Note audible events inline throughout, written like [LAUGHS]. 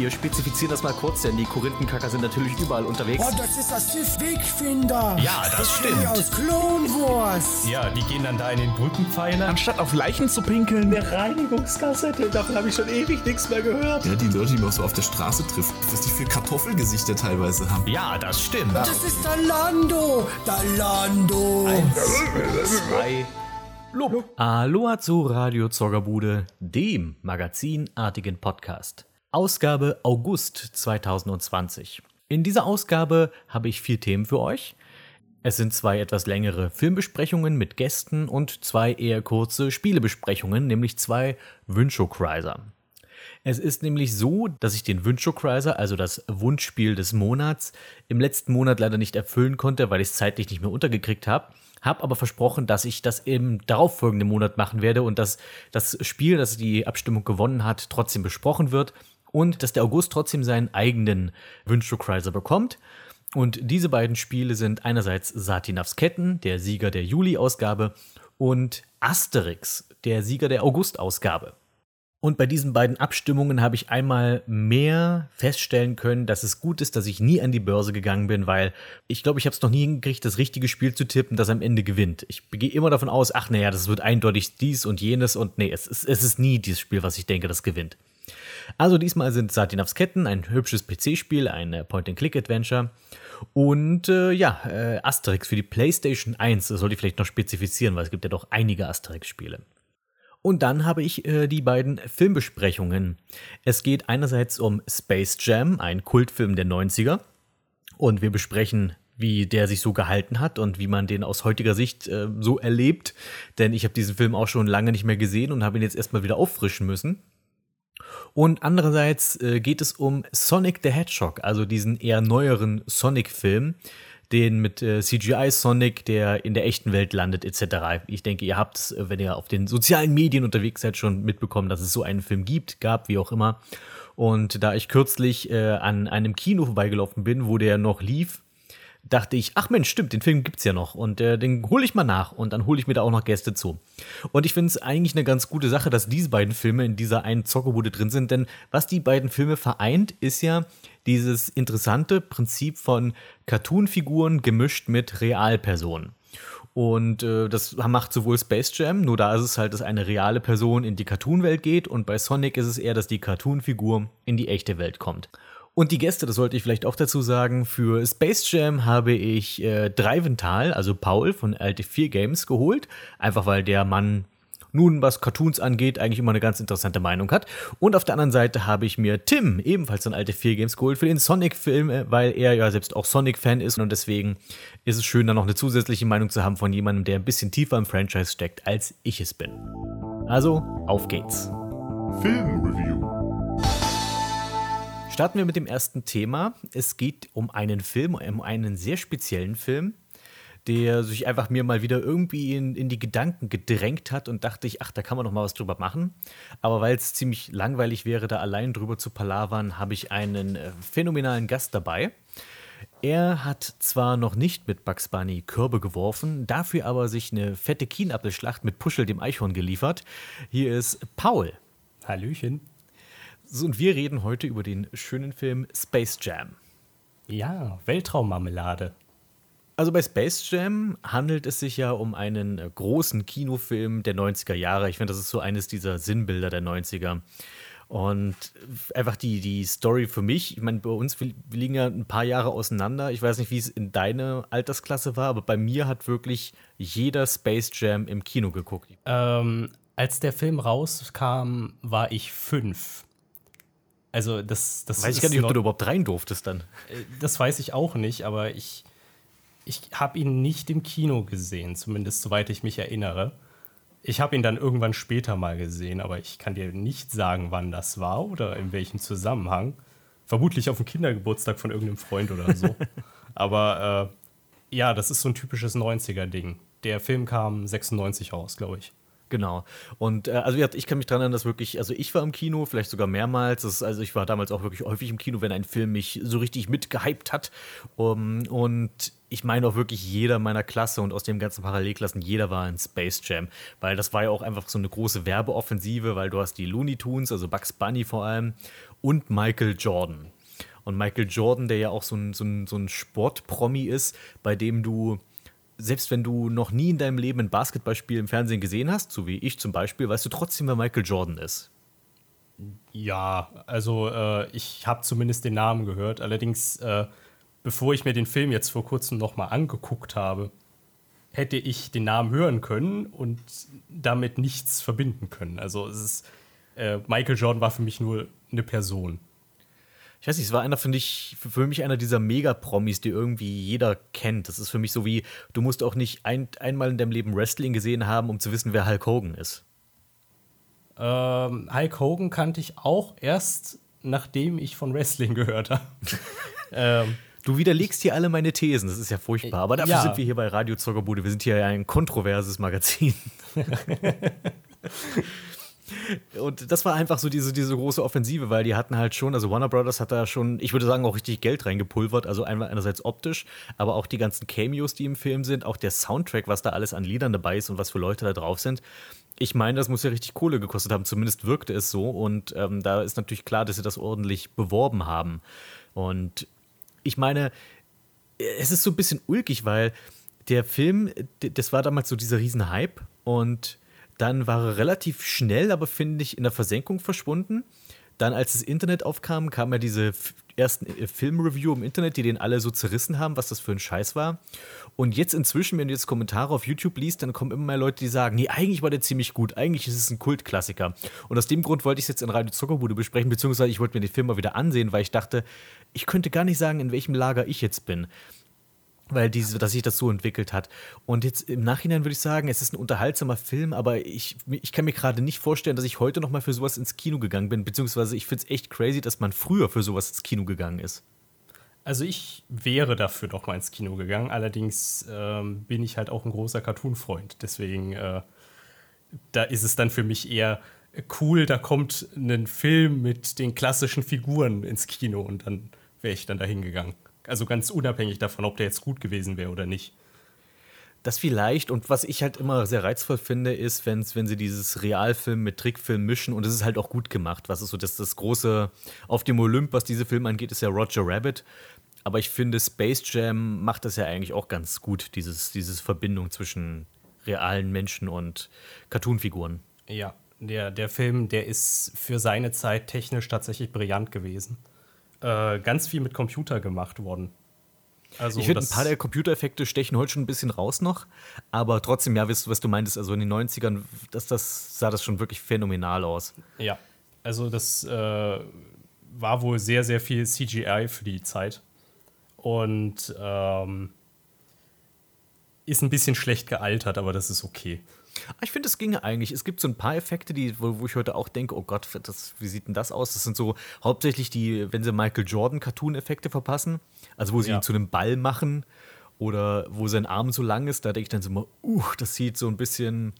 wir spezifizieren das mal kurz, denn die Korinthenkacker sind natürlich überall unterwegs. Oh, das ist das Sith Wegfinder. Ja, das stimmt. aus Clone Wars. Ja, die gehen dann da in den Brückenpfeiler. Anstatt auf Leichen zu pinkeln. Eine Reinigungskassette, davon habe ich schon ewig nichts mehr gehört. Ja, die Leute, die man so auf der Straße trifft, was die für Kartoffelgesichter teilweise haben. Ja, das stimmt. Das ist der Lando. Der Lando. Zwei. Lob. Aloha zu Radio Zoggerbude, dem magazinartigen Podcast. Ausgabe August 2020. In dieser Ausgabe habe ich vier Themen für euch. Es sind zwei etwas längere Filmbesprechungen mit Gästen und zwei eher kurze Spielebesprechungen, nämlich zwei Wünschokreiser. Es ist nämlich so, dass ich den Wünschokreiser, also das Wunschspiel des Monats, im letzten Monat leider nicht erfüllen konnte, weil ich es zeitlich nicht mehr untergekriegt habe. Habe aber versprochen, dass ich das im darauffolgenden Monat machen werde und dass das Spiel, das die Abstimmung gewonnen hat, trotzdem besprochen wird und dass der August trotzdem seinen eigenen Wünschokreiser bekommt. Und diese beiden Spiele sind einerseits Satinavs Ketten, der Sieger der Juli-Ausgabe, und Asterix, der Sieger der August-Ausgabe. Und bei diesen beiden Abstimmungen habe ich einmal mehr feststellen können, dass es gut ist, dass ich nie an die Börse gegangen bin, weil ich glaube, ich habe es noch nie hingekriegt, das richtige Spiel zu tippen, das am Ende gewinnt. Ich gehe immer davon aus, ach naja, das wird eindeutig dies und jenes und nee, es ist, es ist nie dieses Spiel, was ich denke, das gewinnt. Also diesmal sind Satinavs Ketten ein hübsches PC-Spiel, ein Point-and-Click-Adventure. Und äh, ja, äh, Asterix für die PlayStation 1, das sollte ich vielleicht noch spezifizieren, weil es gibt ja doch einige Asterix-Spiele. Und dann habe ich äh, die beiden Filmbesprechungen. Es geht einerseits um Space Jam, ein Kultfilm der 90er. Und wir besprechen, wie der sich so gehalten hat und wie man den aus heutiger Sicht äh, so erlebt. Denn ich habe diesen Film auch schon lange nicht mehr gesehen und habe ihn jetzt erstmal wieder auffrischen müssen. Und andererseits äh, geht es um Sonic the Hedgehog, also diesen eher neueren Sonic-Film, den mit äh, CGI Sonic, der in der echten Welt landet, etc. Ich denke, ihr habt es, äh, wenn ihr auf den sozialen Medien unterwegs seid, schon mitbekommen, dass es so einen Film gibt, gab, wie auch immer. Und da ich kürzlich äh, an einem Kino vorbeigelaufen bin, wo der noch lief, dachte ich, ach Mensch, stimmt, den Film gibt's ja noch und äh, den hole ich mal nach und dann hole ich mir da auch noch Gäste zu. Und ich finde es eigentlich eine ganz gute Sache, dass diese beiden Filme in dieser einen Zockerbude drin sind, denn was die beiden Filme vereint, ist ja dieses interessante Prinzip von Cartoon-Figuren gemischt mit Realpersonen. Und äh, das macht sowohl Space Jam, nur da ist es halt, dass eine reale Person in die Cartoon-Welt geht und bei Sonic ist es eher, dass die Cartoon-Figur in die echte Welt kommt. Und die Gäste, das sollte ich vielleicht auch dazu sagen, für Space Jam habe ich äh, Dreiventhal, also Paul von Alte 4 Games geholt, einfach weil der Mann nun, was Cartoons angeht, eigentlich immer eine ganz interessante Meinung hat. Und auf der anderen Seite habe ich mir Tim, ebenfalls von Alte 4 Games, geholt für den Sonic-Film, äh, weil er ja selbst auch Sonic-Fan ist und deswegen ist es schön, da noch eine zusätzliche Meinung zu haben von jemandem, der ein bisschen tiefer im Franchise steckt, als ich es bin. Also, auf geht's. Filmreview. Starten wir mit dem ersten Thema. Es geht um einen Film, um einen sehr speziellen Film, der sich einfach mir mal wieder irgendwie in, in die Gedanken gedrängt hat und dachte ich, ach, da kann man doch mal was drüber machen. Aber weil es ziemlich langweilig wäre, da allein drüber zu palavern, habe ich einen äh, phänomenalen Gast dabei. Er hat zwar noch nicht mit Bugs Bunny Körbe geworfen, dafür aber sich eine fette Kienapfelschlacht mit Puschel dem Eichhorn geliefert. Hier ist Paul. Hallöchen. So, und wir reden heute über den schönen Film Space Jam. Ja, Weltraummarmelade. Also bei Space Jam handelt es sich ja um einen äh, großen Kinofilm der 90er Jahre. Ich finde, das ist so eines dieser Sinnbilder der 90er. Und einfach die, die Story für mich, ich meine, bei uns, wir liegen ja ein paar Jahre auseinander. Ich weiß nicht, wie es in deiner Altersklasse war, aber bei mir hat wirklich jeder Space Jam im Kino geguckt. Ähm, als der Film rauskam, war ich fünf. Also das, das weiß ich gar nicht, ob du da überhaupt rein durftest dann. Äh, das weiß ich auch nicht, aber ich, ich habe ihn nicht im Kino gesehen, zumindest soweit ich mich erinnere. Ich habe ihn dann irgendwann später mal gesehen, aber ich kann dir nicht sagen, wann das war oder in welchem Zusammenhang. Vermutlich auf dem Kindergeburtstag von irgendeinem Freund oder so. [LAUGHS] aber äh, ja, das ist so ein typisches 90er-Ding. Der Film kam 96 raus, glaube ich. Genau. Und äh, also ich kann mich daran erinnern, dass wirklich, also ich war im Kino, vielleicht sogar mehrmals. Das, also ich war damals auch wirklich häufig im Kino, wenn ein Film mich so richtig mitgehypt hat. Um, und ich meine auch wirklich jeder meiner Klasse und aus den ganzen Parallelklassen, jeder war in Space Jam. Weil das war ja auch einfach so eine große Werbeoffensive, weil du hast die Looney Tunes, also Bugs Bunny vor allem, und Michael Jordan. Und Michael Jordan, der ja auch so ein, so ein, so ein Sportpromi ist, bei dem du selbst wenn du noch nie in deinem Leben ein Basketballspiel im Fernsehen gesehen hast, so wie ich zum Beispiel, weißt du trotzdem, wer Michael Jordan ist. Ja, also äh, ich habe zumindest den Namen gehört. Allerdings, äh, bevor ich mir den Film jetzt vor kurzem noch mal angeguckt habe, hätte ich den Namen hören können und damit nichts verbinden können. Also es ist, äh, Michael Jordan war für mich nur eine Person ich weiß nicht, es war einer, finde ich, für mich einer dieser Mega-Promis, die irgendwie jeder kennt. Das ist für mich so wie, du musst auch nicht ein, einmal in deinem Leben Wrestling gesehen haben, um zu wissen, wer Hulk Hogan ist. Ähm, Hulk Hogan kannte ich auch erst, nachdem ich von Wrestling [LAUGHS] gehört habe. [LAUGHS] ähm, Du widerlegst hier alle meine Thesen, das ist ja furchtbar. Aber dafür ja. sind wir hier bei Radio Zockerbude. Wir sind hier ein kontroverses Magazin. [LAUGHS] Und das war einfach so diese, diese große Offensive, weil die hatten halt schon, also Warner Brothers hat da schon, ich würde sagen, auch richtig Geld reingepulvert. Also einerseits optisch, aber auch die ganzen Cameos, die im Film sind, auch der Soundtrack, was da alles an Liedern dabei ist und was für Leute da drauf sind. Ich meine, das muss ja richtig Kohle gekostet haben, zumindest wirkte es so. Und ähm, da ist natürlich klar, dass sie das ordentlich beworben haben. Und ich meine, es ist so ein bisschen ulkig, weil der Film, das war damals so dieser Riesenhype und dann war er relativ schnell, aber finde ich, in der Versenkung verschwunden. Dann, als das Internet aufkam, kam ja diese ersten äh, Filmreview im Internet, die den alle so zerrissen haben, was das für ein Scheiß war. Und jetzt inzwischen, wenn du jetzt Kommentare auf YouTube liest, dann kommen immer mehr Leute, die sagen, nee, eigentlich war der ziemlich gut, eigentlich ist es ein Kultklassiker. Und aus dem Grund wollte ich es jetzt in Radio Zuckerbude besprechen, beziehungsweise ich wollte mir den Film mal wieder ansehen, weil ich dachte, ich könnte gar nicht sagen, in welchem Lager ich jetzt bin weil diese, dass sich das so entwickelt hat. Und jetzt im Nachhinein würde ich sagen, es ist ein unterhaltsamer Film, aber ich, ich kann mir gerade nicht vorstellen, dass ich heute noch mal für sowas ins Kino gegangen bin, beziehungsweise ich finde es echt crazy, dass man früher für sowas ins Kino gegangen ist. Also ich wäre dafür noch mal ins Kino gegangen, allerdings ähm, bin ich halt auch ein großer Cartoon-Freund, deswegen äh, da ist es dann für mich eher cool, da kommt ein Film mit den klassischen Figuren ins Kino und dann wäre ich dann dahin gegangen. Also ganz unabhängig davon, ob der jetzt gut gewesen wäre oder nicht. Das vielleicht. Und was ich halt immer sehr reizvoll finde, ist, wenn's, wenn sie dieses Realfilm mit Trickfilm mischen und es ist halt auch gut gemacht. Was ist so das, das große auf dem Olymp, was diese Filme angeht, ist ja Roger Rabbit. Aber ich finde, Space Jam macht das ja eigentlich auch ganz gut, dieses, diese Verbindung zwischen realen Menschen und Cartoonfiguren. Ja, der, der Film, der ist für seine Zeit technisch tatsächlich brillant gewesen äh, ganz viel mit Computer gemacht worden. Also ich finde, ein paar der Computereffekte stechen heute schon ein bisschen raus noch, aber trotzdem, ja, weißt du, was du meintest, also in den 90ern, das, das sah das schon wirklich phänomenal aus. Ja, also das äh, war wohl sehr, sehr viel CGI für die Zeit und ähm, ist ein bisschen schlecht gealtert, aber das ist okay. Ah, ich finde, es ginge eigentlich. Es gibt so ein paar Effekte, die, wo, wo ich heute auch denke, oh Gott, das, wie sieht denn das aus? Das sind so hauptsächlich die, wenn sie Michael Jordan Cartoon-Effekte verpassen, also wo sie ja. ihn zu einem Ball machen oder wo sein Arm so lang ist, da denke ich dann so immer, uh, das sieht so ein bisschen,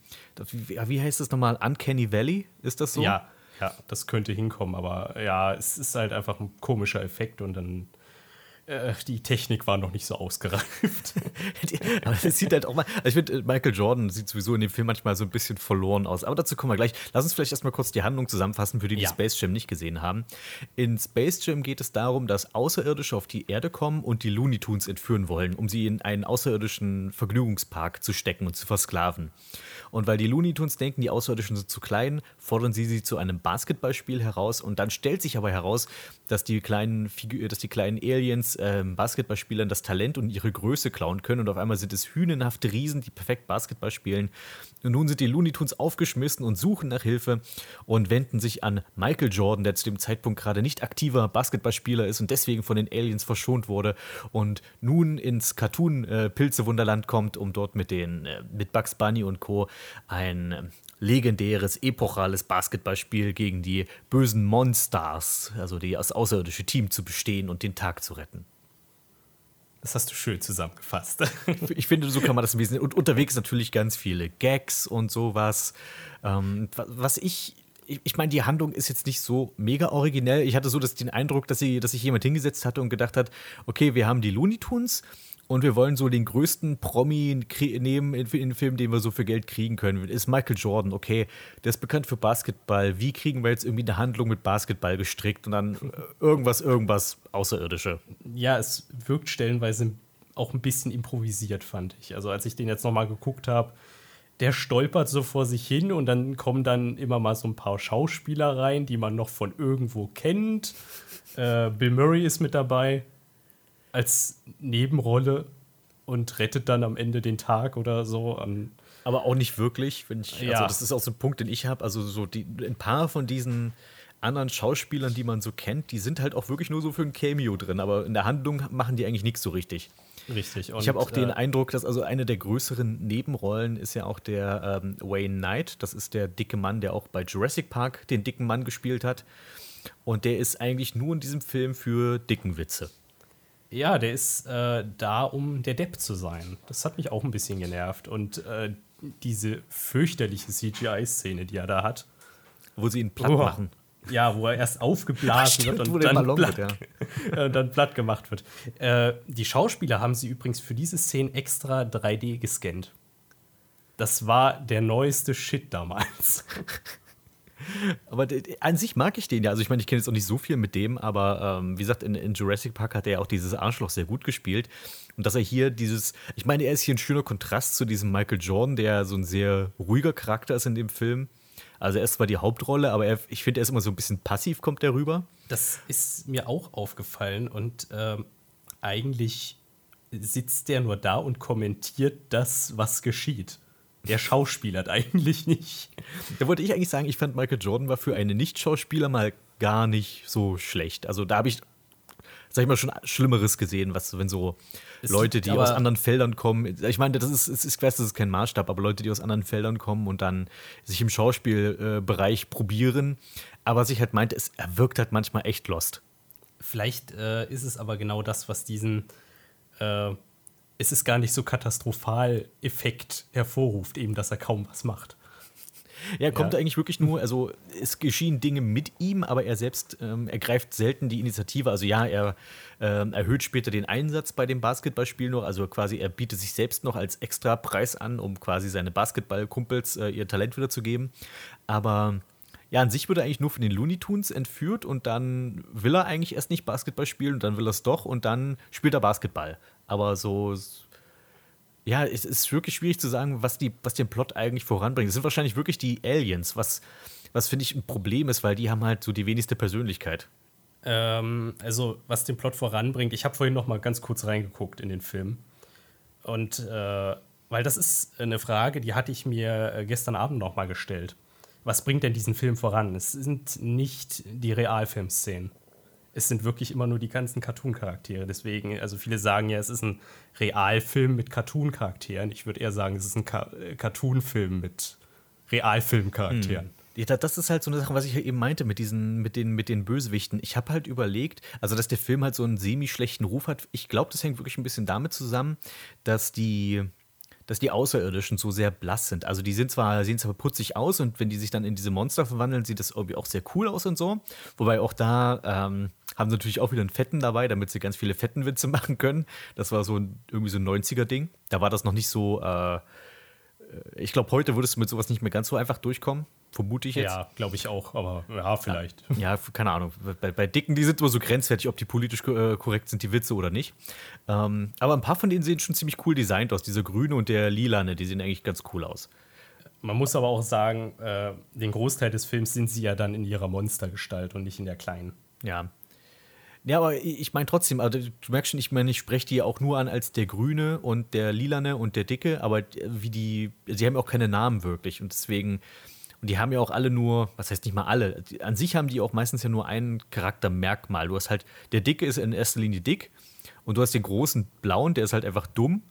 wie, wie heißt das nochmal? Uncanny Valley? Ist das so? Ja, ja, das könnte hinkommen, aber ja, es ist halt einfach ein komischer Effekt und dann äh, die Technik war noch nicht so ausgereift. [LAUGHS] aber das sieht halt auch mal. Also ich finde, äh, Michael Jordan sieht sowieso in dem Film manchmal so ein bisschen verloren aus. Aber dazu kommen wir gleich. Lass uns vielleicht erstmal kurz die Handlung zusammenfassen, für die, die ja. Space Jam nicht gesehen haben. In Space Jam geht es darum, dass Außerirdische auf die Erde kommen und die Looney Tunes entführen wollen, um sie in einen außerirdischen Vergnügungspark zu stecken und zu versklaven. Und weil die Looney Tunes denken, die Außerirdischen sind zu klein, fordern sie sie zu einem Basketballspiel heraus. Und dann stellt sich aber heraus, dass die kleinen, Figu dass die kleinen Aliens äh, Basketballspielern das Talent und ihre Größe klauen können. Und auf einmal sind es hünenhafte Riesen, die perfekt Basketball spielen. Und nun sind die Looney Tunes aufgeschmissen und suchen nach Hilfe und wenden sich an Michael Jordan, der zu dem Zeitpunkt gerade nicht aktiver Basketballspieler ist und deswegen von den Aliens verschont wurde und nun ins Cartoon-Pilze-Wunderland kommt, um dort mit den äh, mit Bugs Bunny und Co. ein legendäres, epochales Basketballspiel gegen die bösen Monsters, also die das außerirdische Team zu bestehen und den Tag zu retten. Das hast du schön zusammengefasst. [LAUGHS] Ich finde, so kann man das ein bisschen. Und unterwegs natürlich ganz viele Gags und sowas. Ähm, wa- was ich. Ich ich meine, die Handlung ist jetzt nicht so mega originell. Ich hatte so das, den Eindruck, dass, sie, dass sich jemand hingesetzt hatte und gedacht hat: Okay, wir haben die Looney Tunes und wir wollen so den größten Promi nehmen in, in den Film, den wir so für Geld kriegen können. Ist Michael Jordan, okay, der ist bekannt für Basketball. Wie kriegen wir jetzt irgendwie eine Handlung mit Basketball gestrickt und dann äh, irgendwas, irgendwas Außerirdische? ja, es wirkt stellenweise auch ein bisschen improvisiert, fand ich. Also als ich den jetzt nochmal geguckt habe, der stolpert so vor sich hin und dann kommen dann immer mal so ein paar Schauspieler rein, die man noch von irgendwo kennt. Äh, Bill Murray ist mit dabei als Nebenrolle und rettet dann am Ende den Tag oder so. Aber auch nicht wirklich, wenn ich, Ja. also das ist auch so ein Punkt, den ich habe. Also so die, ein paar von diesen anderen Schauspielern, die man so kennt, die sind halt auch wirklich nur so für ein Cameo drin, aber in der Handlung machen die eigentlich nichts so richtig. richtig. Und, ich habe auch den äh, Eindruck, dass also eine der größeren Nebenrollen ist ja auch der ähm, Wayne Knight. Das ist der dicke Mann, der auch bei Jurassic Park den dicken Mann gespielt hat. Und der ist eigentlich nur in diesem Film für dicken Witze. Ja, der ist äh, da, um der Depp zu sein. Das hat mich auch ein bisschen genervt. Und äh, diese fürchterliche CGI-Szene, die er da hat. Wo sie ihn platt Uah. machen. Ja, wo er erst aufgeblasen [LAUGHS] Stimmt, wird und dann, Ballon platt, wird, [LAUGHS] äh, dann platt gemacht wird. Äh, die Schauspieler haben sie übrigens für diese Szene extra 3D gescannt. Das war der neueste Shit damals. [LAUGHS] Aber an sich mag ich den ja. Also ich meine, ich kenne jetzt auch nicht so viel mit dem, aber ähm, wie gesagt, in, in Jurassic Park hat er ja auch dieses Arschloch sehr gut gespielt. Und dass er hier dieses, ich meine, er ist hier ein schöner Kontrast zu diesem Michael Jordan, der so ein sehr ruhiger Charakter ist in dem Film. Also er ist zwar die Hauptrolle, aber er, ich finde, er ist immer so ein bisschen passiv, kommt er rüber. Das ist mir auch aufgefallen und ähm, eigentlich sitzt der nur da und kommentiert das, was geschieht. Der schauspielert eigentlich nicht. Da wollte ich eigentlich sagen, ich fand Michael Jordan war für einen Nicht-Schauspieler mal gar nicht so schlecht. Also da habe ich, sag ich mal, schon Schlimmeres gesehen, was, wenn so Es Leute, die aus anderen Feldern kommen, ich meine, das ist, es ist, ich weiß, das ist kein Maßstab, aber Leute, die aus anderen Feldern kommen und dann sich im Schauspielbereich probieren, aber sich halt meinte, es, er wirkt halt manchmal echt lost. Vielleicht äh, ist es aber genau das, was diesen äh, es ist gar nicht so katastrophal Effekt hervorruft, eben, dass er kaum was macht. Ja, kommt Ja. eigentlich wirklich nur, also es geschehen Dinge mit ihm, aber er selbst ähm, ergreift selten die Initiative. Also ja, er ähm, erhöht später den Einsatz bei dem Basketballspiel noch, also quasi er bietet sich selbst noch als extra Preis an, um quasi seine Basketballkumpels äh, ihr Talent wiederzugeben. Aber ja, an sich wird er eigentlich nur von den Looney Tunes entführt und dann will er eigentlich erst nicht Basketball spielen und dann will er es doch und dann spielt er Basketball. Aber so ja, es ist wirklich schwierig zu sagen, was, die, was den Plot eigentlich voranbringt. Es sind wahrscheinlich wirklich die Aliens, was, was finde ich ein Problem ist, weil die haben halt so die wenigste Persönlichkeit. Ähm, also, was den Plot voranbringt, ich habe vorhin noch mal ganz kurz reingeguckt in den Film. Und äh, weil das ist eine Frage, die hatte ich mir äh, gestern Abend noch mal gestellt. Was bringt denn diesen Film voran? Es sind nicht die Realfilmszenen. Es sind wirklich immer nur die ganzen Cartoon-Charaktere. Deswegen, also viele sagen ja, es ist ein Realfilm mit Cartoon-Charakteren. Ich würde eher sagen, es ist ein Ka äh, Cartoon-Film mit Realfilm-Charakteren. Ja, da- das ist halt so eine Sache, was ich ja eben meinte mit diesen, mit den, mit den Bösewichten. Ich habe halt überlegt, also dass der Film halt so einen semi-schlechten Ruf hat. Ich glaube, das hängt wirklich ein bisschen damit zusammen, dass die, dass die Außerirdischen so sehr blass sind. Also die sind zwar, sehen zwar putzig aus und wenn die sich dann in diese Monster verwandeln, sieht das irgendwie auch sehr cool aus und so. Wobei auch da ähm, haben sie natürlich auch wieder einen Fetten dabei, damit sie ganz viele Fettenwitze [LAUGHS] machen können. Das war so ein, irgendwie so ein 90er-Ding. Da war das noch nicht so. Äh, ich glaube, heute würdest du mit sowas nicht mehr ganz so einfach durchkommen. Vermute ich jetzt. Ja, glaube ich auch, aber ja, vielleicht. Ja, f- keine Ahnung. Bei, bei Dicken, die sind immer so grenzwertig, ob die politisch äh, korrekt sind, die Witze oder nicht. Ähm, aber ein paar von denen sehen schon ziemlich cool designt aus. Dieser grüne und der lilane, die sehen eigentlich ganz cool aus. Man muss aber auch sagen, äh, den Großteil des Films sind sie ja dann in ihrer Monstergestalt und nicht in der kleinen. Ja. Ja, aber ich meine trotzdem, also du merkst schon, ich meine, ich spreche die ja auch nur an als der Grüne und der Lilane und der Dicke, aber d- wie die, sie haben ja auch keine Namen wirklich und deswegen, und die haben ja auch alle nur, was heißt nicht mal alle, an sich haben die auch meistens ja nur ein Charaktermerkmal. Du hast halt, der Dicke ist in erster Linie dick und du hast den großen Blauen, der ist halt einfach dumm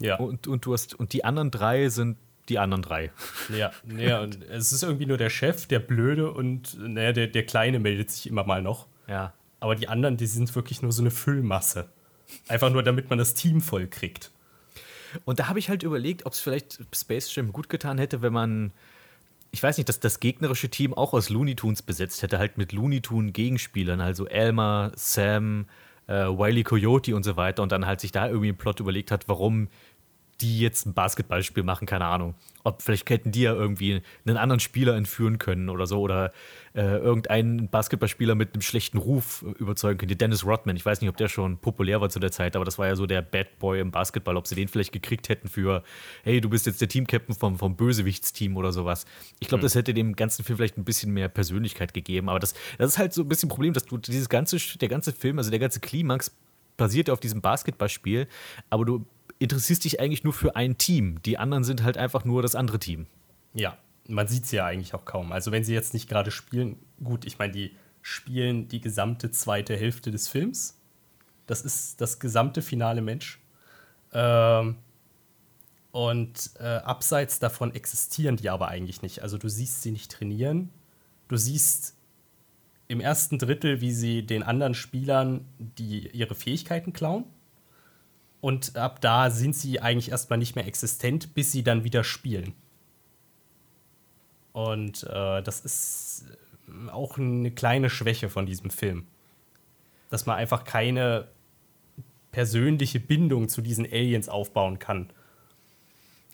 Ja. und, und du hast, und die anderen drei sind die anderen drei. [LAUGHS] Ja, ja und es ist irgendwie nur der Chef, der Blöde und naja, der, der Kleine meldet sich immer mal noch. Ja. Aber die anderen, die sind wirklich nur so eine Füllmasse. Einfach nur, damit man das Team voll kriegt. Und da habe ich halt überlegt, ob es vielleicht Space Jam gut getan hätte, wenn man, ich weiß nicht, dass das gegnerische Team auch aus Looney Tunes besetzt hätte, halt mit Looney Tune Gegenspielern, also Elmer, Sam, äh, Wiley Coyote und so weiter und dann halt sich da irgendwie einen Plot überlegt hat, warum die jetzt ein Basketballspiel machen, keine Ahnung. Ob vielleicht hätten die ja irgendwie einen anderen Spieler entführen können oder so oder äh, irgendeinen Basketballspieler mit einem schlechten Ruf überzeugen können. Dennis Rodman, ich weiß nicht, ob der schon populär war zu der Zeit, aber das war ja so der Bad Boy im Basketball, ob sie den vielleicht gekriegt hätten für, hey, du bist jetzt der Teamcaptain vom, vom Bösewichtsteam oder sowas. Ich glaube, mhm. das hätte dem ganzen Film vielleicht ein bisschen mehr Persönlichkeit gegeben, aber das, das ist halt so ein bisschen ein Problem, dass du dieses ganze, der ganze Film, also der ganze Klimax basiert auf diesem Basketballspiel, aber du interessierst dich eigentlich nur für ein Team. Die anderen sind halt einfach nur das andere Team. Ja, man sieht sie ja eigentlich auch kaum. Also wenn sie jetzt nicht gerade spielen, gut, ich meine, die spielen die gesamte zweite Hälfte des Films. Das ist das gesamte finale Mensch. Ähm, und äh, abseits davon existieren die aber eigentlich nicht. Also du siehst sie nicht trainieren. Du siehst im ersten Drittel, wie sie den anderen Spielern die ihre Fähigkeiten klauen. Und ab da sind sie eigentlich erstmal nicht mehr existent, bis sie dann wieder spielen. Und äh, das ist äh, auch eine kleine Schwäche von diesem Film. Dass man einfach keine persönliche Bindung zu diesen Aliens aufbauen kann.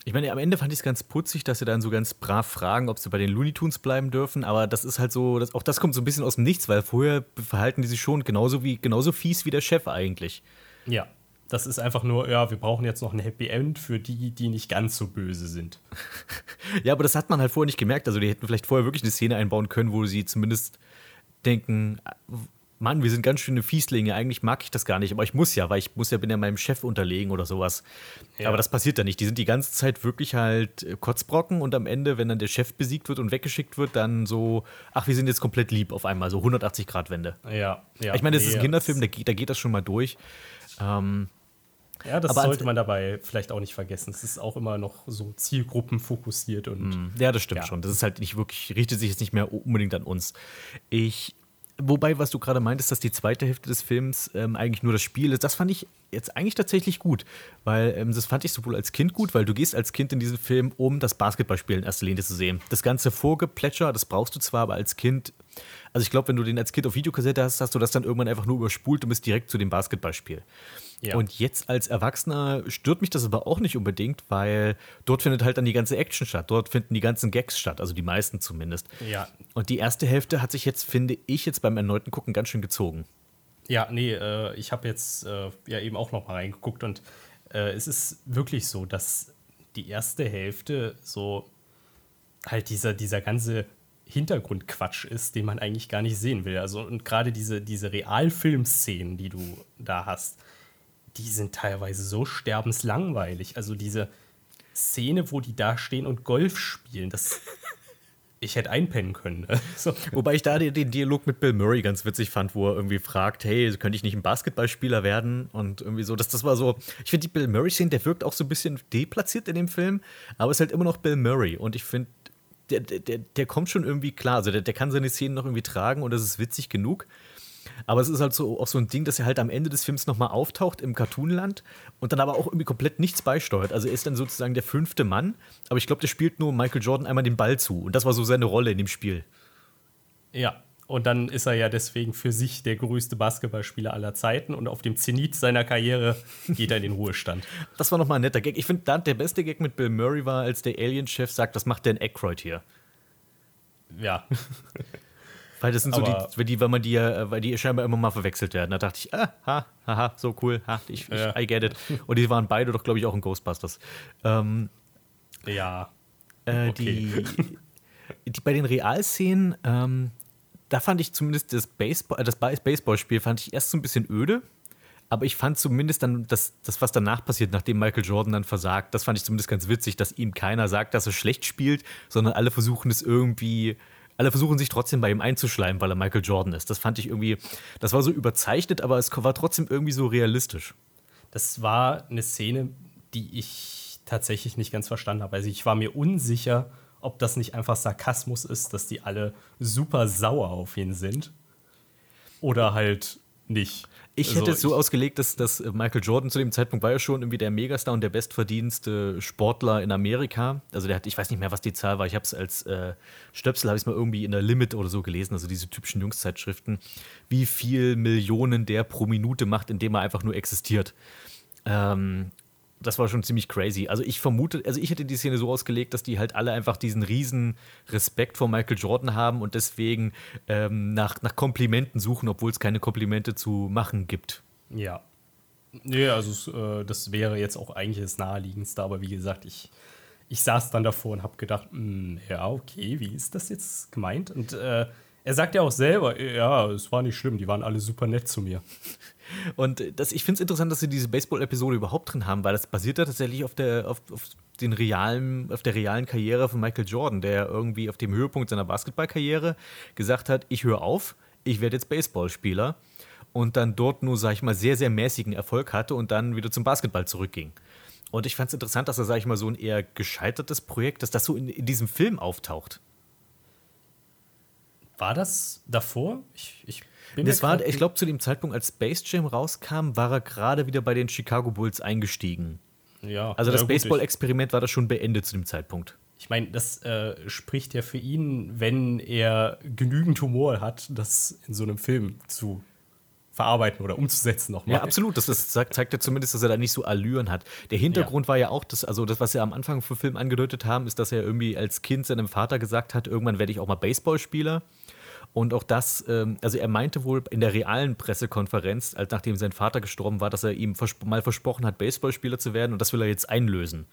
Ich meine, am Ende fand ich es ganz putzig, dass sie dann so ganz brav fragen, ob sie bei den Looney Tunes bleiben dürfen. Aber das ist halt so, das, auch das kommt so ein bisschen aus dem Nichts, weil vorher verhalten die sich schon genauso, wie, genauso fies wie der Chef eigentlich. Ja. Das ist einfach nur, ja, wir brauchen jetzt noch ein Happy End für die, die nicht ganz so böse sind. [LAUGHS] ja, aber das hat man halt vorher nicht gemerkt. Also, die hätten vielleicht vorher wirklich eine Szene einbauen können, wo sie zumindest denken, Mann, wir sind ganz schöne Fieslinge, eigentlich mag ich das gar nicht, aber ich muss ja, weil ich muss ja, bin ja meinem Chef unterlegen oder sowas. Ja. Aber das passiert da nicht. Die sind die ganze Zeit wirklich halt äh, Kotzbrocken und am Ende, wenn dann der Chef besiegt wird und weggeschickt wird, dann so, ach, wir sind jetzt komplett lieb auf einmal, so 180 Grad Wende. Ja, ja. Ich meine, das nee, ist ein Kinderfilm, da geht, da geht das schon mal durch. Ähm, ja, das aber sollte man dabei vielleicht auch nicht vergessen. Es ist auch immer noch so zielgruppenfokussiert und. Mm, ja, das stimmt ja. schon. Das ist halt nicht wirklich, richtet sich jetzt nicht mehr unbedingt an uns. Ich Wobei, was du gerade meintest, dass die zweite Hälfte des Films ähm, eigentlich nur das Spiel ist, das fand ich jetzt eigentlich tatsächlich gut. Weil ähm, das fand ich sowohl als Kind gut, weil du gehst als Kind in diesen Film, um das Basketballspiel in erster Linie zu sehen. Das ganze Vorgeplätscher, das brauchst du zwar, aber als Kind also ich glaube, wenn du den als Kind auf Videokassette hast, hast du das dann irgendwann einfach nur überspult und bist direkt zu dem Basketballspiel. Ja. Und jetzt als Erwachsener stört mich das aber auch nicht unbedingt, weil dort findet halt dann die ganze Action statt. Dort finden die ganzen Gags statt, also die meisten zumindest. Ja. Und die erste Hälfte hat sich jetzt, finde ich, jetzt beim erneuten Gucken ganz schön gezogen. Ja, nee, äh, ich habe jetzt äh, ja eben auch noch mal reingeguckt und äh, es ist wirklich so, dass die erste Hälfte so halt dieser, dieser ganze Hintergrundquatsch ist, den man eigentlich gar nicht sehen will. Also und gerade diese, diese Realfilmszenen, die du da hast, die sind teilweise so sterbenslangweilig. Also diese Szene, wo die da stehen und Golf spielen, das. [LAUGHS] ich hätte einpennen können. Ne? [LAUGHS] So. Wobei ich da den, Dialog mit Bill Murray ganz witzig fand, wo er irgendwie fragt, hey, könnte ich nicht ein Basketballspieler werden? Und irgendwie so, das, das war so, ich finde die Bill Murray-Szene, der wirkt auch so ein bisschen deplatziert in dem Film, aber es ist halt immer noch Bill Murray. Und ich finde, der, der, der kommt schon irgendwie klar. Also der, der kann seine Szenen noch irgendwie tragen und das ist witzig genug. Aber es ist halt so auch so ein Ding, dass er halt am Ende des Films nochmal auftaucht im Cartoonland und dann aber auch irgendwie komplett nichts beisteuert. Also er ist dann sozusagen der fünfte Mann, aber ich glaube, der spielt nur Michael Jordan einmal den Ball zu. Und das war so seine Rolle in dem Spiel. Ja, und dann ist er ja deswegen für sich der größte Basketballspieler aller Zeiten und auf dem Zenit seiner Karriere geht er in den Ruhestand. Das war nochmal ein netter Gag. Ich finde, der beste Gag mit Bill Murray war, als der Alien-Chef sagt, was macht denn Aykroyd hier? Ja. [LAUGHS] Weil das sind so die, weil die, weil man die ja, weil die scheinbar immer mal verwechselt werden. Da dachte ich, ah, ha, haha, so cool, ha, ich, ich I get it. Und die waren beide doch, glaube ich, auch in Ghostbusters. Ähm, ja. Äh, okay. die, die, bei den Realszenen, ähm, da fand ich zumindest das, Baseball, äh, das Baseballspiel fand ich erst so ein bisschen öde. Aber ich fand zumindest dann das, das, was danach passiert, nachdem Michael Jordan dann versagt, das fand ich zumindest ganz witzig, dass ihm keiner sagt, dass er schlecht spielt, sondern alle versuchen es irgendwie, alle versuchen sich trotzdem bei ihm einzuschleimen, weil er Michael Jordan ist. Das fand ich irgendwie, das war so überzeichnet, aber es war trotzdem irgendwie so realistisch. Das war eine Szene, die ich tatsächlich nicht ganz verstanden habe. Also ich war mir unsicher, ob das nicht einfach Sarkasmus ist, dass die alle super sauer auf ihn sind. Oder halt nicht. Ich Also hätte es so ausgelegt, dass, dass Michael Jordan zu dem Zeitpunkt war ja schon irgendwie der Megastar und der bestverdienste Sportler in Amerika. Also der hat, ich weiß nicht mehr, was die Zahl war. Ich habe es als äh, Stöpsel, habe ich es mal irgendwie in der Limit oder so gelesen, also diese typischen Jungszeitschriften, wie viel Millionen der pro Minute macht, indem er einfach nur existiert. Ähm, das war schon ziemlich crazy. Also ich vermute, also ich hätte die Szene so ausgelegt, dass die halt alle einfach diesen riesen Respekt vor Michael Jordan haben und deswegen ähm, nach, nach Komplimenten suchen, obwohl es keine Komplimente zu machen gibt. Ja. Nee, also äh, das wäre jetzt auch eigentlich das Naheliegendste, aber wie gesagt, ich, ich saß dann davor und habe gedacht, hm, ja, okay, wie ist das jetzt gemeint? Und äh, er sagt ja auch selber, ja, es war nicht schlimm, die waren alle super nett zu mir. Und das, ich finde es interessant, dass sie diese Baseball-Episode überhaupt drin haben, weil das basiert ja tatsächlich auf der, auf, auf, den realen, auf der realen Karriere von Michael Jordan, der irgendwie auf dem Höhepunkt seiner Basketballkarriere gesagt hat, ich höre auf, ich werde jetzt Baseballspieler und dann dort nur, sag ich mal, sehr, sehr mäßigen Erfolg hatte und dann wieder zum Basketball zurückging. Und ich fand es interessant, dass er, sag ich mal, so ein eher gescheitertes Projekt, dass das so in, in diesem Film auftaucht. War das davor? Ich, ich bin Das war, ich glaube, zu dem Zeitpunkt, als Space Jam rauskam, war er gerade wieder bei den Chicago Bulls eingestiegen. ja, Also das ja, Baseball-Experiment war das schon beendet zu dem Zeitpunkt. Ich meine, das äh, spricht ja für ihn, wenn er genügend Humor hat, das in so einem Film zu verarbeiten oder umzusetzen nochmal. Ja, absolut. Das, das zeigt, zeigt ja zumindest, dass er da nicht so Allüren hat. Der Hintergrund war ja auch, dass, also das, was sie am Anfang vom Film angedeutet haben, ist, dass er irgendwie als Kind seinem Vater gesagt hat, irgendwann werde ich auch mal Baseballspieler. Und auch das, ähm, also er meinte wohl in der realen Pressekonferenz, als nachdem sein Vater gestorben war, dass er ihm versp mal versprochen hat, Baseballspieler zu werden und das will er jetzt einlösen.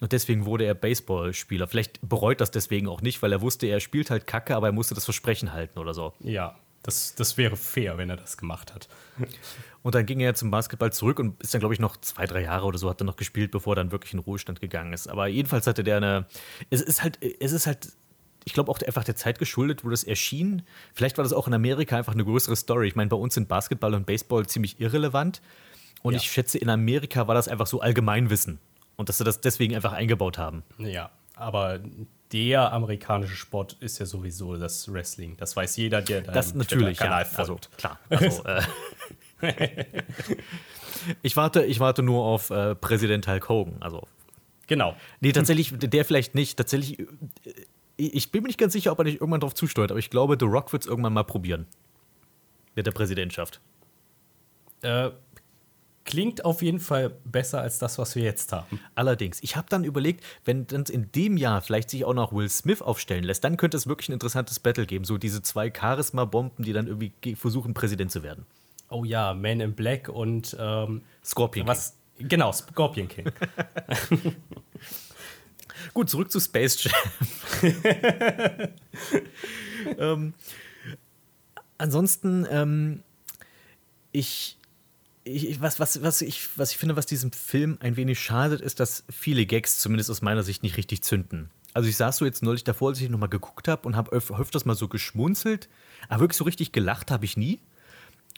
Und deswegen wurde er Baseballspieler. Vielleicht bereut das deswegen auch nicht, weil er wusste, er spielt halt Kacke, aber er musste das Versprechen halten oder so. Ja, das, das wäre fair, wenn er das gemacht hat. Und dann ging er zum Basketball zurück und ist dann, glaube ich, noch zwei, drei Jahre oder so hat er noch gespielt, bevor er dann wirklich in Ruhestand gegangen ist. Aber jedenfalls hatte der eine. Es ist halt, es ist halt, ich glaube auch einfach der Zeit geschuldet, wo das erschien. Vielleicht war das auch in Amerika einfach eine größere Story. Ich meine, bei uns sind Basketball und Baseball ziemlich irrelevant. Und Ja. ich schätze, in Amerika war das einfach so Allgemeinwissen. Und dass sie das deswegen einfach eingebaut haben. Ja, aber der amerikanische Sport ist ja sowieso das Wrestling. Das weiß jeder, der da Das natürlich, ja. Also, klar. [LAUGHS] Also, äh, ich, warte, ich warte nur auf äh, Präsident Hulk Hogan. Also, Genau. Nee, tatsächlich, der vielleicht nicht. Tatsächlich, äh, ich bin mir nicht ganz sicher, ob er nicht irgendwann drauf zusteuert, aber ich glaube, The Rock wird es irgendwann mal probieren. Mit der Präsidentschaft. Äh, klingt auf jeden Fall besser als das, was wir jetzt haben. Allerdings, ich habe dann überlegt, wenn dann in dem Jahr vielleicht sich auch noch Will Smith aufstellen lässt, dann könnte es wirklich ein interessantes Battle geben. So diese zwei Charisma-Bomben, die dann irgendwie ge- versuchen, Präsident zu werden. Oh ja, Man in Black und ähm, Scorpion. was? Genau, Scorpion King. [LAUGHS] Gut, zurück zu Space Jam. [LAUGHS] ähm, ansonsten, ähm, ich, ich, ich- was, was, was, ich, was ich finde, was diesem Film ein wenig schadet, ist, dass viele Gags zumindest aus meiner Sicht nicht richtig zünden. Also ich saß so jetzt neulich davor, als ich nochmal geguckt habe und habe öf öfters mal so geschmunzelt, aber wirklich so richtig gelacht habe ich nie.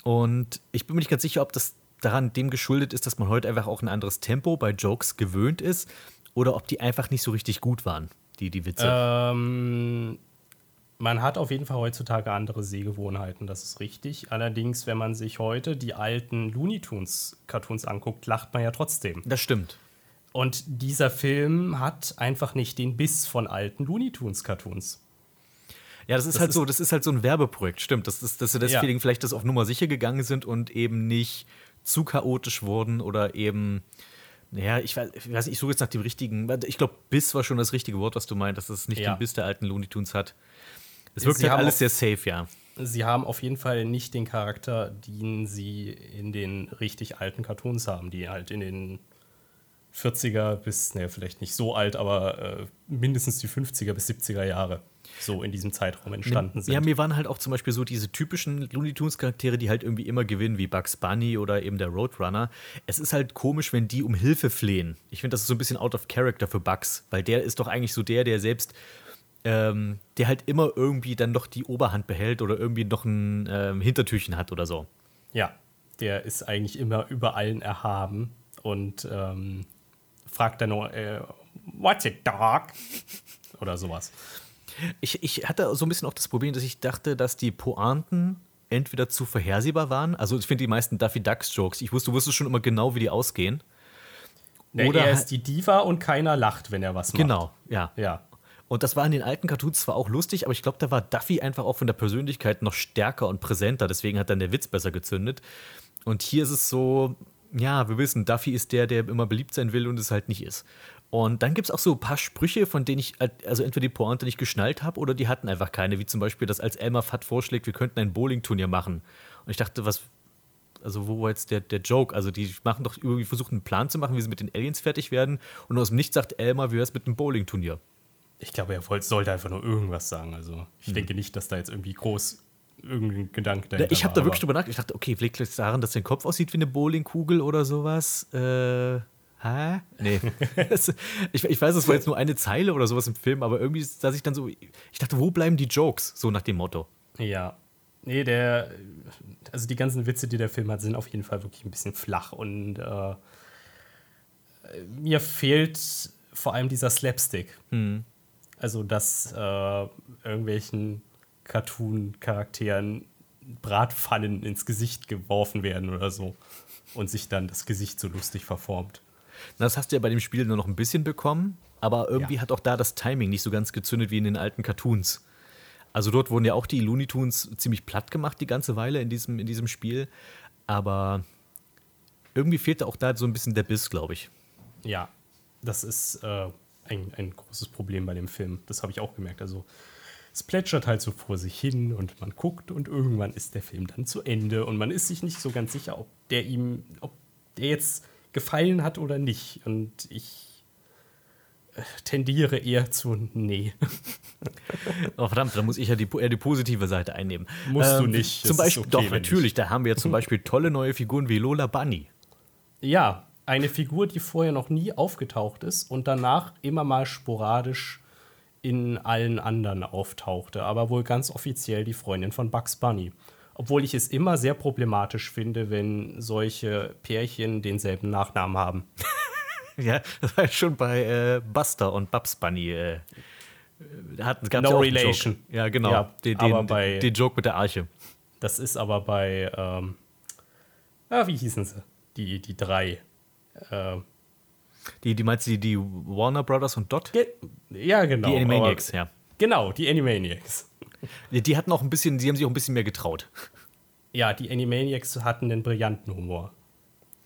Und ich bin mir nicht ganz sicher, ob das daran dem geschuldet ist, dass man heute einfach auch ein anderes Tempo bei Jokes gewöhnt ist oder ob die einfach nicht so richtig gut waren, die, die Witze. ähm, man hat auf jeden Fall heutzutage andere Sehgewohnheiten, das ist richtig. Allerdings, wenn man sich heute die alten Looney Tunes Cartoons anguckt, lacht man ja trotzdem. das stimmt. Und dieser Film hat einfach nicht den Biss von alten Looney Tunes Cartoons. Ja, das ist Das halt ist- so, das ist halt so ein Werbeprojekt, stimmt. Das ist, dass sie Ja. deswegen vielleicht das auf Nummer sicher gegangen sind und eben nicht zu chaotisch wurden oder eben, naja, ich weiß, ich weiß nicht, ich suche jetzt nach dem richtigen, ich glaube, Biss war schon das richtige Wort, was du meint, dass es nicht Ja. den Biss der alten Looney Tunes hat. Es wirkt Sie halt haben alles sehr safe, ja. Sie haben auf jeden Fall nicht den Charakter, den sie in den richtig alten Cartoons haben, die halt in den 40er bis, ne, vielleicht nicht so alt, aber äh, mindestens die 50er bis 70er Jahre so in diesem Zeitraum entstanden sind. Ja, mir waren halt auch zum Beispiel so diese typischen Looney Tunes Charaktere, die halt irgendwie immer gewinnen, wie Bugs Bunny oder eben der Roadrunner. Es ist halt komisch, wenn die um Hilfe flehen. Ich finde, das ist so ein bisschen out of character für Bugs, weil der ist doch eigentlich so der, der selbst, ähm, der halt immer irgendwie dann doch die Oberhand behält oder irgendwie noch ein ähm, Hintertürchen hat oder so. Ja, der ist eigentlich immer über allen erhaben und ähm, fragt dann nur, äh, what's it, dog? [LAUGHS] Oder sowas. Ich, ich hatte so ein bisschen auch das Problem, dass ich dachte, dass die Pointen entweder zu vorhersehbar waren. Also ich finde die meisten Daffy Ducks Jokes, ich wusste, du wusstest schon immer genau, wie die ausgehen. Nee, Oder er ist die Diva und keiner lacht, wenn er was macht. Genau, ja. Ja. Und das war in den alten Cartoons zwar auch lustig, aber ich glaube, da war Duffy einfach auch von der Persönlichkeit noch stärker und präsenter. Deswegen hat dann der Witz besser gezündet. Und hier ist es so, ja, wir wissen, Duffy ist der, der immer beliebt sein will und es halt nicht ist. Und dann gibt es auch so ein paar Sprüche, von denen ich halt- also entweder die Pointe nicht geschnallt habe oder die hatten einfach keine, wie zum Beispiel, dass als Elmer Fudd vorschlägt, wir könnten ein Bowling-Turnier machen. Und ich dachte, was, also wo war jetzt der, der Joke? Also die machen doch irgendwie versuchen einen Plan zu machen, wie sie mit den Aliens fertig werden. Und aus dem Nichts sagt Elmer, wie wär's mit einem Bowling-Turnier? Ich glaube, er wollte, sollte einfach nur irgendwas sagen. Also ich denke nicht, dass da jetzt irgendwie groß irgendein Gedanke Ja, dahinter ich habe da wirklich drüber nachgedacht. Ich dachte, okay, vielleicht liegt es daran, dass sein Kopf aussieht wie eine Bowlingkugel oder sowas. Äh, hä? Nee. [LAUGHS] Ich, ich weiß, es war jetzt nur eine Zeile oder sowas im Film, aber irgendwie saß ich dann so, ich dachte, wo bleiben die Jokes? So nach dem Motto. Ja. Nee, der. Also die ganzen Witze, die der Film hat, sind auf jeden Fall wirklich ein bisschen flach und äh, mir fehlt vor allem dieser Slapstick. Also, dass äh, irgendwelchen Cartoon-Charakteren Bratpfannen ins Gesicht geworfen werden oder so und sich dann das Gesicht so lustig verformt. Das hast du ja bei dem Spiel nur noch ein bisschen bekommen, aber irgendwie Ja. hat auch da das Timing nicht so ganz gezündet wie in den alten Cartoons. Also dort wurden ja auch die Looney Tunes ziemlich platt gemacht die ganze Weile in diesem, in diesem Spiel, aber irgendwie fehlte auch da so ein bisschen der Biss, glaube ich. Ja, das ist äh, ein, ein großes Problem bei dem Film. Das habe ich auch gemerkt. Also es plätschert halt so vor sich hin und man guckt und irgendwann ist der Film dann zu Ende und man ist sich nicht so ganz sicher, ob der ihm, ob der jetzt gefallen hat oder nicht. Und ich äh, tendiere eher zu nee. [LAUGHS] Oh, verdammt, da muss ich ja die, eher die positive Seite einnehmen. Ähm, Musst du nicht. Zum Beispiel, okay, doch, natürlich, da haben wir ja zum [LAUGHS] Beispiel tolle neue Figuren wie Lola Bunny. Ja, eine Figur, die vorher noch nie aufgetaucht ist und danach immer mal sporadisch in allen anderen auftauchte, aber wohl ganz offiziell die Freundin von Bugs Bunny. Obwohl ich es immer sehr problematisch finde, wenn solche Pärchen denselben Nachnamen haben. [LAUGHS] Ja, das war schon bei äh, Buster und Bubs Bunny. Äh, hat, gab's No ja relation. Joke. Ja, genau. Ja, den, aber den, bei- den Joke mit der Arche. Das ist aber bei, ähm, ah, wie hießen sie? Die, die drei. Äh, Die, die meinst du, die, die Warner Brothers und Dot? ge- ja, genau. Die Animaniacs, aber, ja. Genau, die Animaniacs. Die, hatten auch ein bisschen, die haben sich auch ein bisschen mehr getraut. Ja, die Animaniacs hatten einen brillanten Humor.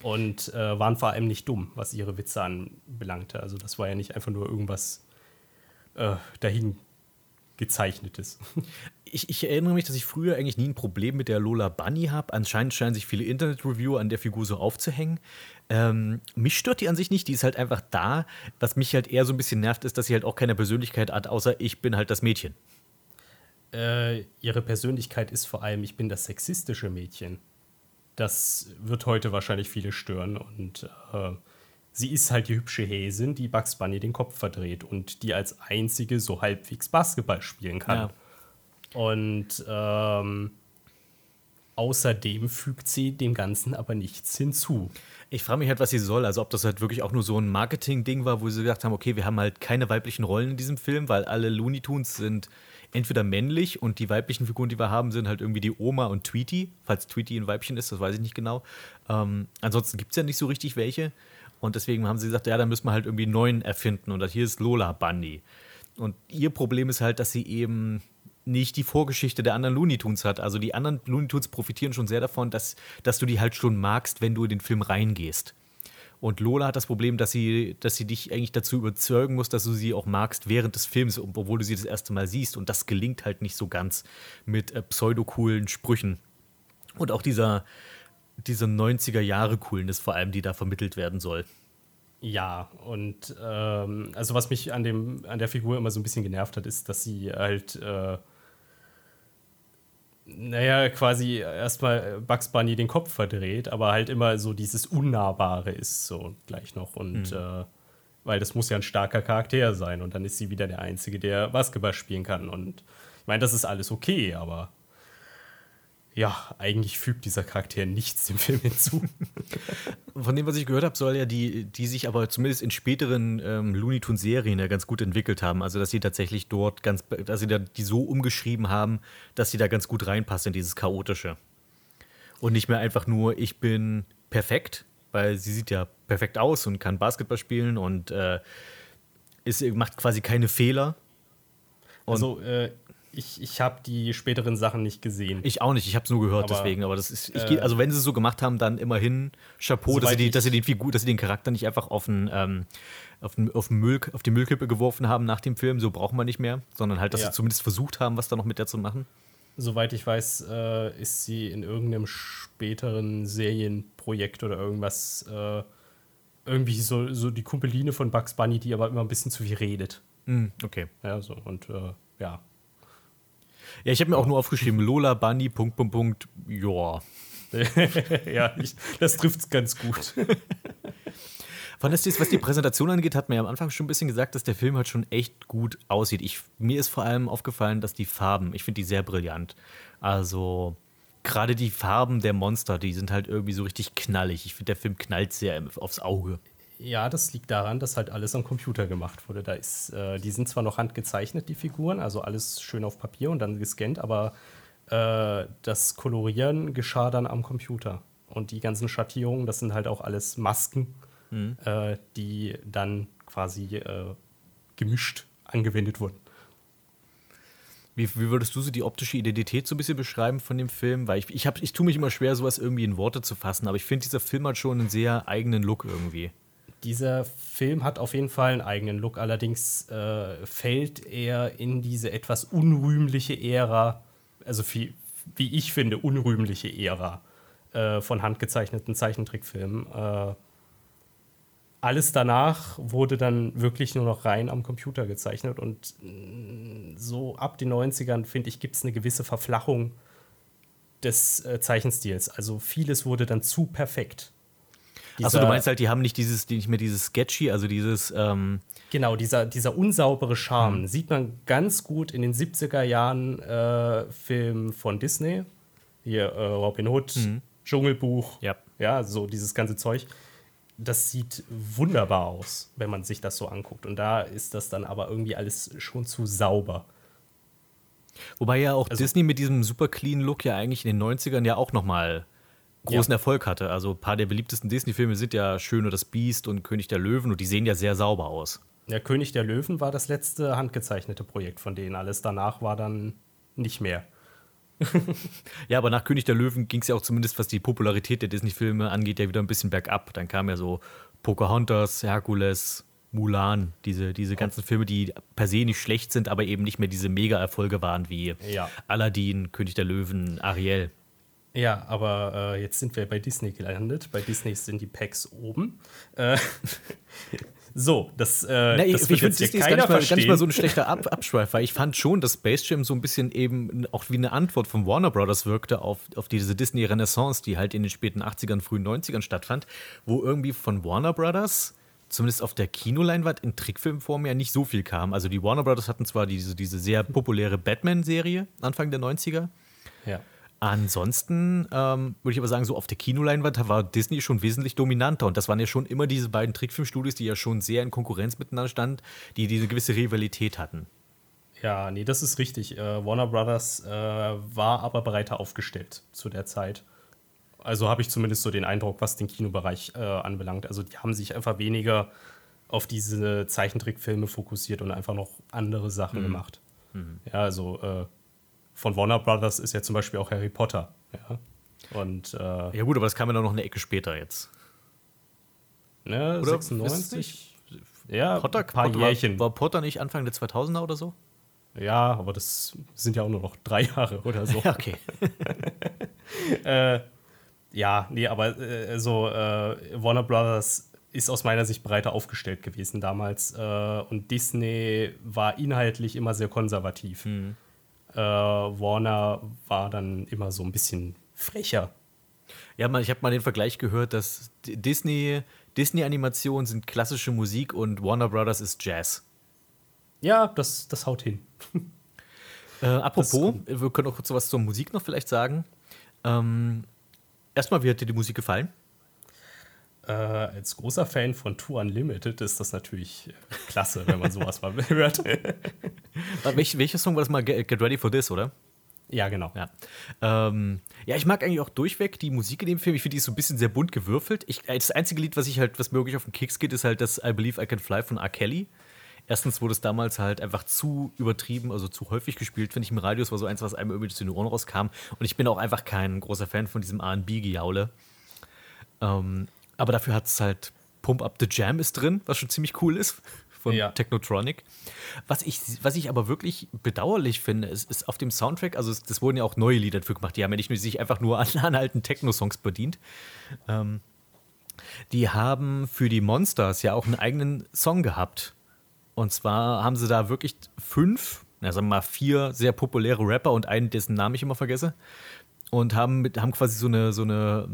Und äh, waren vor allem nicht dumm, was ihre Witze anbelangte. Also das war ja nicht einfach nur irgendwas äh, dahin gezeichnetes. [LAUGHS] Ich, ich erinnere mich, dass ich früher eigentlich nie ein Problem mit der Lola Bunny habe. Anscheinend scheinen sich viele Internet-Reviewer an der Figur so aufzuhängen. Ähm, mich stört die an sich nicht, die ist halt einfach da. Was mich halt eher so ein bisschen nervt, ist, dass sie halt auch keine Persönlichkeit hat, außer ich bin halt das Mädchen. Äh, ihre Persönlichkeit ist vor allem, ich bin das sexistische Mädchen. Das wird heute wahrscheinlich viele stören. Und äh, sie ist halt die hübsche Häsin, die Bugs Bunny den Kopf verdreht und die als einzige so halbwegs Basketball spielen kann. Ja. Und ähm, außerdem fügt sie dem Ganzen aber nichts hinzu. Ich frage mich halt, was sie soll. Also, ob das halt wirklich auch nur so ein Marketing-Ding war, wo sie gesagt haben: Okay, wir haben halt keine weiblichen Rollen in diesem Film, weil alle Looney Tunes sind entweder männlich und die weiblichen Figuren, die wir haben, sind halt irgendwie die Oma und Tweety. Falls Tweety ein Weibchen ist, das weiß ich nicht genau. Ähm, ansonsten gibt es ja nicht so richtig welche. Und deswegen haben sie gesagt: Ja, dann müssen wir halt irgendwie einen neuen erfinden. Und hier ist Lola Bunny. Und ihr Problem ist halt, dass sie eben nicht die Vorgeschichte der anderen Looney Tunes hat. Also die anderen Looney Tunes profitieren schon sehr davon, dass, dass du die halt schon magst, wenn du in den Film reingehst. Und Lola hat das Problem, dass sie, dass sie dich eigentlich dazu überzeugen muss, dass du sie auch magst während des Films, obwohl du sie das erste Mal siehst. Und das gelingt halt nicht so ganz mit äh, pseudo-coolen Sprüchen. Und auch dieser, diese 90er-Jahre-Coolness vor allem, die da vermittelt werden soll. Ja, und ähm, also was mich an, dem, an der Figur immer so ein bisschen genervt hat, ist, dass sie halt, äh, naja, quasi erstmal Bugs Bunny den Kopf verdreht, aber halt immer so dieses Unnahbare ist so gleich noch. Und äh, weil das muss ja ein starker Charakter sein und dann ist sie wieder der Einzige, der Basketball spielen kann. Und ich meine, das ist alles okay, aber ja, eigentlich fügt dieser Charakter nichts dem Film hinzu. [LAUGHS] von dem, was ich gehört habe, soll ja die, die sich aber zumindest in späteren ähm, Looney Tunes Serien ja ganz gut entwickelt haben. Also, dass sie tatsächlich dort ganz, dass sie da die so umgeschrieben haben, dass sie da ganz gut reinpasst in dieses Chaotische. Und nicht mehr einfach nur, ich bin perfekt, weil sie sieht ja perfekt aus und kann Basketball spielen und äh, ist, macht quasi keine Fehler. Und Also, äh, ich, ich habe die späteren Sachen nicht gesehen. Ich auch nicht, ich habe es nur gehört, Aber, deswegen. Aber das ist, ich äh, also wenn sie es so gemacht haben, dann immerhin Chapeau, dass sie, die, dass sie den Figur, dass sie den Charakter nicht einfach auf den, ähm, auf, den, auf, Müll, auf die Müllkippe geworfen haben nach dem Film. So brauchen wir nicht mehr, sondern halt, dass Ja. sie zumindest versucht haben, was da noch mit der zu machen. Soweit ich weiß, äh, ist sie in irgendeinem späteren Serienprojekt oder irgendwas äh, irgendwie so, so die Kumpeline von Bugs Bunny, die aber immer ein bisschen zu viel redet. Hm, okay. Ja, so und äh, ja. Ja, ich habe mir auch nur aufgeschrieben, Lola Bunny, Punkt, Punkt, Punkt, joa. [LAUGHS] ja, ich, das trifft's ganz gut. Was die Präsentation angeht, hat mir ja am Anfang schon ein bisschen gesagt, dass der Film halt schon echt gut aussieht. Ich, mir ist vor allem aufgefallen, dass die Farben, ich finde die sehr brillant. Also gerade die Farben der Monster, die sind halt irgendwie so richtig knallig. Ich finde, der Film knallt sehr aufs Auge. Ja, das liegt daran, dass halt alles am Computer gemacht wurde. Da ist, äh, die sind zwar noch handgezeichnet, die Figuren, also alles schön auf Papier und dann gescannt, aber äh, das Kolorieren geschah dann am Computer. Und die ganzen Schattierungen, das sind halt auch alles Masken, äh, die dann quasi äh, gemischt angewendet wurden. Wie, wie würdest du so die optische Identität so ein bisschen beschreiben von dem Film? Weil ich, ich, hab, ich tue mich immer schwer, sowas irgendwie in Worte zu fassen, aber ich finde, dieser Film hat schon einen sehr eigenen Look irgendwie. Dieser Film hat auf jeden Fall einen eigenen Look, allerdings äh, fällt er in diese etwas unrühmliche Ära, also wie, wie ich finde, unrühmliche Ära äh, von handgezeichneten Zeichentrickfilmen. Äh, alles danach wurde dann wirklich nur noch rein am Computer gezeichnet und mh, so ab den 90ern, finde ich, gibt es eine gewisse Verflachung des äh, Zeichenstils. Also vieles wurde dann zu perfekt. Achso, du meinst halt, die haben nicht dieses, die- nicht mehr dieses Sketchy, also dieses, ähm, Genau, dieser, dieser unsaubere. Charme sieht man ganz gut in den 70er Jahren äh, Filmen von Disney. Hier äh, Robin Hood, Dschungelbuch, Hm. Ja. ja, so dieses ganze Zeug. Das sieht wunderbar aus, wenn man sich das so anguckt. Und da ist das dann aber irgendwie alles schon zu sauber. wobei ja auch Also Disney mit diesem super clean Look ja eigentlich in den 90ern ja auch nochmal großen Ja. Erfolg hatte. Also ein paar der beliebtesten Disney-Filme sind ja Schön und das Biest und König der Löwen und die sehen ja sehr sauber aus. Der König der Löwen war das letzte handgezeichnete Projekt von denen. Alles danach war dann nicht mehr. [LAUGHS] Ja, aber nach König der Löwen ging es ja auch zumindest, was die Popularität der Disney-Filme angeht, ja wieder ein bisschen bergab. Dann kam ja so Pocahontas, Hercules, Mulan, diese, diese ganzen Filme, die per se nicht schlecht sind, aber eben nicht mehr diese Mega-Erfolge waren wie Ja. Aladdin, König der Löwen, Ariel. Ja, aber äh, jetzt sind wir bei Disney gelandet. Bei Disney sind die Packs oben. Äh, [LAUGHS] so, das, äh, Na, ich das ich wird finde, jetzt Disney ist gar nicht, mal, gar nicht mal so ein schlechter Ab Abschweif, weil ich fand schon, dass Space Jam so ein bisschen eben auch wie eine Antwort von Warner Brothers wirkte auf, auf diese Disney-Renaissance, die halt in den späten 80ern, frühen 90ern stattfand, wo irgendwie von Warner Brothers zumindest auf der Kinoleinwand in Trickfilmform ja nicht so viel kam. Also die Warner Brothers hatten zwar diese, diese sehr populäre Batman-Serie Anfang der 90er, ja. Ansonsten ähm, würde ich aber sagen, so auf der Kinoleinwand war Disney schon wesentlich dominanter. Und das waren ja schon immer diese beiden Trickfilmstudios, die ja schon sehr in Konkurrenz miteinander standen, die diese gewisse Rivalität hatten. ja, nee, das ist richtig. Äh, Warner Brothers äh, war aber breiter aufgestellt zu der Zeit. Also habe ich zumindest so den Eindruck, was den Kinobereich äh, anbelangt. Also die haben sich einfach weniger auf diese Zeichentrickfilme fokussiert und einfach noch andere Sachen gemacht. Ja, also äh, von Warner Brothers ist ja zum Beispiel auch Harry Potter. Ja. Und äh, Ja, gut, aber das kam ja noch eine Ecke später jetzt. ne, Oder? 96? Ja, Potter, ein paar Potter Jährchen. War, war Potter nicht Anfang der 2000er oder so? Ja, aber das sind ja auch nur noch drei Jahre oder so. [LAUGHS] Ja, okay. [LAUGHS] Ja, nee, aber äh, so äh, Warner Brothers ist aus meiner Sicht breiter aufgestellt gewesen damals. Äh, und Disney war inhaltlich immer sehr konservativ. Äh, Warner war dann immer so ein bisschen frecher. Ja, man, ich habe mal den Vergleich gehört, dass Disney, Disney-Animationen sind klassische Musik und Warner Brothers ist Jazz. Ja, das, das haut hin. Äh, apropos, wir können auch kurz was zur Musik noch vielleicht sagen. Ähm, erstmal, wie hat dir die Musik gefallen? Äh, als großer Fan von Tour Unlimited ist das natürlich äh, klasse, wenn man sowas mal [LAUGHS] hört. Welch, welcher Song war das mal? Get, Get Ready for This, oder? ja, genau. Ja. Ähm, ja, ich mag eigentlich auch durchweg die Musik in dem Film. Ich finde, die ist so ein bisschen sehr bunt gewürfelt. Ich, äh, das einzige Lied, was ich halt, was mir wirklich auf den Keks geht, ist halt das I Believe I Can Fly von R. Kelly. Erstens wurde es damals halt einfach zu übertrieben, also zu häufig gespielt, finde ich, im Radio. Es war so eins, was einem irgendwie zu den Ohren rauskam. Und ich bin auch einfach kein großer Fan von diesem RB-Gejaule. Ähm, aber dafür hat es halt Pump Up the Jam ist drin, was schon ziemlich cool ist von Ja. Technotronic. Was ich, was ich aber wirklich bedauerlich finde, ist, ist auf dem Soundtrack, also es, das wurden ja auch neue Lieder dafür gemacht, die haben ja nicht nur sich einfach nur an, an alten Techno-Songs bedient. Ähm, die haben für die Monsters ja auch einen eigenen Song gehabt. Und zwar haben sie da wirklich fünf, na, sagen wir mal vier sehr populäre Rapper und einen, dessen Namen ich immer vergesse. Und haben, mit, haben quasi so eine, so eine,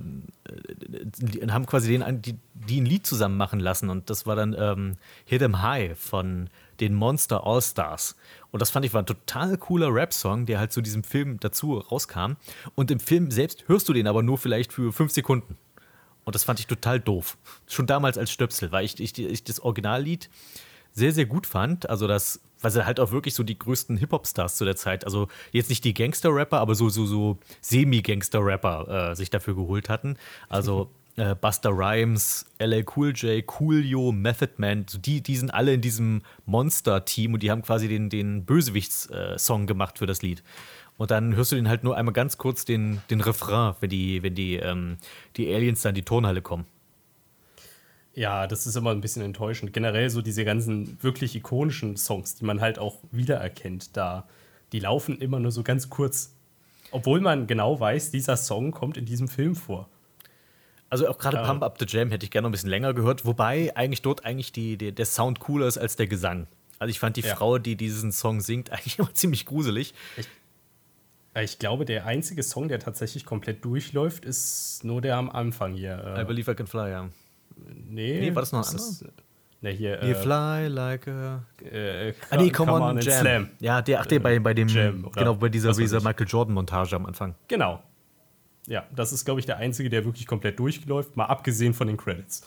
äh, haben quasi den, die, die ein Lied zusammen machen lassen. Und das war dann ähm, Hit 'em High von den Monster All-Stars. Und das fand ich war ein total cooler Rap-Song, der halt zu diesem Film dazu rauskam. Und im Film selbst hörst du den aber nur vielleicht für fünf Sekunden. Und das fand ich total doof. Schon damals als Stöpsel, weil ich, ich, ich das Originallied sehr, sehr gut fand. Also das, weil sie halt auch wirklich so die größten Hip-Hop-Stars zu der Zeit, also jetzt nicht die Gangster-Rapper, aber so, so, so Semi-Gangster-Rapper äh, sich dafür geholt hatten. Also äh, Buster Rhymes, LL Cool J, Coolio, Method Man, so die, die sind alle in diesem Monster-Team und die haben quasi den, den Bösewichts-Song gemacht für das Lied. Und dann hörst du den halt nur einmal ganz kurz den, den Refrain, wenn die, wenn die, ähm, die Aliens dann in die Turnhalle kommen. Ja, das ist immer ein bisschen enttäuschend. Generell so diese ganzen wirklich ikonischen Songs, die man halt auch wiedererkennt, da, die laufen immer nur so ganz kurz. Obwohl man genau weiß, dieser Song kommt in diesem Film vor. Also auch gerade Pump Up the Jam hätte ich gerne noch ein bisschen länger gehört, wobei eigentlich dort eigentlich die, die, der Sound cooler ist als der Gesang. Also ich fand die Ja. Frau, die diesen Song singt, [LAUGHS] eigentlich immer ziemlich gruselig. Ich glaube, der einzige Song, der tatsächlich komplett durchläuft, ist nur der am Anfang hier. I Äh, believe I can fly, ja. Nee, Nee, war das noch ein ist Ne, hier. You Äh, fly like a... äh, Ah nee, come, on, and Jam. Slam. Ja, der, ach, der bei, bei dem, Jam, genau, bei dieser, dieser ich. Michael Jordan-Montage am Anfang. Genau. Ja, das ist, glaube ich, der einzige, der wirklich komplett durchläuft, mal abgesehen von den Credits.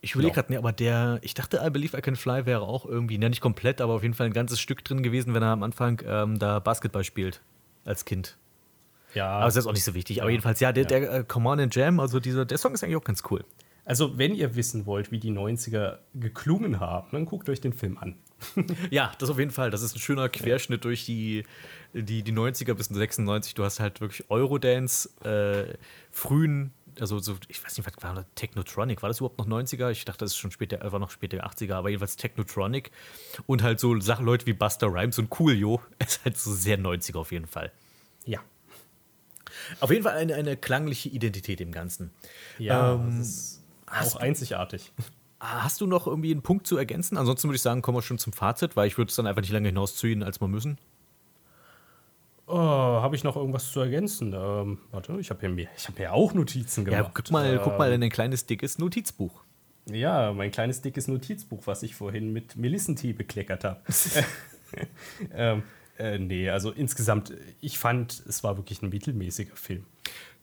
Ich überlege gerade, nee, aber der, ich dachte, I Believe I Can Fly wäre auch irgendwie, ne, nicht komplett, aber auf jeden Fall ein ganzes Stück drin gewesen, wenn er am Anfang ähm, da Basketball spielt. Als Kind. Ja, Aber das ist auch nicht so wichtig. Aber jedenfalls, ja, der, der äh, Come On and Jam, also dieser, der Song ist eigentlich auch ganz cool. also wenn ihr wissen wollt, wie die 90er geklungen haben, dann guckt euch den Film an. [LAUGHS] Ja, das auf jeden Fall. Das ist ein schöner Querschnitt durch die, die, die 90er bis 96. Du hast halt wirklich Eurodance, äh, frühen, also so, ich weiß nicht, was war das? Technotronic, war das überhaupt noch 90er? Ich dachte, das ist schon später, war noch später 80er, aber jedenfalls Technotronic. Und halt so Sachen, Leute wie Buster Rhymes und Coolio, [LAUGHS] ist halt so sehr 90er auf jeden Fall. Ja. Auf jeden Fall eine, eine klangliche Identität im Ganzen. Ja, Ähm, das ist auch einzigartig. Ah, Hast du noch irgendwie einen Punkt zu ergänzen? Ansonsten würde ich sagen, kommen wir schon zum Fazit, weil ich würde es dann einfach nicht lange hinausziehen, als wir müssen. Oh, Habe ich noch irgendwas zu ergänzen? Ähm, warte, ich habe hier, ich hab hier auch Notizen gemacht. Ja, guck mal, guck mal in ein kleines, dickes Notizbuch. Ja, mein kleines dickes Notizbuch, was ich vorhin mit Melissentee bekleckert habe. [LAUGHS] [LAUGHS] ähm, äh, nee, also insgesamt, ich fand, es war wirklich ein mittelmäßiger Film.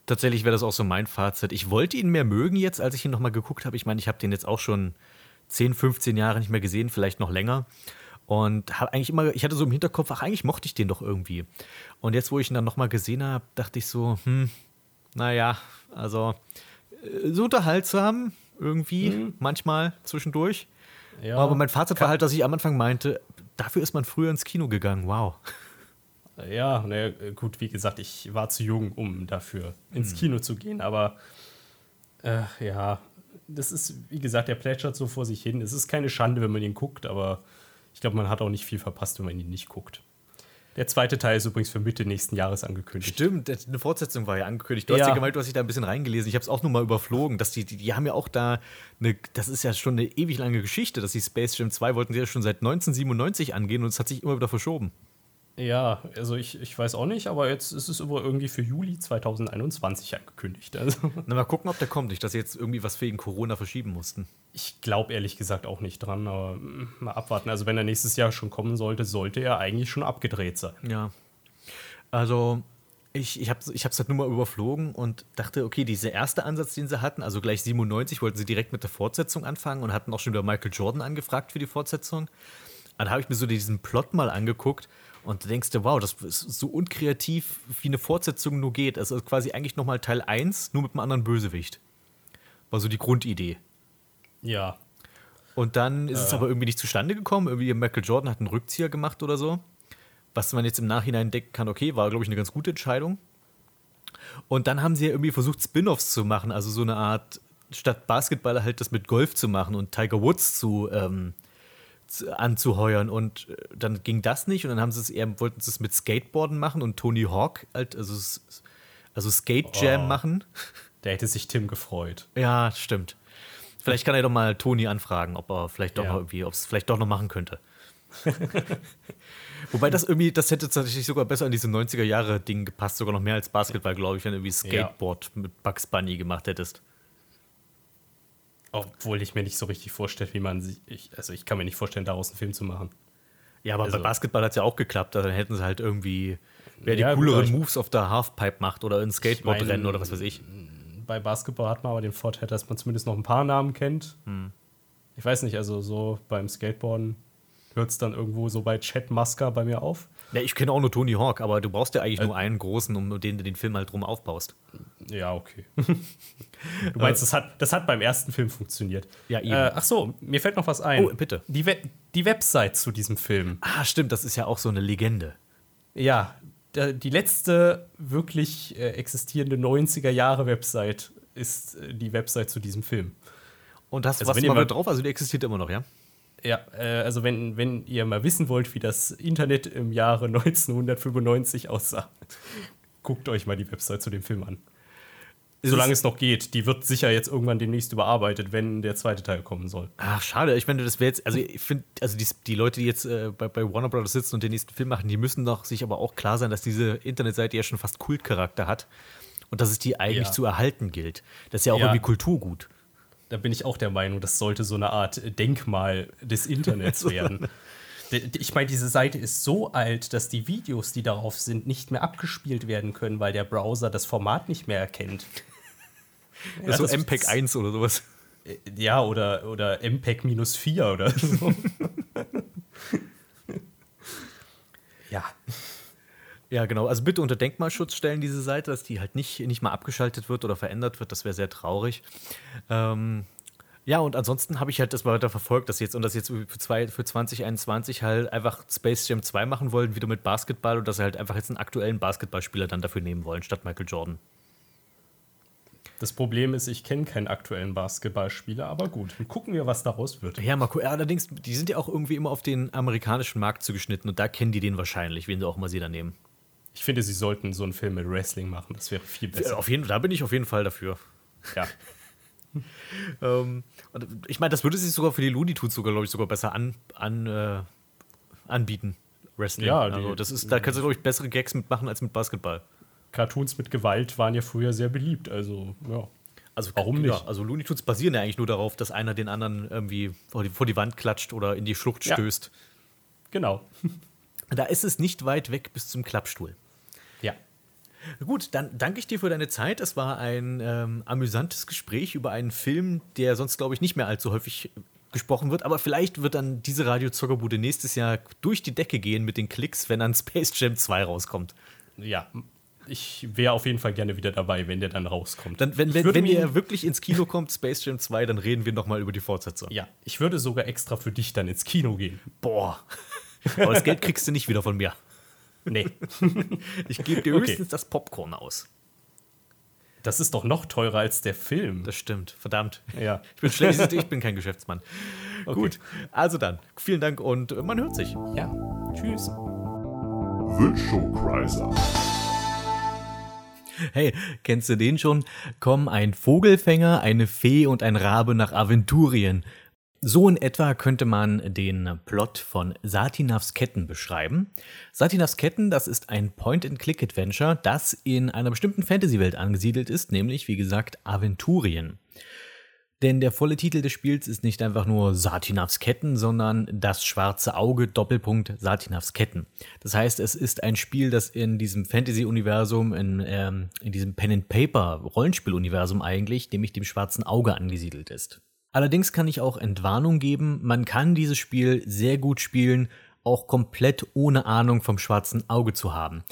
Tatsächlich wäre das auch so mein Fazit. Ich wollte ihn mehr mögen jetzt, als ich ihn nochmal geguckt habe. Ich meine, ich habe den jetzt auch schon 10, 15 Jahre nicht mehr gesehen, vielleicht noch länger. Und habe eigentlich immer, ich hatte so im Hinterkopf, ach, eigentlich mochte ich den doch irgendwie. Und jetzt, wo ich ihn dann nochmal gesehen habe, dachte ich so, hm, naja, also äh, so unterhaltsam irgendwie, manchmal zwischendurch. Ja, Aber mein Fazit war halt, dass ich am Anfang meinte, dafür ist man früher ins Kino gegangen. Wow. Ja, ne, gut, wie gesagt, ich war zu jung, um dafür ins Hm. Kino zu gehen, aber äh, ja, das ist, wie gesagt, der plätschert so vor sich hin. Es ist keine Schande, wenn man ihn guckt, aber ich glaube, man hat auch nicht viel verpasst, wenn man ihn nicht guckt. Der zweite Teil ist übrigens für Mitte nächsten Jahres angekündigt. Stimmt, eine Fortsetzung war ja angekündigt. Du hast Ja. ja gemeint, du hast dich da ein bisschen reingelesen. Ich habe es auch nur mal überflogen. Dass die, die, die haben ja auch da eine, das ist ja schon eine ewig lange Geschichte, dass die Space Jam 2 wollten sie ja schon seit 1997 angehen und es hat sich immer wieder verschoben. Ja, also ich, ich weiß auch nicht, aber jetzt ist es aber irgendwie für Juli 2021 angekündigt. Also Na, mal gucken, ob der kommt. Nicht, dass sie jetzt irgendwie was wegen Corona verschieben mussten. ich glaube ehrlich gesagt auch nicht dran, aber mm, mal abwarten. Also wenn er nächstes Jahr schon kommen sollte, sollte er eigentlich schon abgedreht sein. Ja. Also, Ich, ich habe es ich hab's halt nur mal überflogen und dachte, okay, dieser erste Ansatz, den sie hatten, also gleich 97, wollten sie direkt mit der Fortsetzung anfangen und hatten auch schon wieder Michael Jordan angefragt für die Fortsetzung. Dann habe ich mir so diesen Plot mal angeguckt und du denkst dir, wow, das ist so unkreativ, wie eine Fortsetzung nur geht. Also quasi eigentlich nochmal Teil 1, nur mit einem anderen Bösewicht. War so die Grundidee. Ja. Und dann ist es aber irgendwie nicht zustande gekommen. Irgendwie Michael Jordan hat einen Rückzieher gemacht oder so. Was man jetzt im Nachhinein denken kann, okay, war, glaube ich, eine ganz gute Entscheidung. Und dann haben sie ja irgendwie versucht, Spin-offs zu machen, also so eine Art, statt Basketball halt das mit Golf zu machen und Tiger Woods zu, ähm, zu anzuheuern. Und äh, dann ging das nicht und dann haben sie es eher, wollten sie es mit Skateboarden machen und Tony Hawk halt, also, also Skate Jam Oh. machen. [LAUGHS] Da hätte sich Tim gefreut. Ja, stimmt. Vielleicht kann er doch mal Toni anfragen, ob er vielleicht doch Ja. noch irgendwie, ob es vielleicht doch noch machen könnte. [LAUGHS] Wobei das irgendwie, das hätte tatsächlich sogar besser in diese 90er Jahre Ding gepasst, sogar noch mehr als Basketball, glaube ich, wenn du irgendwie Skateboard mit Bugs Bunny gemacht hättest. Obwohl ich mir nicht so richtig vorstelle, wie man sich. Ich, also ich kann mir nicht vorstellen, daraus einen Film zu machen. Ja, aber Also- bei Basketball hat es ja auch geklappt, also dann hätten sie halt irgendwie, wer die Ja, cooleren Moves auf der Halfpipe macht oder ein Skateboard-Rennen mein- oder was weiß ich. Bei Basketball hat man aber den Vorteil, dass man zumindest noch ein paar Namen kennt. Hm. Ich weiß nicht, also so beim Skateboarden hört es dann irgendwo so bei Chad Musker bei mir auf. Ja, ich kenne auch nur Tony Hawk, aber du brauchst ja eigentlich nur einen großen, um den du den Film halt drum aufbaust. Ja, okay. [LAUGHS] du meinst, das hat, das hat beim ersten Film funktioniert. Ja, eben. Äh, ach so, mir fällt noch was ein. Oh, bitte. Die, We die Website zu diesem Film. Ah, stimmt, das ist ja auch so eine Legende. Ja, die letzte wirklich äh, existierende 90er-Jahre-Website ist äh, die Website zu diesem Film. Und hast Also was mal- drauf? Also die existiert immer noch, ja? Ja, äh, also wenn, wenn ihr mal wissen wollt, wie das Internet im Jahre [LAUGHS] 1995 aussah, guckt euch mal die Website zu dem Film an. Solange es noch geht. Die wird sicher jetzt irgendwann demnächst überarbeitet, wenn der zweite Teil kommen soll. Ach, schade. Ich meine, das wäre jetzt, also ich finde, also die, die Leute, die jetzt äh, bei, bei Warner Brothers sitzen und den nächsten Film machen, die müssen doch sich aber auch klar sein, dass diese Internetseite ja schon fast Kultcharakter hat und dass es die eigentlich Ja. zu erhalten gilt. Das ist ja auch Ja. irgendwie Kulturgut. Da bin ich auch der Meinung, das sollte so eine Art Denkmal des Internets [LAUGHS] werden. Ich meine, diese Seite ist so alt, dass die Videos, die darauf sind, nicht mehr abgespielt werden können, weil der Browser das Format nicht mehr erkennt. so das- MPEG 1 oder sowas. Äh, Ja, oder, oder MPEG minus 4 oder so. [LAUGHS] ja. Ja, genau. Also bitte unter Denkmalschutz stellen diese Seite, dass die halt nicht, nicht mal abgeschaltet wird oder verändert wird. Das wäre sehr traurig. Ähm, ja, und ansonsten habe ich halt das mal weiter verfolgt, dass jetzt und das jetzt für, zwei, für 2021 halt einfach Space Jam 2 machen wollen, wieder mit Basketball und dass sie halt einfach jetzt einen aktuellen Basketballspieler dann dafür nehmen wollen, statt Michael Jordan. Das Problem ist, ich kenne keinen aktuellen Basketballspieler, aber gut, gucken wir, was daraus wird. Ja, Marco, allerdings, die sind ja auch irgendwie immer auf den amerikanischen Markt zugeschnitten und da kennen die den wahrscheinlich, wen sie auch immer sie da nehmen. Ich finde, sie sollten so einen Film mit Wrestling machen, das wäre viel Ja, besser. auf jeden, da bin ich auf jeden Fall dafür. Ja. [LAUGHS] Ähm, und ich meine, das würde sich sogar für die Looney Tunes sogar, glaube ich, sogar besser an, an, äh, anbieten. Wrestling. Ja, die- also das ist, da kannst du, glaube ich, bessere Gags mitmachen als mit Basketball. Cartoons mit Gewalt waren ja früher sehr beliebt, also ja. Also, Warum ja, nicht? also Looney Tunes basieren ja eigentlich nur darauf, dass einer den anderen irgendwie vor die, vor die Wand klatscht oder in die Schlucht Ja. stößt. Genau. [LAUGHS] Da ist es nicht weit weg bis zum Klappstuhl. Gut, dann danke ich dir für deine Zeit. Es war ein ähm, amüsantes Gespräch über einen Film, der sonst, glaube ich, nicht mehr allzu häufig gesprochen wird. Aber vielleicht wird dann diese Radio Zuckerbude nächstes Jahr durch die Decke gehen mit den Klicks, wenn dann Space Jam 2 rauskommt. Ja. Ich wäre auf jeden Fall gerne wieder dabei, wenn der dann rauskommt. Dann, wenn, wenn, wenn ihr wirklich ins Kino [LAUGHS] kommt, Space Jam 2, dann reden wir nochmal über die Fortsetzung. Ja, ich würde sogar extra für dich dann ins Kino gehen. Boah. [LAUGHS] Aber das Geld kriegst du nicht wieder von mir. Nee, [LAUGHS] Ich gebe dir Okay. höchstens das Popcorn aus. das ist doch noch teurer als der Film. Das stimmt, verdammt. Ja. Ich bin schlecht, ich bin kein Geschäftsmann. [LAUGHS] Gut, also dann, vielen Dank und äh, man hört sich. Ja. Tschüss. The. Hey, kennst du den schon? Kommen ein Vogelfänger, eine Fee und ein Rabe nach Aventurien. So in etwa könnte man den Plot von Satinavs Ketten beschreiben. Satinavs Ketten, das ist ein Point-and-Click-Adventure, das in einer bestimmten Fantasy-Welt angesiedelt ist, nämlich, wie gesagt, Aventurien. Denn der volle Titel des Spiels ist nicht einfach nur Satinavs Ketten, sondern das schwarze Auge Doppelpunkt Satinavs Ketten. Das heißt, es ist ein Spiel, das in diesem Fantasy-Universum, in, ähm, in diesem Pen-and-Paper-Rollenspiel-Universum eigentlich, nämlich dem schwarzen Auge angesiedelt ist. Allerdings kann ich auch Entwarnung geben, man kann dieses Spiel sehr gut spielen, auch komplett ohne Ahnung vom schwarzen Auge zu haben.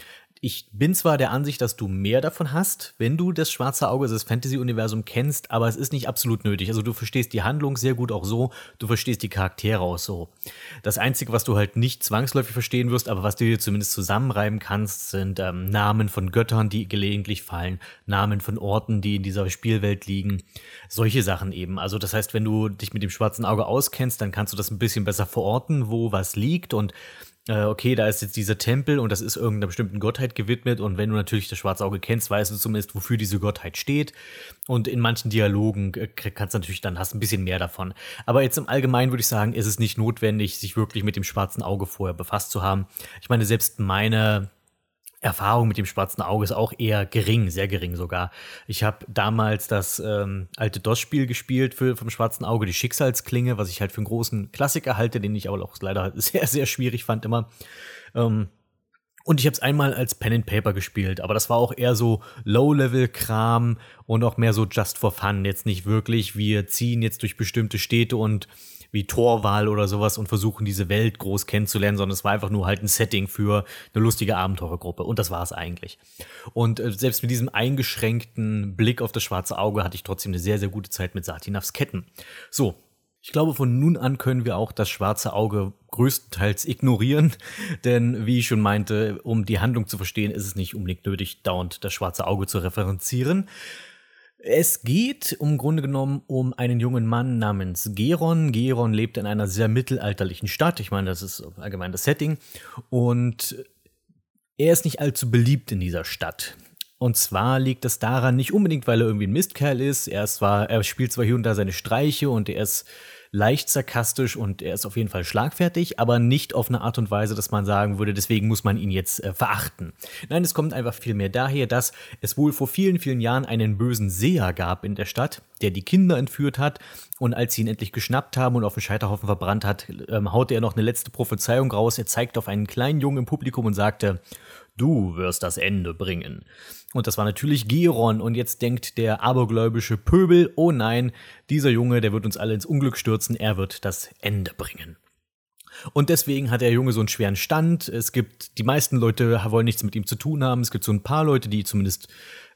Ich bin zwar der Ansicht, dass du mehr davon hast, wenn du das schwarze Auge, also das Fantasy-Universum kennst, aber es ist nicht absolut nötig. Also du verstehst die Handlung sehr gut auch so, du verstehst die Charaktere auch so. Das Einzige, was du halt nicht zwangsläufig verstehen wirst, aber was du dir zumindest zusammenreiben kannst, sind ähm, Namen von Göttern, die gelegentlich fallen, Namen von Orten, die in dieser Spielwelt liegen, solche Sachen eben. Also das heißt, wenn du dich mit dem schwarzen Auge auskennst, dann kannst du das ein bisschen besser verorten, wo was liegt und äh, okay, da ist jetzt dieser Tempel und das ist irgendeiner bestimmten Gottheit gewidmet und wenn du natürlich das schwarze Auge kennst, weißt du zumindest, wofür diese Gottheit steht und in manchen Dialogen äh, kannst du natürlich dann hast ein bisschen mehr davon. Aber jetzt im Allgemeinen würde ich sagen, ist es nicht notwendig, sich wirklich mit dem schwarzen Auge vorher befasst zu haben. Ich meine, selbst meine Erfahrung mit dem schwarzen Auge ist auch eher gering, sehr gering sogar. Ich habe damals das ähm, alte DOS-Spiel gespielt für, vom schwarzen Auge, die Schicksalsklinge, was ich halt für einen großen Klassiker halte, den ich aber auch leider [LAUGHS] sehr, sehr schwierig fand immer. Ähm, und ich habe es einmal als Pen and Paper gespielt, aber das war auch eher so Low-Level-Kram und auch mehr so just for fun. Jetzt nicht wirklich, wir ziehen jetzt durch bestimmte Städte und wie Torwahl oder sowas und versuchen, diese Welt groß kennenzulernen, sondern es war einfach nur halt ein Setting für eine lustige Abenteurergruppe. Und das war es eigentlich. Und äh, selbst mit diesem eingeschränkten Blick auf das schwarze Auge hatte ich trotzdem eine sehr, sehr gute Zeit mit Satinavs Ketten. So, ich glaube, von nun an können wir auch das schwarze Auge größtenteils ignorieren, [LAUGHS] denn wie ich schon meinte, um die Handlung zu verstehen, ist es nicht unbedingt nötig, dauernd das schwarze Auge zu referenzieren. Es geht im Grunde genommen um einen jungen Mann namens Geron. Geron lebt in einer sehr mittelalterlichen Stadt. Ich meine, das ist allgemein das Setting. Und er ist nicht allzu beliebt in dieser Stadt. Und zwar liegt das daran, nicht unbedingt, weil er irgendwie ein Mistkerl ist. Er, ist zwar, er spielt zwar hier und da seine Streiche und er ist leicht sarkastisch und er ist auf jeden Fall schlagfertig, aber nicht auf eine Art und Weise, dass man sagen würde, deswegen muss man ihn jetzt äh, verachten. Nein, es kommt einfach vielmehr daher, dass es wohl vor vielen, vielen Jahren einen bösen Seher gab in der Stadt, der die Kinder entführt hat und als sie ihn endlich geschnappt haben und auf den Scheiterhaufen verbrannt hat, ähm, haute er noch eine letzte Prophezeiung raus. Er zeigte auf einen kleinen Jungen im Publikum und sagte, du wirst das Ende bringen. Und das war natürlich Geron. Und jetzt denkt der abergläubische Pöbel, oh nein, dieser Junge, der wird uns alle ins Unglück stürzen, er wird das Ende bringen. Und deswegen hat der Junge so einen schweren Stand. Es gibt, die meisten Leute wollen nichts mit ihm zu tun haben. Es gibt so ein paar Leute, die zumindest,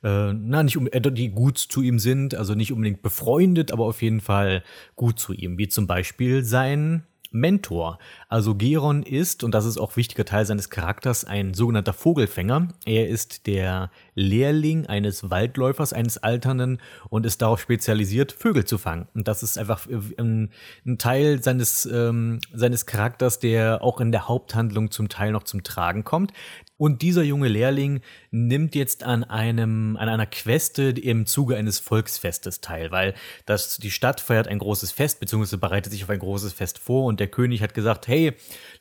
äh, na, nicht um, äh, die gut zu ihm sind, also nicht unbedingt befreundet, aber auf jeden Fall gut zu ihm, wie zum Beispiel sein Mentor. Also Geron ist, und das ist auch wichtiger Teil seines Charakters, ein sogenannter Vogelfänger. Er ist der Lehrling eines Waldläufers, eines Alternden und ist darauf spezialisiert, Vögel zu fangen. Und das ist einfach ein, ein Teil seines, ähm, seines Charakters, der auch in der Haupthandlung zum Teil noch zum Tragen kommt. Und dieser junge Lehrling nimmt jetzt an einem, an einer Queste im Zuge eines Volksfestes teil, weil das, die Stadt feiert ein großes Fest, beziehungsweise bereitet sich auf ein großes Fest vor und der König hat gesagt, hey,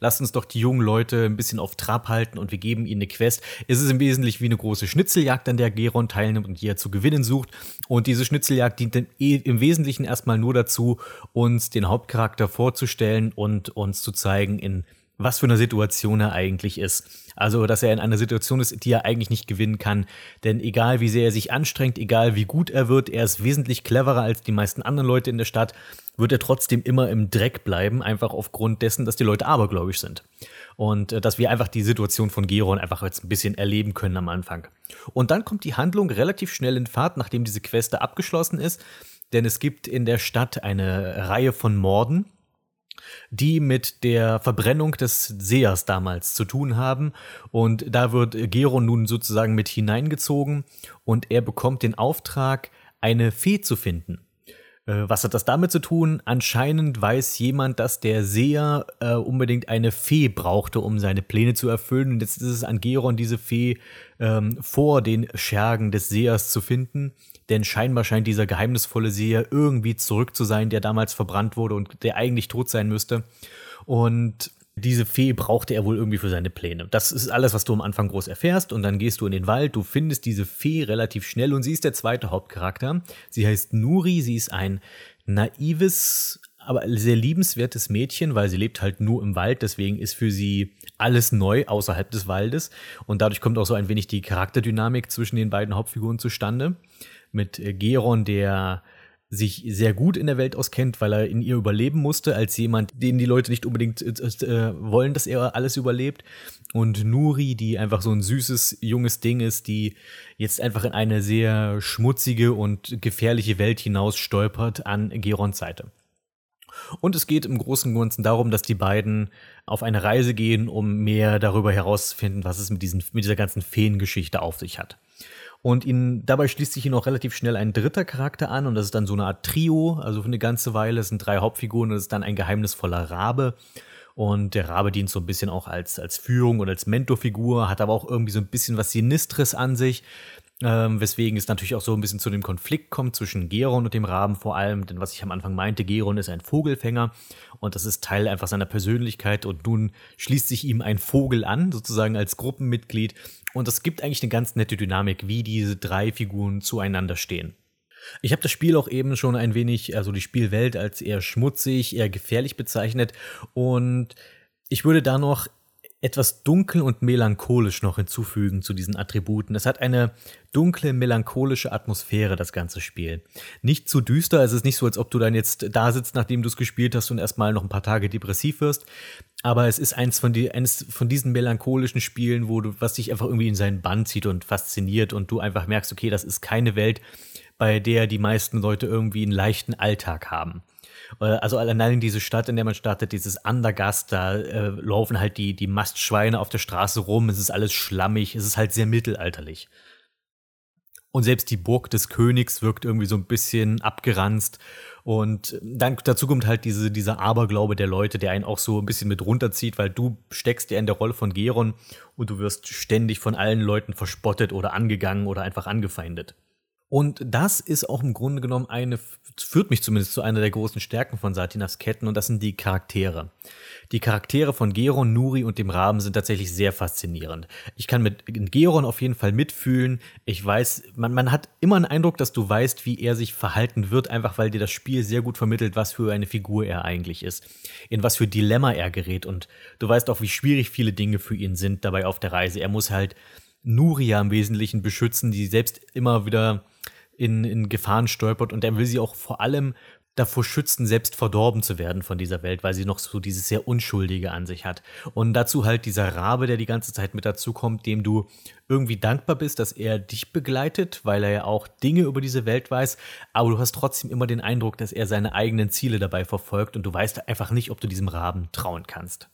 lasst uns doch die jungen Leute ein bisschen auf Trab halten und wir geben ihnen eine Quest. Es ist im Wesentlichen wie eine große Schnitzeljagd, an der Geron teilnimmt und die er zu gewinnen sucht. Und diese Schnitzeljagd dient im Wesentlichen erstmal nur dazu, uns den Hauptcharakter vorzustellen und uns zu zeigen, in was für eine Situation er eigentlich ist. Also, dass er in einer Situation ist, die er eigentlich nicht gewinnen kann. Denn egal wie sehr er sich anstrengt, egal wie gut er wird, er ist wesentlich cleverer als die meisten anderen Leute in der Stadt, wird er trotzdem immer im Dreck bleiben, einfach aufgrund dessen, dass die Leute abergläubisch sind. Und äh, dass wir einfach die Situation von Geron einfach jetzt ein bisschen erleben können am Anfang. Und dann kommt die Handlung relativ schnell in Fahrt, nachdem diese Queste abgeschlossen ist. Denn es gibt in der Stadt eine Reihe von Morden, die mit der Verbrennung des Sehers damals zu tun haben. Und da wird Gero nun sozusagen mit hineingezogen und er bekommt den Auftrag, eine Fee zu finden. Äh, was hat das damit zu tun? Anscheinend weiß jemand, dass der Seher äh, unbedingt eine Fee brauchte, um seine Pläne zu erfüllen. Und jetzt ist es an Geron, diese Fee ähm, vor den Schergen des Sehers zu finden. Denn scheinbar scheint dieser geheimnisvolle Seher irgendwie zurück zu sein, der damals verbrannt wurde und der eigentlich tot sein müsste. Und diese Fee brauchte er wohl irgendwie für seine Pläne. Das ist alles, was du am Anfang groß erfährst. Und dann gehst du in den Wald, du findest diese Fee relativ schnell und sie ist der zweite Hauptcharakter. Sie heißt Nuri, sie ist ein naives, aber sehr liebenswertes Mädchen, weil sie lebt halt nur im Wald, deswegen ist für sie alles neu außerhalb des Waldes und dadurch kommt auch so ein wenig die Charakterdynamik zwischen den beiden Hauptfiguren zustande. Mit äh, Geron, der sich sehr gut in der Welt auskennt, weil er in ihr überleben musste, als jemand, den die Leute nicht unbedingt äh, äh, wollen, dass er alles überlebt. Und Nuri, die einfach so ein süßes, junges Ding ist, die jetzt einfach in eine sehr schmutzige und gefährliche Welt hinaus stolpert an Gerons Seite. Und es geht im Großen und Ganzen darum, dass die beiden auf eine Reise gehen, um mehr darüber herauszufinden, was es mit, diesen, mit dieser ganzen Feengeschichte auf sich hat. Und ihn, dabei schließt sich ihn auch relativ schnell ein dritter Charakter an und das ist dann so eine Art Trio, also für eine ganze Weile. Es sind drei Hauptfiguren und es ist dann ein geheimnisvoller Rabe. Und der Rabe dient so ein bisschen auch als, als Führung und als Mentorfigur, hat aber auch irgendwie so ein bisschen was Sinistres an sich. Ähm, weswegen es natürlich auch so ein bisschen zu dem Konflikt kommt zwischen Geron und dem Raben vor allem. Denn was ich am Anfang meinte, Geron ist ein Vogelfänger und das ist Teil einfach seiner Persönlichkeit. Und nun schließt sich ihm ein Vogel an, sozusagen als Gruppenmitglied. Und es gibt eigentlich eine ganz nette Dynamik, wie diese drei Figuren zueinander stehen. Ich habe das Spiel auch eben schon ein wenig, also die Spielwelt als eher schmutzig, eher gefährlich bezeichnet. Und ich würde da noch etwas dunkel und melancholisch noch hinzufügen zu diesen Attributen. Es hat eine dunkle, melancholische Atmosphäre, das ganze Spiel. Nicht zu düster, es ist nicht so, als ob du dann jetzt da sitzt, nachdem du es gespielt hast und erstmal noch ein paar Tage depressiv wirst. Aber es ist eins von, die, eines von diesen melancholischen Spielen, wo du, was dich einfach irgendwie in seinen Bann zieht und fasziniert und du einfach merkst, okay, das ist keine Welt, bei der die meisten Leute irgendwie einen leichten Alltag haben. Äh, also allein diese Stadt, in der man startet, dieses Andergast, da äh, laufen halt die, die Mastschweine auf der Straße rum, es ist alles schlammig, es ist halt sehr mittelalterlich. Und selbst die Burg des Königs wirkt irgendwie so ein bisschen abgeranzt. Und dann dazu kommt halt diese, dieser Aberglaube der Leute, der einen auch so ein bisschen mit runterzieht, weil du steckst ja in der Rolle von Geron und du wirst ständig von allen Leuten verspottet oder angegangen oder einfach angefeindet. Und das ist auch im Grunde genommen eine, führt mich zumindest zu einer der großen Stärken von Satinas Ketten und das sind die Charaktere. Die Charaktere von Geron, Nuri und dem Raben sind tatsächlich sehr faszinierend. Ich kann mit Geron auf jeden Fall mitfühlen. Ich weiß, man, man hat immer einen Eindruck, dass du weißt, wie er sich verhalten wird, einfach weil dir das Spiel sehr gut vermittelt, was für eine Figur er eigentlich ist, in was für Dilemma er gerät und du weißt auch, wie schwierig viele Dinge für ihn sind dabei auf der Reise. Er muss halt Nuria im Wesentlichen beschützen, die selbst immer wieder in, in Gefahren stolpert und er will sie auch vor allem davor schützen, selbst verdorben zu werden von dieser Welt, weil sie noch so dieses sehr Unschuldige an sich hat. Und dazu halt dieser Rabe, der die ganze Zeit mit dazukommt, dem du irgendwie dankbar bist, dass er dich begleitet, weil er ja auch Dinge über diese Welt weiß, aber du hast trotzdem immer den Eindruck, dass er seine eigenen Ziele dabei verfolgt und du weißt einfach nicht, ob du diesem Raben trauen kannst.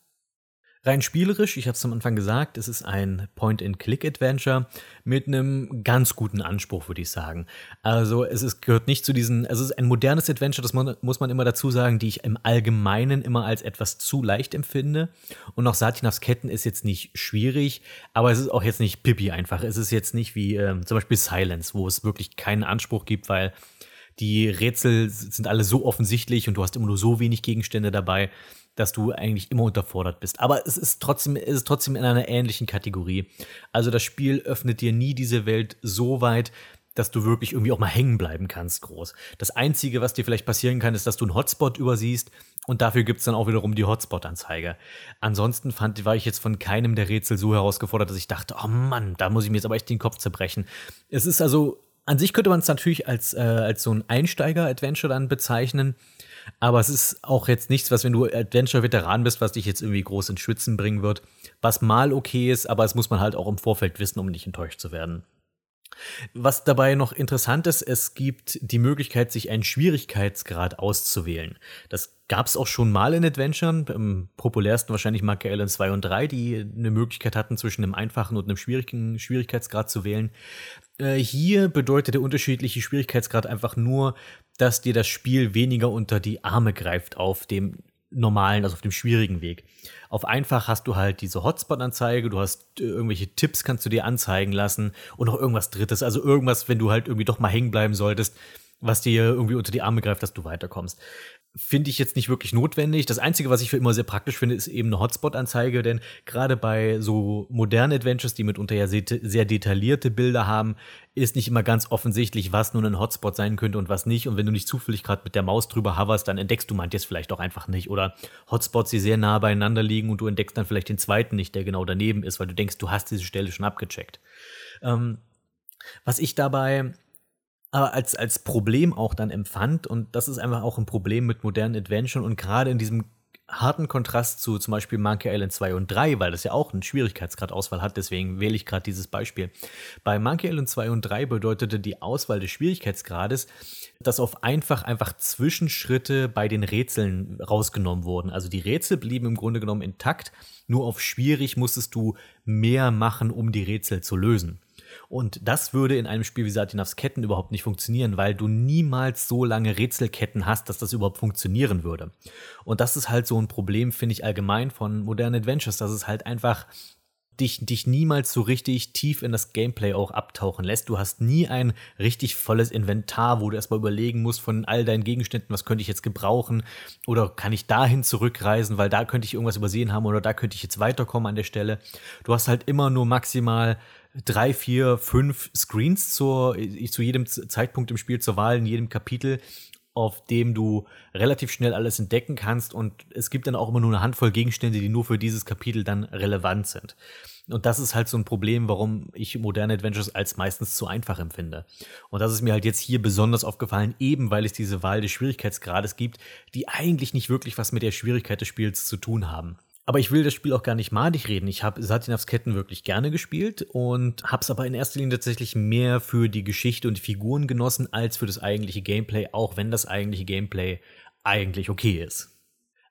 Rein spielerisch, ich habe es am Anfang gesagt, es ist ein Point-and-Click-Adventure mit einem ganz guten Anspruch, würde ich sagen. Also es ist, gehört nicht zu diesen, also es ist ein modernes Adventure, das muss man immer dazu sagen, die ich im Allgemeinen immer als etwas zu leicht empfinde. Und auch Satinas Ketten ist jetzt nicht schwierig, aber es ist auch jetzt nicht pipi einfach. Es ist jetzt nicht wie ähm, zum Beispiel Silence, wo es wirklich keinen Anspruch gibt, weil die Rätsel sind alle so offensichtlich und du hast immer nur so wenig Gegenstände dabei dass du eigentlich immer unterfordert bist. Aber es ist trotzdem, es ist trotzdem in einer ähnlichen Kategorie. Also das Spiel öffnet dir nie diese Welt so weit, dass du wirklich irgendwie auch mal hängen bleiben kannst, groß. Das Einzige, was dir vielleicht passieren kann, ist, dass du einen Hotspot übersiehst und dafür gibt es dann auch wiederum die Hotspot-Anzeige. Ansonsten fand, war ich jetzt von keinem der Rätsel so herausgefordert, dass ich dachte, oh Mann, da muss ich mir jetzt aber echt den Kopf zerbrechen. Es ist also, an sich könnte man es natürlich als, äh, als so ein Einsteiger-Adventure dann bezeichnen. Aber es ist auch jetzt nichts, was, wenn du Adventure-Veteran bist, was dich jetzt irgendwie groß ins Schwitzen bringen wird. Was mal okay ist, aber es muss man halt auch im Vorfeld wissen, um nicht enttäuscht zu werden. Was dabei noch interessant ist, es gibt die Möglichkeit, sich einen Schwierigkeitsgrad auszuwählen. Das gab es auch schon mal in Adventuren, am populärsten wahrscheinlich Monkey Island 2 und 3, die eine Möglichkeit hatten, zwischen einem einfachen und einem schwierigen Schwierigkeitsgrad zu wählen. Äh, hier bedeutet der unterschiedliche Schwierigkeitsgrad einfach nur, dass dir das Spiel weniger unter die Arme greift auf dem normalen, also auf dem schwierigen Weg. Auf einfach hast du halt diese Hotspot-Anzeige, du hast äh, irgendwelche Tipps, kannst du dir anzeigen lassen und noch irgendwas Drittes. Also irgendwas, wenn du halt irgendwie doch mal hängen bleiben solltest, was dir irgendwie unter die Arme greift, dass du weiterkommst finde ich jetzt nicht wirklich notwendig. Das Einzige, was ich für immer sehr praktisch finde, ist eben eine Hotspot-Anzeige, denn gerade bei so modernen Adventures, die mitunter ja sehr detaillierte Bilder haben, ist nicht immer ganz offensichtlich, was nun ein Hotspot sein könnte und was nicht. Und wenn du nicht zufällig gerade mit der Maus drüber hoverst, dann entdeckst du manches vielleicht auch einfach nicht. Oder Hotspots, die sehr nah beieinander liegen und du entdeckst dann vielleicht den zweiten nicht, der genau daneben ist, weil du denkst, du hast diese Stelle schon abgecheckt. Ähm, was ich dabei aber als, als Problem auch dann empfand. Und das ist einfach auch ein Problem mit modernen Adventuren und gerade in diesem harten Kontrast zu zum Beispiel Monkey Island 2 und 3, weil das ja auch einen Schwierigkeitsgradauswahl hat, deswegen wähle ich gerade dieses Beispiel. Bei Monkey Island 2 und 3 bedeutete die Auswahl des Schwierigkeitsgrades, dass auf einfach einfach Zwischenschritte bei den Rätseln rausgenommen wurden. Also die Rätsel blieben im Grunde genommen intakt, nur auf schwierig musstest du mehr machen, um die Rätsel zu lösen. Und das würde in einem Spiel wie Satinavs Ketten überhaupt nicht funktionieren, weil du niemals so lange Rätselketten hast, dass das überhaupt funktionieren würde. Und das ist halt so ein Problem, finde ich allgemein von modernen Adventures, dass es halt einfach dich, dich niemals so richtig tief in das Gameplay auch abtauchen lässt. Du hast nie ein richtig volles Inventar, wo du erstmal überlegen musst von all deinen Gegenständen, was könnte ich jetzt gebrauchen oder kann ich dahin zurückreisen, weil da könnte ich irgendwas übersehen haben oder da könnte ich jetzt weiterkommen an der Stelle. Du hast halt immer nur maximal drei, vier, fünf Screens zur, zu jedem Zeitpunkt im Spiel zur Wahl, in jedem Kapitel, auf dem du relativ schnell alles entdecken kannst und es gibt dann auch immer nur eine Handvoll Gegenstände, die nur für dieses Kapitel dann relevant sind. Und das ist halt so ein Problem, warum ich moderne Adventures als meistens zu einfach empfinde. Und das ist mir halt jetzt hier besonders aufgefallen, eben weil es diese Wahl des Schwierigkeitsgrades gibt, die eigentlich nicht wirklich was mit der Schwierigkeit des Spiels zu tun haben. Aber ich will das Spiel auch gar nicht madig reden. Ich habe Satinavs Ketten wirklich gerne gespielt und habe es aber in erster Linie tatsächlich mehr für die Geschichte und die Figuren genossen als für das eigentliche Gameplay, auch wenn das eigentliche Gameplay eigentlich okay ist.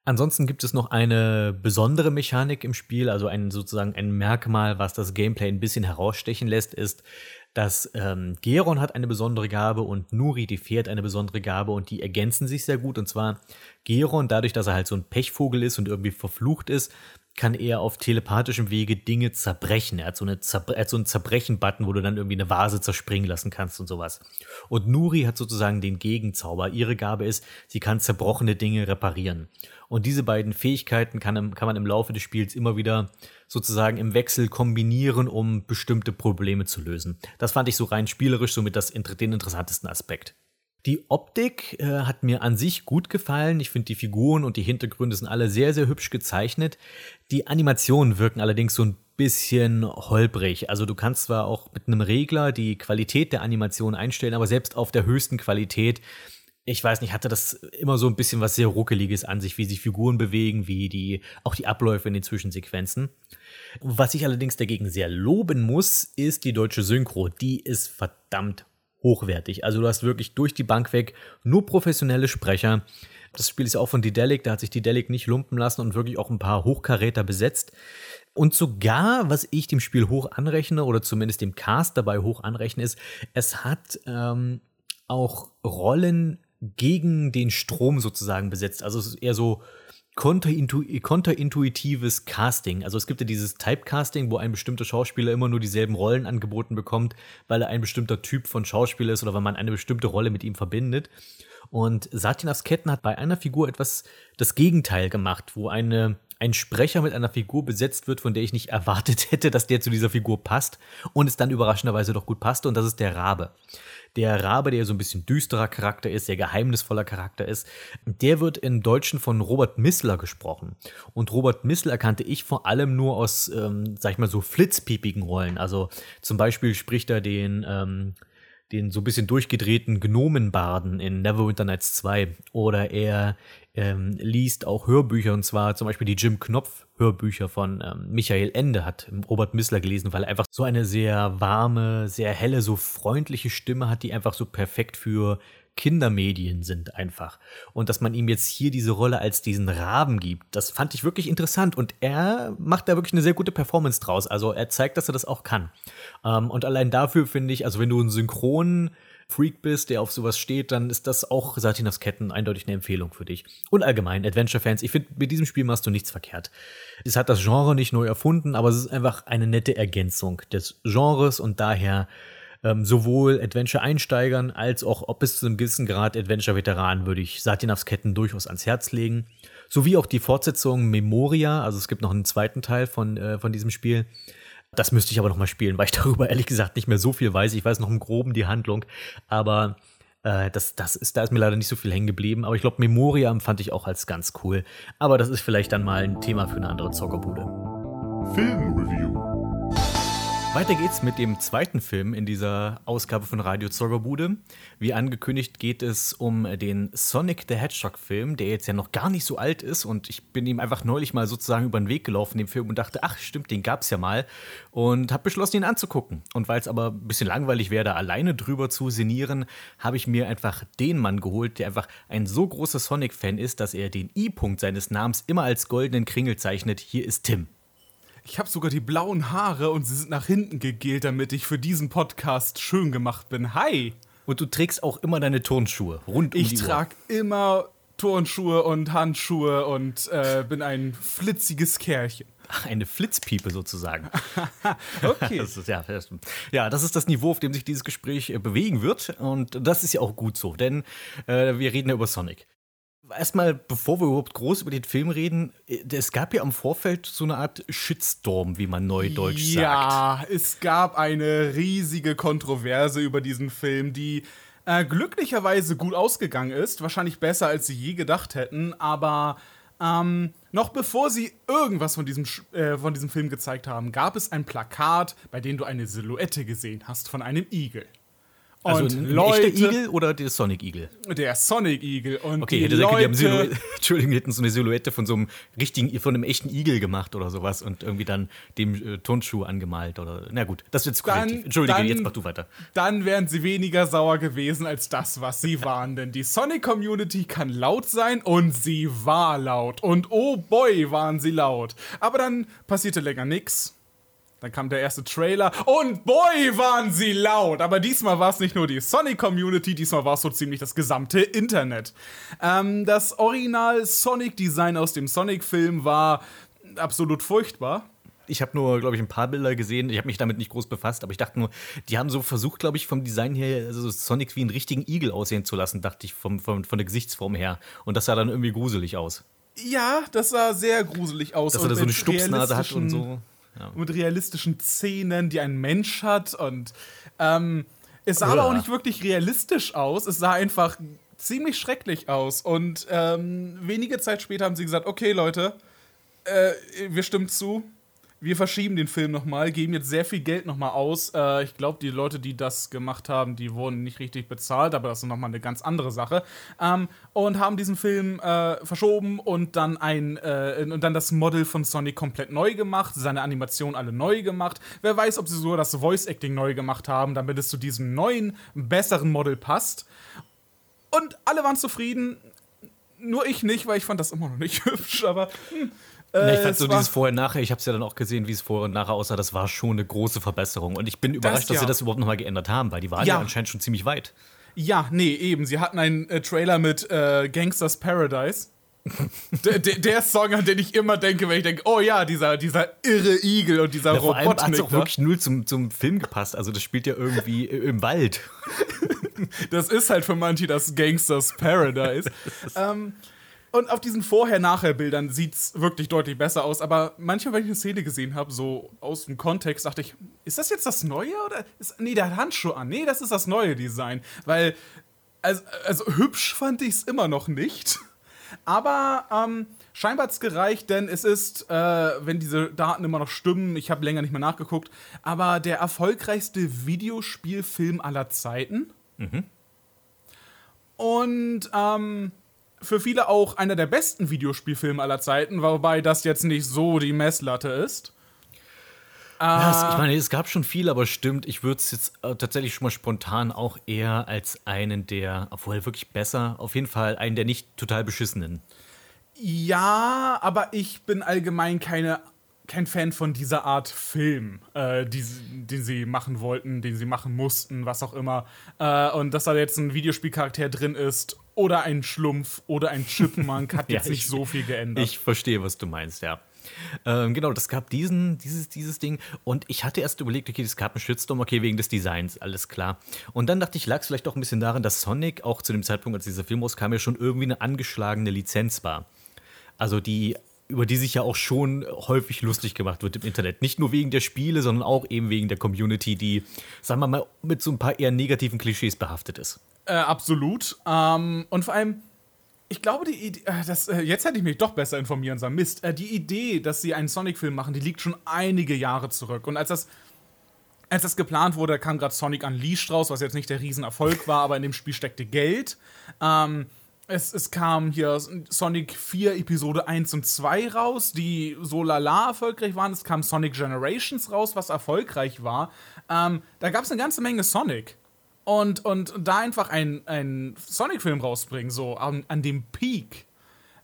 Ansonsten gibt es noch eine besondere Mechanik im Spiel, also ein sozusagen ein Merkmal, was das Gameplay ein bisschen herausstechen lässt, ist, dass ähm, Geron hat eine besondere Gabe und Nuri, die Pferd, eine besondere Gabe und die ergänzen sich sehr gut. Und zwar Geron, dadurch, dass er halt so ein Pechvogel ist und irgendwie verflucht ist, kann er auf telepathischem Wege Dinge zerbrechen. Er hat so, eine Zerbre er hat so einen Zerbrechen-Button, wo du dann irgendwie eine Vase zerspringen lassen kannst und sowas. Und Nuri hat sozusagen den Gegenzauber. Ihre Gabe ist, sie kann zerbrochene Dinge reparieren. Und diese beiden Fähigkeiten kann, kann man im Laufe des Spiels immer wieder sozusagen im Wechsel kombinieren, um bestimmte Probleme zu lösen. Das fand ich so rein spielerisch somit das, den interessantesten Aspekt. Die Optik äh, hat mir an sich gut gefallen. Ich finde, die Figuren und die Hintergründe sind alle sehr, sehr hübsch gezeichnet. Die Animationen wirken allerdings so ein bisschen holprig. Also du kannst zwar auch mit einem Regler die Qualität der Animation einstellen, aber selbst auf der höchsten Qualität ich weiß nicht, hatte das immer so ein bisschen was sehr Ruckeliges an sich, wie sich Figuren bewegen, wie die, auch die Abläufe in den Zwischensequenzen. Was ich allerdings dagegen sehr loben muss, ist die deutsche Synchro. Die ist verdammt hochwertig. Also du hast wirklich durch die Bank weg nur professionelle Sprecher. Das Spiel ist auch von Didelic, da hat sich Didelic nicht lumpen lassen und wirklich auch ein paar Hochkaräter besetzt. Und sogar, was ich dem Spiel hoch anrechne, oder zumindest dem Cast dabei hoch anrechne, ist, es hat ähm, auch Rollen gegen den Strom sozusagen besetzt. Also es ist eher so konterintuitives Casting. Also es gibt ja dieses Typecasting, wo ein bestimmter Schauspieler immer nur dieselben Rollen angeboten bekommt, weil er ein bestimmter Typ von Schauspieler ist oder weil man eine bestimmte Rolle mit ihm verbindet. Und Satinas Ketten hat bei einer Figur etwas das Gegenteil gemacht, wo eine, ein Sprecher mit einer Figur besetzt wird, von der ich nicht erwartet [LAUGHS] hätte, dass der zu dieser Figur passt und es dann überraschenderweise doch gut passte und das ist der Rabe der Rabe, der so ein bisschen düsterer Charakter ist, sehr geheimnisvoller Charakter ist, der wird im Deutschen von Robert Missler gesprochen. Und Robert Missler kannte ich vor allem nur aus, ähm, sag ich mal, so flitzpiepigen Rollen. Also zum Beispiel spricht er den, ähm, den so ein bisschen durchgedrehten Gnomenbarden in Neverwinter Nights 2. Oder er ähm, liest auch Hörbücher, und zwar zum Beispiel die Jim Knopf Hörbücher von ähm, Michael Ende hat Robert Missler gelesen, weil er einfach so eine sehr warme, sehr helle, so freundliche Stimme hat, die einfach so perfekt für Kindermedien sind einfach. Und dass man ihm jetzt hier diese Rolle als diesen Raben gibt, das fand ich wirklich interessant. Und er macht da wirklich eine sehr gute Performance draus. Also er zeigt, dass er das auch kann. Ähm, und allein dafür finde ich, also wenn du einen synchronen Freak bist, der auf sowas steht, dann ist das auch Satinas Ketten eindeutig eine Empfehlung für dich. Und allgemein, Adventure-Fans, ich finde, mit diesem Spiel machst du nichts verkehrt. Es hat das Genre nicht neu erfunden, aber es ist einfach eine nette Ergänzung des Genres und daher Ähm, sowohl Adventure-Einsteigern als auch ob bis zu einem gewissen Grad Adventure-Veteranen würde ich Satinavs Ketten durchaus ans Herz legen. Sowie auch die Fortsetzung Memoria, also es gibt noch einen zweiten Teil von, äh, von diesem Spiel. Das müsste ich aber noch mal spielen, weil ich [LAUGHS] darüber ehrlich gesagt nicht mehr so viel weiß. Ich weiß noch im Groben die Handlung, aber äh, das, das ist, da ist mir leider nicht so viel hängen geblieben. Aber ich glaube, Memoria fand ich auch als ganz cool. Aber das ist vielleicht dann mal ein Thema für eine andere Zockerbude. Filmreview. Weiter geht's mit dem zweiten Film in dieser Ausgabe von Radio Zockerbude. Wie angekündigt geht es um den Sonic the Hedgehog Film, der jetzt ja noch gar nicht so alt ist und ich bin ihm einfach neulich mal sozusagen über den Weg gelaufen, dem Film und dachte, ach stimmt, den gab's ja mal und habe beschlossen, ihn anzugucken. Und weil es aber ein bisschen langweilig wäre, da alleine drüber zu sinnieren, habe ich mir einfach den Mann geholt, der einfach ein so großer Sonic-Fan ist, dass er den I-Punkt seines Namens immer als goldenen Kringel zeichnet. Hier ist Tim. Ich habe sogar die blauen Haare und sie sind nach hinten gegelt, damit ich für diesen Podcast schön gemacht bin. Hi! Und du trägst auch immer deine Turnschuhe rund um Ich die Uhr. trage immer Turnschuhe und Handschuhe und äh, bin ein flitziges Kerlchen. Eine Flitzpiepe sozusagen. [LAUGHS] Okay. Das ist, ja, das, ja, das ist das Niveau, auf dem sich dieses Gespräch äh, bewegen wird. Und das ist ja auch gut so, denn äh, wir reden ja über Sonic. Erstmal, bevor wir überhaupt groß über den Film reden, äh, es gab ja im Vorfeld so eine Art Shitstorm, wie man neudeutsch sagt. Ja, es gab eine riesige Kontroverse über diesen Film, die äh, glücklicherweise gut ausgegangen ist. Wahrscheinlich besser, als sie je gedacht hätten. Aber ähm, noch bevor sie irgendwas von diesem, äh, von diesem Film gezeigt haben, gab es ein Plakat, bei dem du eine Silhouette gesehen hast von einem Igel. Also Und ein Leute, echter Igel oder der Sonic-Igel? der Sonic-Igel. Und Okay, die hätte gesagt, die haben Leute, [LAUGHS] Entschuldigung, die hätten so eine Silhouette von so einem richtigen, von einem echten Igel gemacht oder sowas und irgendwie dann dem äh, Turnschuh angemalt oder. Na gut, das wird zu Dann- korrektiv. Entschuldige, dann- jetzt mach du weiter. dann wären sie weniger sauer gewesen als das, was sie waren. Denn die Sonic-Community kann laut sein und sie war laut. Und oh boy, waren sie laut. Aber dann passierte länger nix. Dann kam der erste Trailer und boy, waren sie laut. Aber diesmal war es nicht nur die Sonic-Community, diesmal war es so ziemlich das gesamte Internet. Ähm, das Original Sonic-Design aus dem Sonic-Film war absolut furchtbar. Ich habe nur, glaube ich, ein paar Bilder gesehen. Ich habe mich damit nicht groß befasst, aber ich dachte nur, die haben so versucht, glaube ich, vom Design her, also Sonic wie einen richtigen Igel aussehen zu lassen, dachte ich, vom, vom, von der Gesichtsform her. Und das sah dann irgendwie gruselig aus. Ja, das sah sehr gruselig aus. Dass er da so eine Stupsnase hat und so. Ja. mit realistischen Zähnen, die ein Mensch hat. Und ähm, es sah aber Uah. auch nicht wirklich realistisch aus. Es sah einfach ziemlich schrecklich aus. Und ähm, wenige Zeit später haben sie gesagt: Okay, Leute, äh, wir stimmen zu. Wir verschieben den Film nochmal, geben jetzt sehr viel Geld nochmal aus. Äh, ich glaube, die Leute, die das gemacht haben, die wurden nicht richtig bezahlt, aber das ist nochmal eine ganz andere Sache. Ähm, und haben diesen Film äh, verschoben und dann ein äh, und dann das Model von Sonic komplett neu gemacht, seine Animation alle neu gemacht. Wer weiß, ob sie sogar das Voice Acting neu gemacht haben, damit es zu diesem neuen, besseren Model passt. Und alle waren zufrieden. Nur ich nicht, weil ich fand das immer noch nicht [LAUGHS] hübsch, aber hm, Ja, ich äh, fand so dieses Vorher-Nachher, ich habe es ja dann auch gesehen, wie es vorher und nachher aussah, das war schon eine große Verbesserung. Und ich bin überrascht, dass ja. sie das überhaupt nochmal geändert haben, weil die waren ja. Ja. anscheinend schon ziemlich weit. Ja, nee, eben. Sie hatten einen äh, Trailer mit äh, Gangsters Paradise. [LAUGHS] der, der, der Song, an den ich immer denke, wenn ich denke, oh ja, dieser, dieser irre Igel und dieser Ja, vor allem hat Robotnik. auch da. wirklich null zum, zum Film gepasst. Also das spielt ja irgendwie im Wald. [LAUGHS] Das ist halt für manche das Gangsters Paradise. [LAUGHS] ähm, und auf diesen Vorher-Nachher-Bildern sieht es wirklich deutlich besser aus. Aber manchmal, wenn ich eine Szene gesehen habe, so aus dem Kontext, dachte ich, ist das jetzt das Neue? Oder ist, nee, der hat Handschuhe an. Nee, das ist das neue Design. Weil, also, also hübsch fand ich es immer noch nicht. Aber ähm, scheinbar hat es gereicht, denn es ist, äh, wenn diese Daten immer noch stimmen, ich habe länger nicht mehr nachgeguckt, aber der erfolgreichste Videospielfilm aller Zeiten. Und ähm, für viele auch einer der besten Videospielfilme aller Zeiten, wobei das jetzt nicht so die Messlatte ist. Ja, ich meine, es gab schon viel, aber stimmt, ich würde es jetzt äh, tatsächlich schon mal spontan auch eher als einen der, obwohl wirklich besser, auf jeden Fall einen der nicht total beschissenen. Ja, aber ich bin allgemein keine, kein Fan von dieser Art Film, äh, die, den sie machen wollten, den sie machen mussten, was auch immer. Äh, und dass da jetzt ein Videospielcharakter drin ist oder ein Schlumpf oder ein Chipmunk [LAUGHS] hat Ja, jetzt nicht ich- so viel geändert. Ich verstehe, was du meinst, ja. Ähm, genau, das gab diesen, dieses, dieses Ding. Und ich hatte erst überlegt, okay, das gab einen Shitstorm, okay, wegen des Designs, alles klar. Und dann dachte ich, lag es vielleicht auch ein bisschen daran, dass Sonic auch zu dem Zeitpunkt, als dieser Film rauskam, ja schon irgendwie eine angeschlagene Lizenz war. Also die über die sich ja auch schon häufig lustig gemacht wird im Internet. Nicht nur wegen der Spiele, sondern auch eben wegen der Community, die, sagen wir mal, mit so ein paar eher negativen Klischees behaftet ist. Äh, absolut. Ähm, und vor allem, ich glaube, die Idee, äh, das, äh, jetzt hätte ich mich doch besser informieren sollen. Mist. Äh, die Idee, dass sie einen Sonic-Film machen, die liegt schon einige Jahre zurück. Und als das, als das geplant wurde, kam gerade Sonic Unleashed raus, was jetzt nicht der Riesenerfolg war, aber in dem Spiel steckte Geld. Ähm, es, es kam hier Sonic 4 Episode 1 und 2 raus, die so lala erfolgreich waren. Es kam Sonic Generations raus, was erfolgreich war. Ähm, da gab es eine ganze Menge Sonic. Und, und da einfach einen Sonic-Film rausbringen, so an, an, dem Peak,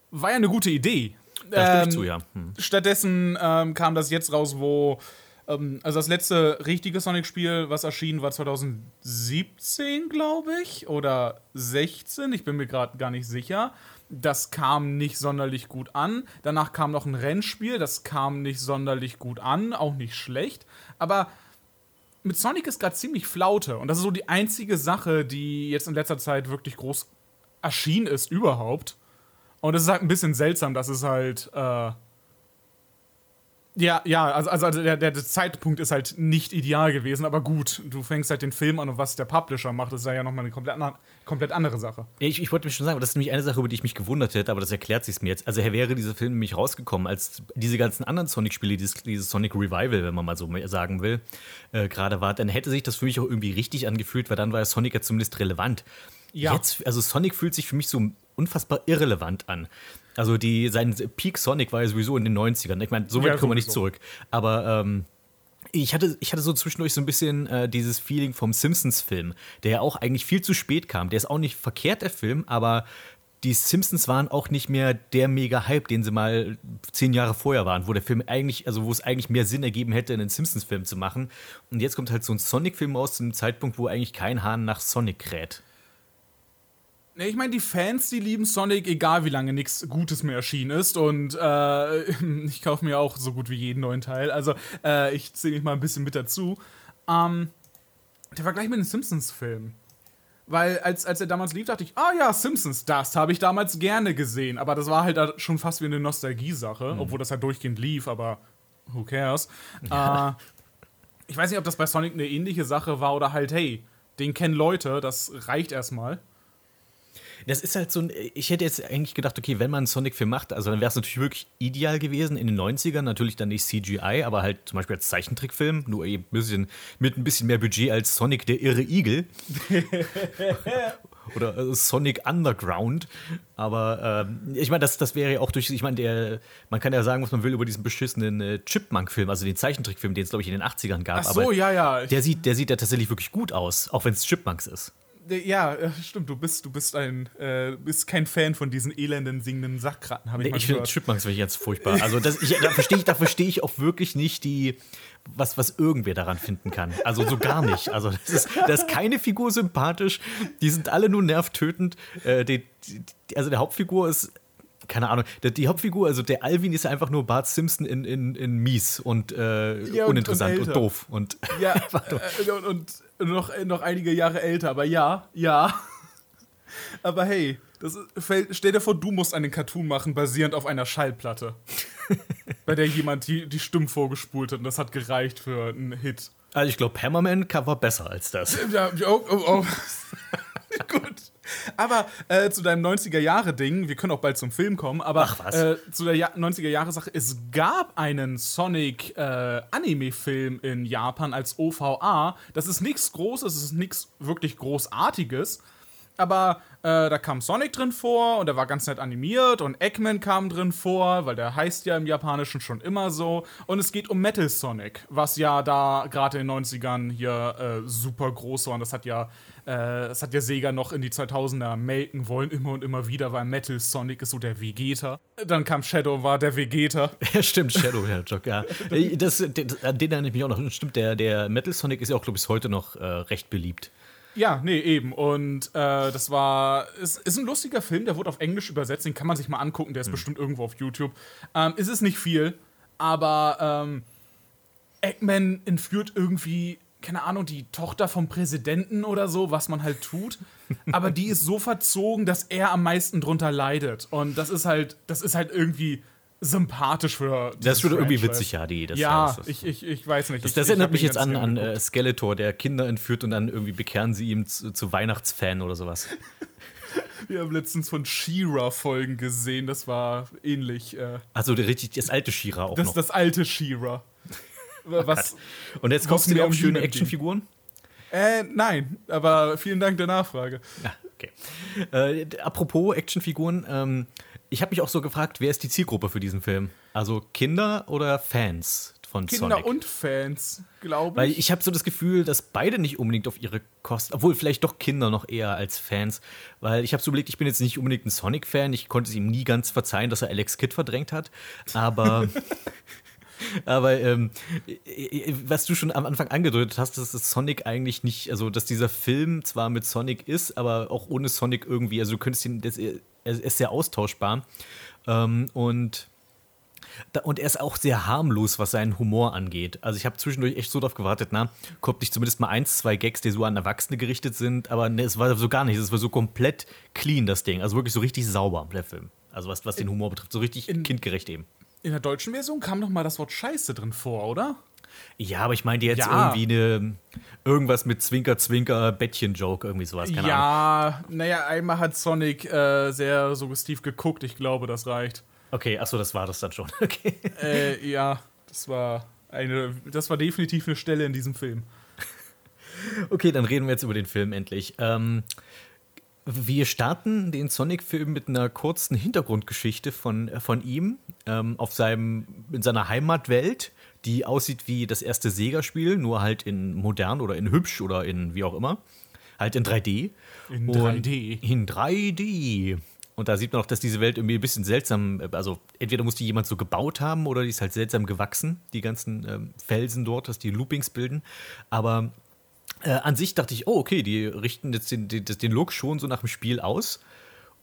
war ja eine gute Idee. Da stimme ich zu, ja. Hm. Stattdessen ähm, kam das jetzt raus, wo ähm, also das letzte richtige Sonic-Spiel, was erschienen war 2017, glaube ich, oder 16, ich bin mir gerade gar nicht sicher. Das kam nicht sonderlich gut an. Danach kam noch ein Rennspiel, das kam nicht sonderlich gut an, auch nicht schlecht. Aber mit Sonic ist gerade ziemlich Flaute. Und das ist so die einzige Sache, die jetzt in letzter Zeit wirklich groß erschienen ist überhaupt. Und es ist halt ein bisschen seltsam, dass es halt äh, ja, ja, also, also der, der, Zeitpunkt ist halt nicht ideal gewesen, aber gut, du fängst halt den Film an und was der Publisher macht, ist ja nochmal eine komplett, komplett andere Sache. Ich, ich wollte mich schon sagen, das ist nämlich eine Sache, über die ich mich gewundert hätte, aber das erklärt sich mir jetzt. Also wäre dieser Film nämlich rausgekommen, als diese ganzen anderen Sonic-Spiele, dieses, dieses, Sonic Revival, wenn man mal so sagen will, äh, gerade war, dann hätte sich das für mich auch irgendwie richtig angefühlt, weil dann war Sonic ja zumindest relevant. Ja. Jetzt, also Sonic fühlt sich für mich so unfassbar irrelevant an. Also die, sein Peak Sonic war ja sowieso in den 90ern. Ich meine, so weit ja, kommen wir nicht zurück. Aber ähm, ich hatte, ich hatte so zwischendurch so ein bisschen äh, dieses Feeling vom Simpsons-Film, der ja auch eigentlich viel zu spät kam. Der ist auch nicht verkehrt, der Film, aber die Simpsons waren auch nicht mehr der Mega-Hype, den sie mal zehn Jahre vorher waren, wo der Film eigentlich, also wo es eigentlich mehr Sinn ergeben hätte, einen Simpsons-Film zu machen. Und jetzt kommt halt so ein Sonic-Film aus zu einem Zeitpunkt, wo eigentlich kein Hahn nach Sonic kräht. Ich meine, die Fans, die lieben Sonic, egal wie lange nichts Gutes mehr erschienen ist. Und äh, [LAUGHS] ich kaufe mir auch so gut wie jeden neuen Teil. Also äh, ich zähle mich mal ein bisschen mit dazu. Ähm, der Vergleich mit den Simpsons-Filmen. Weil als, als er damals lief, dachte ich, ah ja, Simpsons, das habe ich damals gerne gesehen. Aber das war halt schon fast wie eine Nostalgie-Sache, mhm. obwohl das halt durchgehend lief, aber who cares. [LAUGHS] Ja. Äh, ich weiß nicht, ob das bei Sonic eine ähnliche Sache war oder halt, hey, den kennen Leute, das reicht erstmal. Das ist halt so ein. Ich hätte jetzt eigentlich gedacht, okay, wenn man einen Sonic-Film macht, also dann wäre es natürlich wirklich ideal gewesen in den 90ern. Natürlich dann nicht CGI, aber halt zum Beispiel als Zeichentrickfilm, nur eben ein bisschen, mit ein bisschen mehr Budget als Sonic der irre Igel. [LAUGHS] Oder äh, Sonic Underground. Aber ähm, ich meine, das, das wäre ja auch durch. Ich meine, man kann ja sagen, was man will über diesen beschissenen äh, Chipmunk-Film, also den Zeichentrickfilm, den es, glaube ich, in den 80ern gab. Ach so, aber ja, ja. Der sieht, der sieht ja tatsächlich wirklich gut aus, auch wenn es Chipmunks ist. Ja, äh, stimmt, du bist, du bist ein, äh, bist kein Fan von diesen elenden singenden Sackratten, habe ich nee, mal ich. Ich finde Chipmunks wirklich jetzt furchtbar. Also das, ich, da verstehe ich, versteh ich auch wirklich nicht die, was, was irgendwer daran finden kann. Also so gar nicht. Also das ist, da ist keine Figur sympathisch. Die sind alle nur nervtötend. Äh, die, die, also der Hauptfigur ist keine Ahnung, die Hauptfigur, also der Alvin ist einfach nur Bart Simpson in, in, in mies und, äh, ja, uninteressant und, und, doof. Und, ja, [LAUGHS] äh, und, und, noch, noch einige Jahre älter, aber ja, ja. [LAUGHS] aber hey, das fällt, stell dir vor, du musst einen Cartoon machen, basierend auf einer Schallplatte. [LAUGHS] bei der jemand die, die Stimmen vorgespult hat und das hat gereicht für einen Hit. Also ich glaube, Hammerman war besser als das. Ja, oh, oh, oh. [LAUGHS] Gut. Aber äh, zu deinem 90er-Jahre-Ding, wir können auch bald zum Film kommen, aber äh, zu der ja 90er-Jahre-Sache, es gab einen Sonic-Anime-Film äh, in Japan als OVA. Das ist nichts Großes, es ist nichts wirklich Großartiges. Aber äh, da kam Sonic drin vor und er war ganz nett animiert und Eggman kam drin vor, weil der heißt ja im Japanischen schon immer so. Und es geht um Metal Sonic, was ja da gerade in den 90ern hier äh, super groß war. Und das hat ja das hat ja Sega noch in die 2000er melken wollen, immer und immer wieder, weil Metal Sonic ist so der Vegeta. Dann kam Shadow, war der Vegeta. [LAUGHS] Ja, stimmt, Shadow Hedgehog, ja. Das, das, an den erinnere ich mich auch noch. Stimmt, der, der Metal Sonic ist ja auch, glaube ich, bis heute noch äh, recht beliebt. Ja, nee, eben. Und äh, das war. Es ist ein lustiger Film, der wurde auf Englisch übersetzt, den kann man sich mal angucken, der ist hm. bestimmt irgendwo auf YouTube. Ähm, es ist nicht viel. Aber ähm, Eggman entführt irgendwie, keine Ahnung, die Tochter vom Präsidenten oder so, was man halt tut. Aber die ist so verzogen, dass er am meisten drunter leidet. Und das ist halt, das ist halt irgendwie sympathisch für. Das wird irgendwie witzig, ja, die. Das, ja, das, ich, ich, ich weiß nicht. das, Ich- das ich erinnert hab mich jetzt an, an äh, Skeletor, der Kinder entführt und dann irgendwie bekehren sie ihm zu, zu Weihnachtsfan oder sowas. [LAUGHS] Wir haben letztens von She-Ra-Folgen gesehen, das war ähnlich. Äh, Also richtig das alte Shira auch das noch. ist das alte She-Ra. Was? und jetzt kaufst du dir auch schöne. Actionfiguren? Äh, nein, aber vielen Dank der Nachfrage. Ja, okay. Äh, apropos Actionfiguren, ähm, ich habe mich auch so gefragt, wer ist die Zielgruppe für diesen Film? Also Kinder oder Fans von Kinder Sonic? und Fans, glaube Weil ich. ich habe so das Gefühl, dass beide nicht unbedingt auf ihre Kosten, obwohl vielleicht doch Kinder noch eher als Fans, weil ich habe so überlegt, ich bin jetzt nicht unbedingt ein Sonic-Fan, ich konnte es ihm nie ganz verzeihen, dass er Alex Kidd verdrängt hat, aber [LAUGHS] aber ähm, äh, was du schon am Anfang angedeutet hast, dass das Sonic eigentlich nicht, also dass dieser Film zwar mit Sonic ist, aber auch ohne Sonic irgendwie, also du könntest ihn, das, er ist sehr austauschbar ähm, und und er ist auch sehr harmlos, was seinen Humor angeht. Also ich habe zwischendurch echt so darauf gewartet, na, kommt nicht zumindest mal eins, zwei Gags, die so an Erwachsene gerichtet sind, aber ne, es war so gar nicht. Es war so komplett clean, das Ding. Also wirklich so richtig sauber, der Film. Also was, was den Humor betrifft, so richtig in- kindgerecht eben. In der deutschen Version kam noch mal das Wort Scheiße drin vor, oder? Ja, aber ich meinte jetzt Ja. irgendwie eine, irgendwas mit Zwinker, Zwinker, Bettchen-Joke, irgendwie sowas. Keine Ahnung. ja, naja, einmal hat Sonic äh, sehr suggestiv geguckt. Ich glaube, das reicht. Okay, achso, das war das dann schon. [LAUGHS] Okay. äh, ja, das war eine, das war definitiv eine Stelle in diesem Film. [LAUGHS] Okay, dann reden wir jetzt über den Film endlich. Ähm, wir starten den Sonic-Film mit einer kurzen Hintergrundgeschichte von, äh, von ihm ähm, auf seinem, in seiner Heimatwelt, die aussieht wie das erste Sega-Spiel, nur halt in modern oder in hübsch oder in wie auch immer. Halt in 3D. In Und 3D. In 3D. Und da sieht man auch, dass diese Welt irgendwie ein bisschen seltsam, äh, also entweder muss die jemand so gebaut haben oder die ist halt seltsam gewachsen, die ganzen ähm, Felsen dort, dass die Loopings bilden. Aber äh, an sich dachte ich, oh, okay, die richten jetzt den, den, den Look schon so nach dem Spiel aus.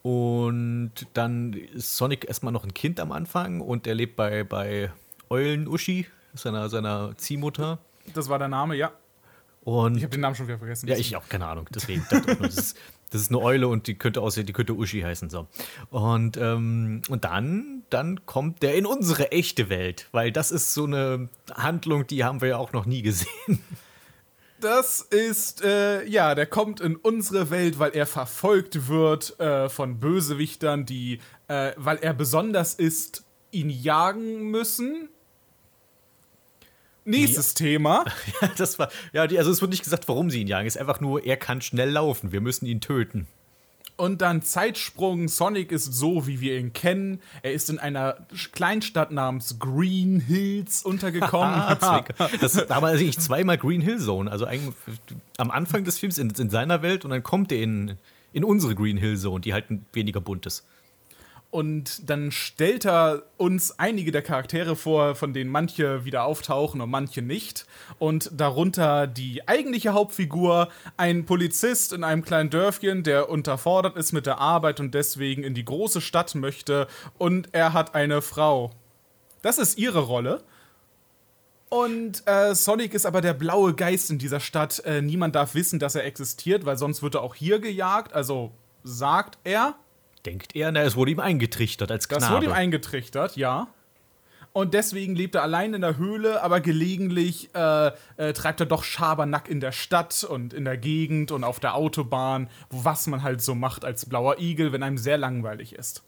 Und dann ist Sonic erstmal noch ein Kind am Anfang und er lebt bei, bei Eulen-Uschi, seiner, seiner Ziehmutter. Das war der Name, ja. Und Ich habe den Namen schon wieder vergessen. ja, ich auch, keine Ahnung. Deswegen das, ist, das ist eine Eule und die könnte aussehen, die könnte Uschi heißen. So. Und, ähm, und dann, dann kommt der in unsere echte Welt, weil das ist so eine Handlung, die haben wir ja auch noch nie gesehen. Das ist, äh, ja, der kommt in unsere Welt, weil er verfolgt wird äh, von Bösewichtern, die, äh, weil er besonders ist, ihn jagen müssen. Nächstes Thema. [LAUGHS] Das war, ja, die, also es wird nicht gesagt, warum sie ihn jagen. Es ist einfach nur, er kann schnell laufen. Wir müssen ihn töten. Und dann Zeitsprung. Sonic ist so, wie wir ihn kennen. Er ist in einer Kleinstadt namens Green Hills untergekommen. [LAUGHS] [LAUGHS] Das, da war eigentlich zweimal Green Hill Zone. Also eigentlich am Anfang des Films in, in seiner Welt und dann kommt er in, in unsere Green Hill Zone, die halt ein weniger bunt ist. Und dann stellt er uns einige der Charaktere vor, von denen manche wieder auftauchen und manche nicht. Und darunter die eigentliche Hauptfigur, ein Polizist in einem kleinen Dörfchen, der unterfordert ist mit der Arbeit und deswegen in die große Stadt möchte. Und er hat eine Frau. Das ist ihre Rolle. Und äh, Sonic ist aber der blaue Geist in dieser Stadt. Äh, niemand darf wissen, dass er existiert, weil sonst wird er auch hier gejagt. Also sagt er. Denkt er, na, es wurde ihm eingetrichtert als Knabe. Das wurde ihm eingetrichtert, ja. Und deswegen lebt er allein in der Höhle, aber gelegentlich äh, äh, treibt er doch Schabernack in der Stadt und in der Gegend und auf der Autobahn, was man halt so macht als blauer Igel, wenn einem sehr langweilig ist.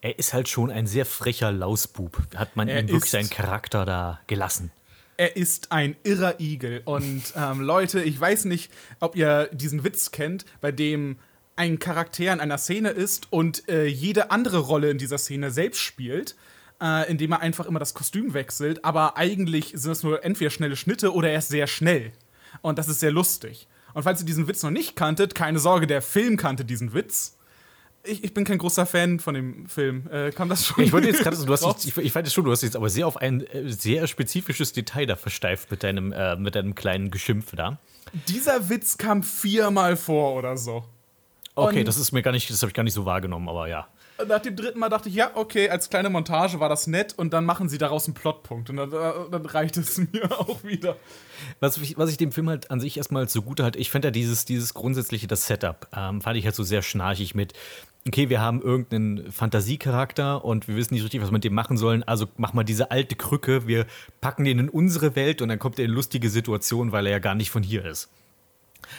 Er ist halt schon ein sehr frecher Lausbub. Hat man Er ihm wirklich seinen Charakter da gelassen. Er ist ein irrer Igel. Und ähm, Leute, ich weiß nicht, ob ihr diesen Witz kennt, bei dem ein Charakter in einer Szene ist und äh, jede andere Rolle in dieser Szene selbst spielt, äh, indem er einfach immer das Kostüm wechselt. Aber eigentlich sind es nur entweder schnelle Schnitte oder er ist sehr schnell. Und das ist sehr lustig. Und falls ihr diesen Witz noch nicht kanntet, keine Sorge, der Film kannte diesen Witz. Ich, ich bin kein großer Fan von dem Film. Äh, kam das schon? Ich wollte jetzt gerade, [LAUGHS] du hast jetzt, ich, ich fand es schon, du hast jetzt aber sehr auf ein äh, sehr spezifisches Detail da versteift mit deinem, äh, mit deinem kleinen Geschimpf da. Dieser Witz kam viermal vor oder so. Okay, Und- das ist mir gar nicht, das habe ich gar nicht so wahrgenommen, aber ja. Nach dem dritten Mal dachte ich, ja, okay, als kleine Montage war das nett und dann machen sie daraus einen Plotpunkt und dann, äh, dann reicht es [LAUGHS] mir auch wieder. Was ich, was ich dem Film halt an sich erstmal zugute halt, ich fände ja dieses, dieses grundsätzliche, das Setup, ähm, fand ich halt so sehr schnarchig mit, okay, wir haben irgendeinen Fantasiecharakter und wir wissen nicht so richtig, was wir mit dem machen sollen, also mach mal diese alte Krücke, wir packen den in unsere Welt und dann kommt er in lustige Situationen, weil er ja gar nicht von hier ist.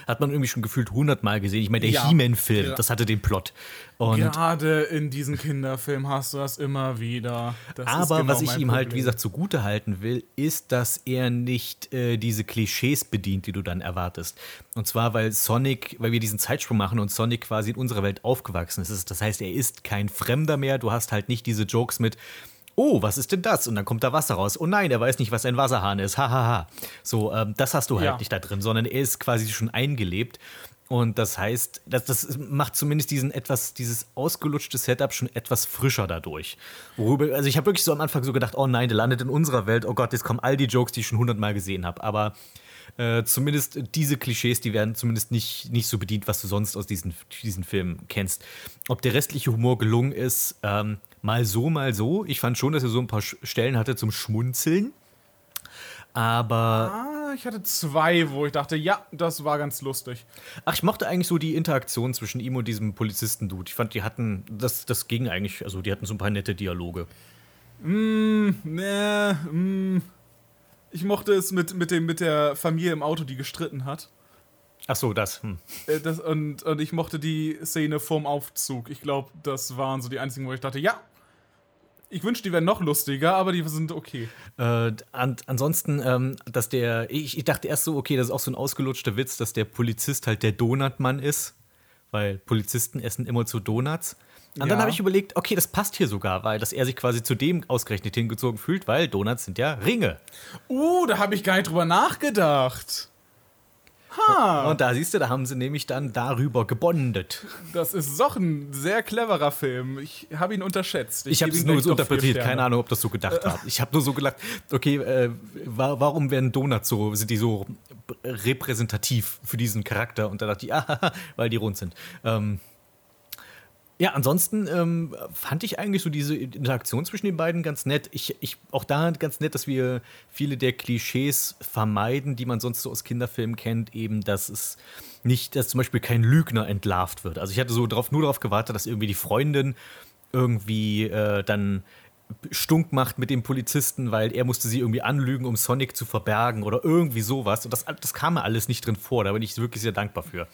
Hat man irgendwie schon gefühlt hundertmal gesehen. Ich meine, der Ja. He-Man-Film, Ja. das hatte den Plot. Und Gerade in diesen Kinderfilmen hast du das immer wieder. Das Aber genau was ich ihm halt, wie Problem. gesagt, zugute halten will, ist, dass er nicht äh, diese Klischees bedient, die du dann erwartest. Und zwar, weil Sonic, weil wir diesen Zeitsprung machen und Sonic quasi in unserer Welt aufgewachsen ist. Das heißt, er ist kein Fremder mehr. Du hast halt nicht diese Jokes mit, oh, was ist denn das? Und dann kommt da Wasser raus. Oh nein, er weiß nicht, was ein Wasserhahn ist. Hahaha. Ha, ha. So, ähm, das hast du halt Ja. nicht da drin, sondern er ist quasi schon eingelebt. Und das heißt, das, das macht zumindest diesen etwas, dieses ausgelutschte Setup schon etwas frischer dadurch. Worüber, also ich habe wirklich so am Anfang so gedacht, oh nein, der landet in unserer Welt, oh Gott, jetzt kommen all die Jokes, die ich schon hundertmal gesehen habe. Aber äh, zumindest diese Klischees, die werden zumindest nicht, nicht so bedient, was du sonst aus diesen, diesen Filmen kennst. Ob der restliche Humor gelungen ist, ähm, mal so, mal so. Ich fand schon, dass er so ein paar Stellen hatte zum Schmunzeln. Aber Ah, ich hatte zwei, wo ich dachte, ja, das war ganz lustig. Ach, ich mochte eigentlich so die Interaktion zwischen ihm und diesem Polizisten-Dude. Ich fand, die hatten, das, das ging eigentlich, also die hatten so ein paar nette Dialoge. Nee, mm, ich mochte es mit, mit, dem, mit der Familie im Auto, die gestritten hat. Ach so, das. Hm. Äh, Das, und, und ich mochte die Szene vorm Aufzug. Ich glaube, das waren so die einzigen, wo ich dachte, ja, ich wünschte, die wären noch lustiger, aber die sind okay. Äh, an, ansonsten, ähm, dass der, ich, ich dachte erst so, okay, das ist auch so ein ausgelutschter Witz, dass der Polizist halt der Donutmann ist, weil Polizisten essen immer zu Donuts. Und dann Ja. habe ich überlegt, okay, das passt hier sogar, weil dass er sich quasi zu dem ausgerechnet hingezogen fühlt, weil Donuts sind ja Ringe. Uh, da habe ich gar nicht drüber nachgedacht. Ha, Und da siehst du, da haben sie nämlich dann darüber gebondet. das ist doch ein sehr cleverer Film. Ich habe ihn unterschätzt. Ich habe gebe es nur interpretiert, keine Ahnung, ob das so gedacht [LAUGHS] war. Ich habe nur so gedacht, okay, äh, wa warum werden Donuts so, sind die so repräsentativ für diesen Charakter? Und da dachte ich, [LAUGHS] ah, weil die rund sind. Ähm, ja, ansonsten ähm, fand ich eigentlich so diese Interaktion zwischen den beiden ganz nett. Ich, ich, auch da ganz nett, dass wir viele der Klischees vermeiden, die man sonst so aus Kinderfilmen kennt, eben, dass es nicht, dass zum Beispiel kein Lügner entlarvt wird. Also ich hatte so drauf, nur darauf gewartet, dass irgendwie die Freundin irgendwie äh, dann stunk macht mit dem Polizisten, weil er musste sie irgendwie anlügen, um Sonic zu verbergen oder irgendwie sowas. Und das, das kam mir alles nicht drin vor. Da bin ich wirklich sehr dankbar für.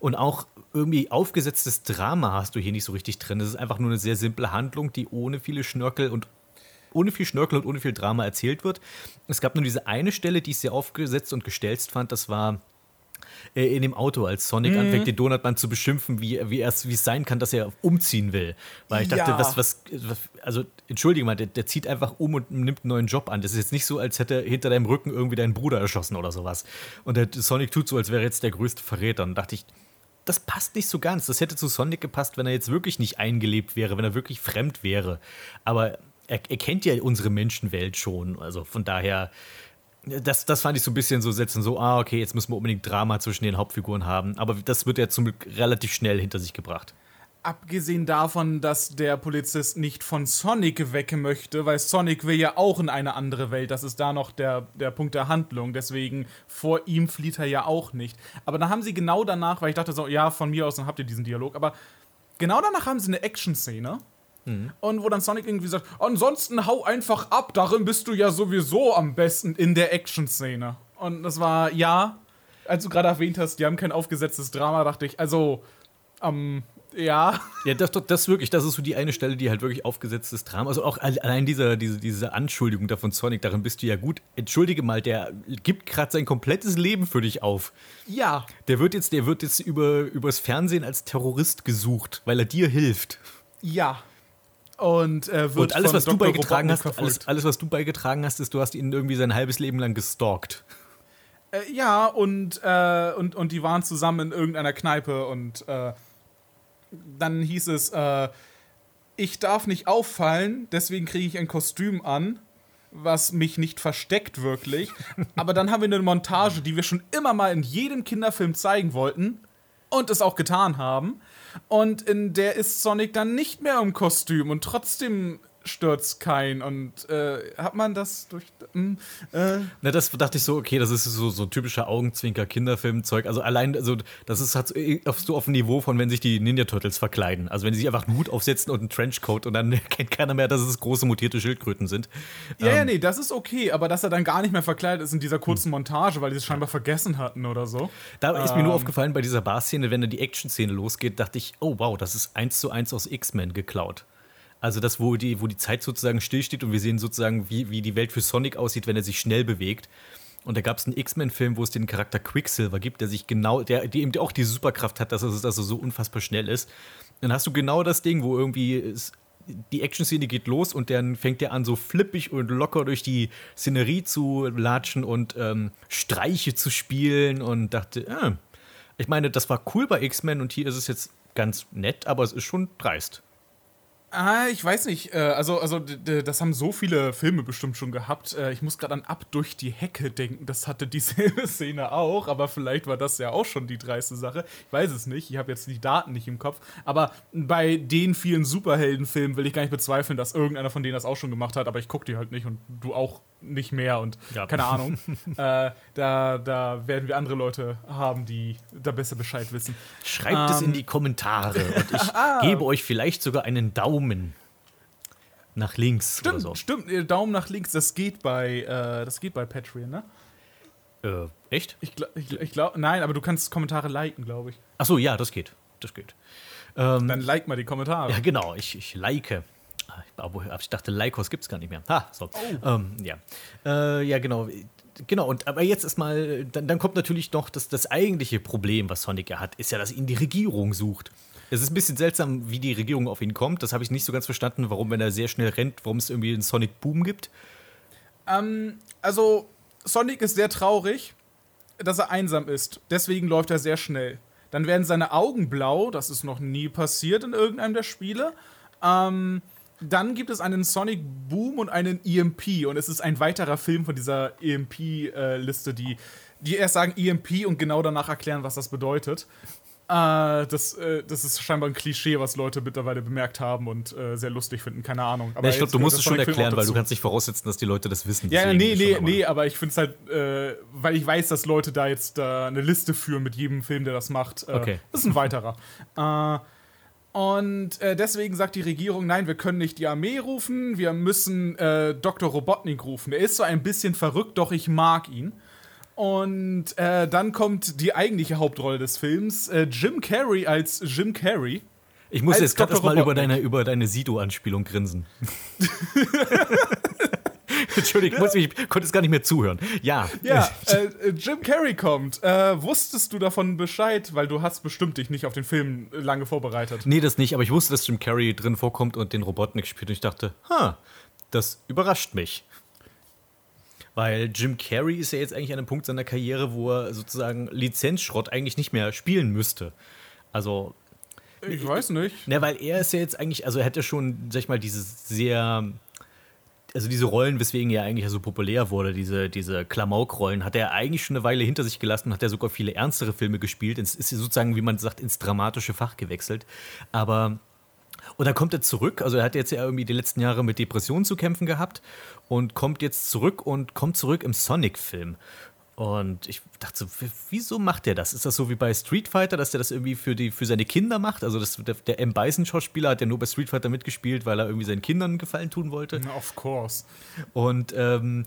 Und auch irgendwie aufgesetztes Drama hast du hier nicht so richtig drin. Es ist einfach nur eine sehr simple Handlung, die ohne viele Schnörkel und ohne viel Schnörkel und ohne viel Drama erzählt wird. Es gab nur diese eine Stelle, die ich sehr aufgesetzt und gestelzt fand. Das war äh, in dem Auto, als Sonic Mhm. anfängt, den Donutmann zu beschimpfen, wie, wie, er's- wie es sein kann, dass er umziehen will. Weil ich dachte, Ja. was, was, was, also entschuldige mal, der, der zieht einfach um und nimmt einen neuen Job an. Das ist jetzt nicht so, als hätte er hinter deinem Rücken irgendwie deinen Bruder erschossen oder sowas. Und der Sonic tut so, als wäre jetzt der größte Verräter. Und dachte ich, das passt nicht so ganz. Das hätte zu Sonic gepasst, wenn er jetzt wirklich nicht eingelebt wäre, wenn er wirklich fremd wäre. Aber er, er kennt ja unsere Menschenwelt schon. Also von daher, das, das fand ich so ein bisschen so setzen, so, ah, okay, jetzt müssen wir unbedingt Drama zwischen den Hauptfiguren haben. Aber das wird ja zum Glück relativ schnell hinter sich gebracht. Abgesehen davon, dass der Polizist nicht von Sonic weg möchte, weil Sonic will ja auch in eine andere Welt. Das ist da noch der, der Punkt der Handlung. Deswegen vor ihm flieht er ja auch nicht. Aber dann haben sie genau danach, weil ich dachte so, ja, von mir aus, dann habt ihr diesen Dialog. Aber genau danach haben sie eine Action-Szene. Und wo dann Sonic irgendwie sagt, ansonsten hau einfach ab, darin bist du ja sowieso am besten in der Action-Szene. Und das war, ja, als du gerade erwähnt hast, die haben kein aufgesetztes Drama, dachte ich, also, ähm, ja. Ja, das, das wirklich, das ist so die eine Stelle, die halt wirklich aufgesetztes Drama. Also auch alle- allein diese, diese, diese Anschuldigung da von Sonic, darin bist du ja gut. Entschuldige mal, der gibt gerade sein komplettes Leben für dich auf. Ja. Der wird jetzt, der wird jetzt über, übers Fernsehen als Terrorist gesucht, weil er dir hilft. Ja. Und äh, wird Und alles, was du Dr. beigetragen Robotnik hast, alles, alles, was du beigetragen hast, ist, du hast ihn irgendwie sein halbes Leben lang gestalkt. Äh, ja, und, äh, und, und die waren zusammen in irgendeiner Kneipe und äh, dann hieß es, äh, ich darf nicht auffallen, deswegen kriege ich ein Kostüm an, was mich nicht versteckt wirklich. [LAUGHS] Aber dann haben wir eine Montage, die wir schon immer mal in jedem Kinderfilm zeigen wollten. und es auch getan haben. Und in der ist Sonic dann nicht mehr im Kostüm und trotzdem stürzt kein. Und äh, hat man das durch. Mh, äh, Na, das dachte ich so, okay, das ist so, so typischer Augenzwinker-Kinderfilmzeug. Also allein, also das ist halt so auf, so auf dem Niveau von, wenn sich die Ninja Turtles verkleiden. Also wenn sie sich einfach einen Hut aufsetzen und einen Trenchcoat und dann [LAUGHS] kennt keiner mehr, dass es große mutierte Schildkröten sind. ja, ja, nee, das ist okay, aber dass er dann gar nicht mehr verkleidet ist in dieser kurzen Montage, weil die es scheinbar vergessen hatten oder so. Da ist mir nur aufgefallen bei dieser Bar-Szene, wenn dann die Action-Szene losgeht, dachte ich, oh wow, das ist eins zu eins aus X-Men geklaut. Also das, wo die, wo die Zeit sozusagen stillsteht und wir sehen sozusagen, wie, wie die Welt für Sonic aussieht, wenn er sich schnell bewegt. Und da gab es einen X-Men-Film, wo es den Charakter Quicksilver gibt, der sich genau, der, der eben auch die Superkraft hat, dass er, dass er so unfassbar schnell ist. Dann hast du genau das Ding, wo irgendwie es, die Action-Szene geht los und dann fängt er an, so flippig und locker durch die Szenerie zu latschen und ähm, Streiche zu spielen und dachte, ah, ich meine, das war cool bei X-Men und hier ist es jetzt ganz nett, aber es ist schon dreist. Ah, ich weiß nicht. äh, Also, also das haben so viele Filme bestimmt schon gehabt. Äh, Ich muss gerade an Ab durch die Hecke denken. Das hatte dieselbe [LAUGHS] Szene auch, aber vielleicht war das ja auch schon die dreiste Sache. Ich weiß es nicht. Ich habe jetzt die Daten nicht im Kopf. Aber bei den vielen Superheldenfilmen will ich gar nicht bezweifeln, dass irgendeiner von denen das auch schon gemacht hat. Aber ich gucke die halt nicht und du auch nicht mehr und Ja. keine Ahnung. [LAUGHS] äh, da, da werden wir andere Leute haben, die da besser Bescheid wissen. Schreibt es in die Kommentare und ich [LAUGHS] gebe euch vielleicht sogar einen Daumen nach links Stimmt, so. stimmt. Daumen nach links, das geht bei, äh, das geht bei Patreon, ne? Äh, echt? Ich, ich, ich glaube, nein, aber du kannst Kommentare liken, glaube ich. Ach so, ja, das geht. Das geht. Ähm, Dann like mal die Kommentare. ja, genau, ich, ich like. Ah, ich- dachte, Lycos gibt es gar nicht mehr. Ha, so. Ähm, ja. Äh, ja, genau. Genau, und aber jetzt ist mal, dann, dann kommt natürlich noch das, das eigentliche Problem, was Sonic ja hat, ist ja, dass ihn die Regierung sucht. Es ist ein bisschen seltsam, wie die Regierung auf ihn kommt. Das habe ich nicht so ganz verstanden, warum, wenn er sehr schnell rennt, warum es irgendwie einen Sonic Boom gibt. Also, Sonic ist sehr traurig, dass er einsam ist. Deswegen läuft er sehr schnell. Dann werden seine Augen blau, das ist noch nie passiert in irgendeinem der Spiele. Ähm, dann gibt es einen Sonic Boom und einen EMP. Und es ist ein weiterer Film von dieser EMP-Liste, die, die erst sagen EMP und genau danach erklären, was das bedeutet. Äh, das, äh, das ist scheinbar ein Klischee, was Leute mittlerweile bemerkt haben und äh, sehr lustig finden. Keine Ahnung. Aber Ja, ich glaube, du musst es schon erklären, weil du kannst nicht voraussetzen, dass die Leute das wissen. Ja, nee, nee, nee, aber ich finde es halt, äh, weil ich weiß, dass Leute da jetzt äh, eine Liste führen mit jedem Film, der das macht. Äh, Okay. Das ist ein weiterer. äh, und äh, deswegen sagt die Regierung, nein, wir können nicht die Armee rufen, wir müssen äh, Dr. Robotnik rufen. Er ist so ein bisschen verrückt, doch ich mag ihn. Und äh, dann kommt die eigentliche Hauptrolle des Films, äh, Jim Carrey als Jim Carrey. Ich muss jetzt gerade erstmal über deine, über deine Sido-Anspielung grinsen. [LAUGHS] [LAUGHS] Entschuldigung, ich, muss, ich konnte es gar nicht mehr zuhören. Ja. Ja, [LAUGHS] äh, Jim Carrey kommt. Äh, wusstest du davon Bescheid? Weil du hast bestimmt dich nicht auf den Film lange vorbereitet. Nee, das nicht, aber ich wusste, dass Jim Carrey drin vorkommt und den Robotnik spielt und ich dachte, ha, das überrascht mich. Weil Jim Carrey ist ja jetzt eigentlich an einem Punkt seiner Karriere, wo er sozusagen Lizenzschrott eigentlich nicht mehr spielen müsste. Also, Ich weiß nicht. Ne, weil er ist ja jetzt eigentlich, also er hat ja schon, sag ich mal, dieses sehr, also diese Rollen, weswegen er eigentlich so populär wurde, diese, diese Klamauk-Rollen, hat er eigentlich schon eine Weile hinter sich gelassen, hat er sogar viele ernstere Filme gespielt, es ist sozusagen, wie man sagt, ins dramatische Fach gewechselt. Aber und dann kommt er zurück, also er hat jetzt ja irgendwie die letzten Jahre mit Depressionen zu kämpfen gehabt und kommt jetzt zurück und kommt zurück im Sonic-Film. Und ich dachte so, wieso macht er das? Ist das so wie bei Street Fighter, dass er das irgendwie für, die, für seine Kinder macht? Also das, der, der M. Bison-Schauspieler hat ja nur bei Street Fighter mitgespielt, weil er irgendwie seinen Kindern einen Gefallen tun wollte. Of course. Und ähm,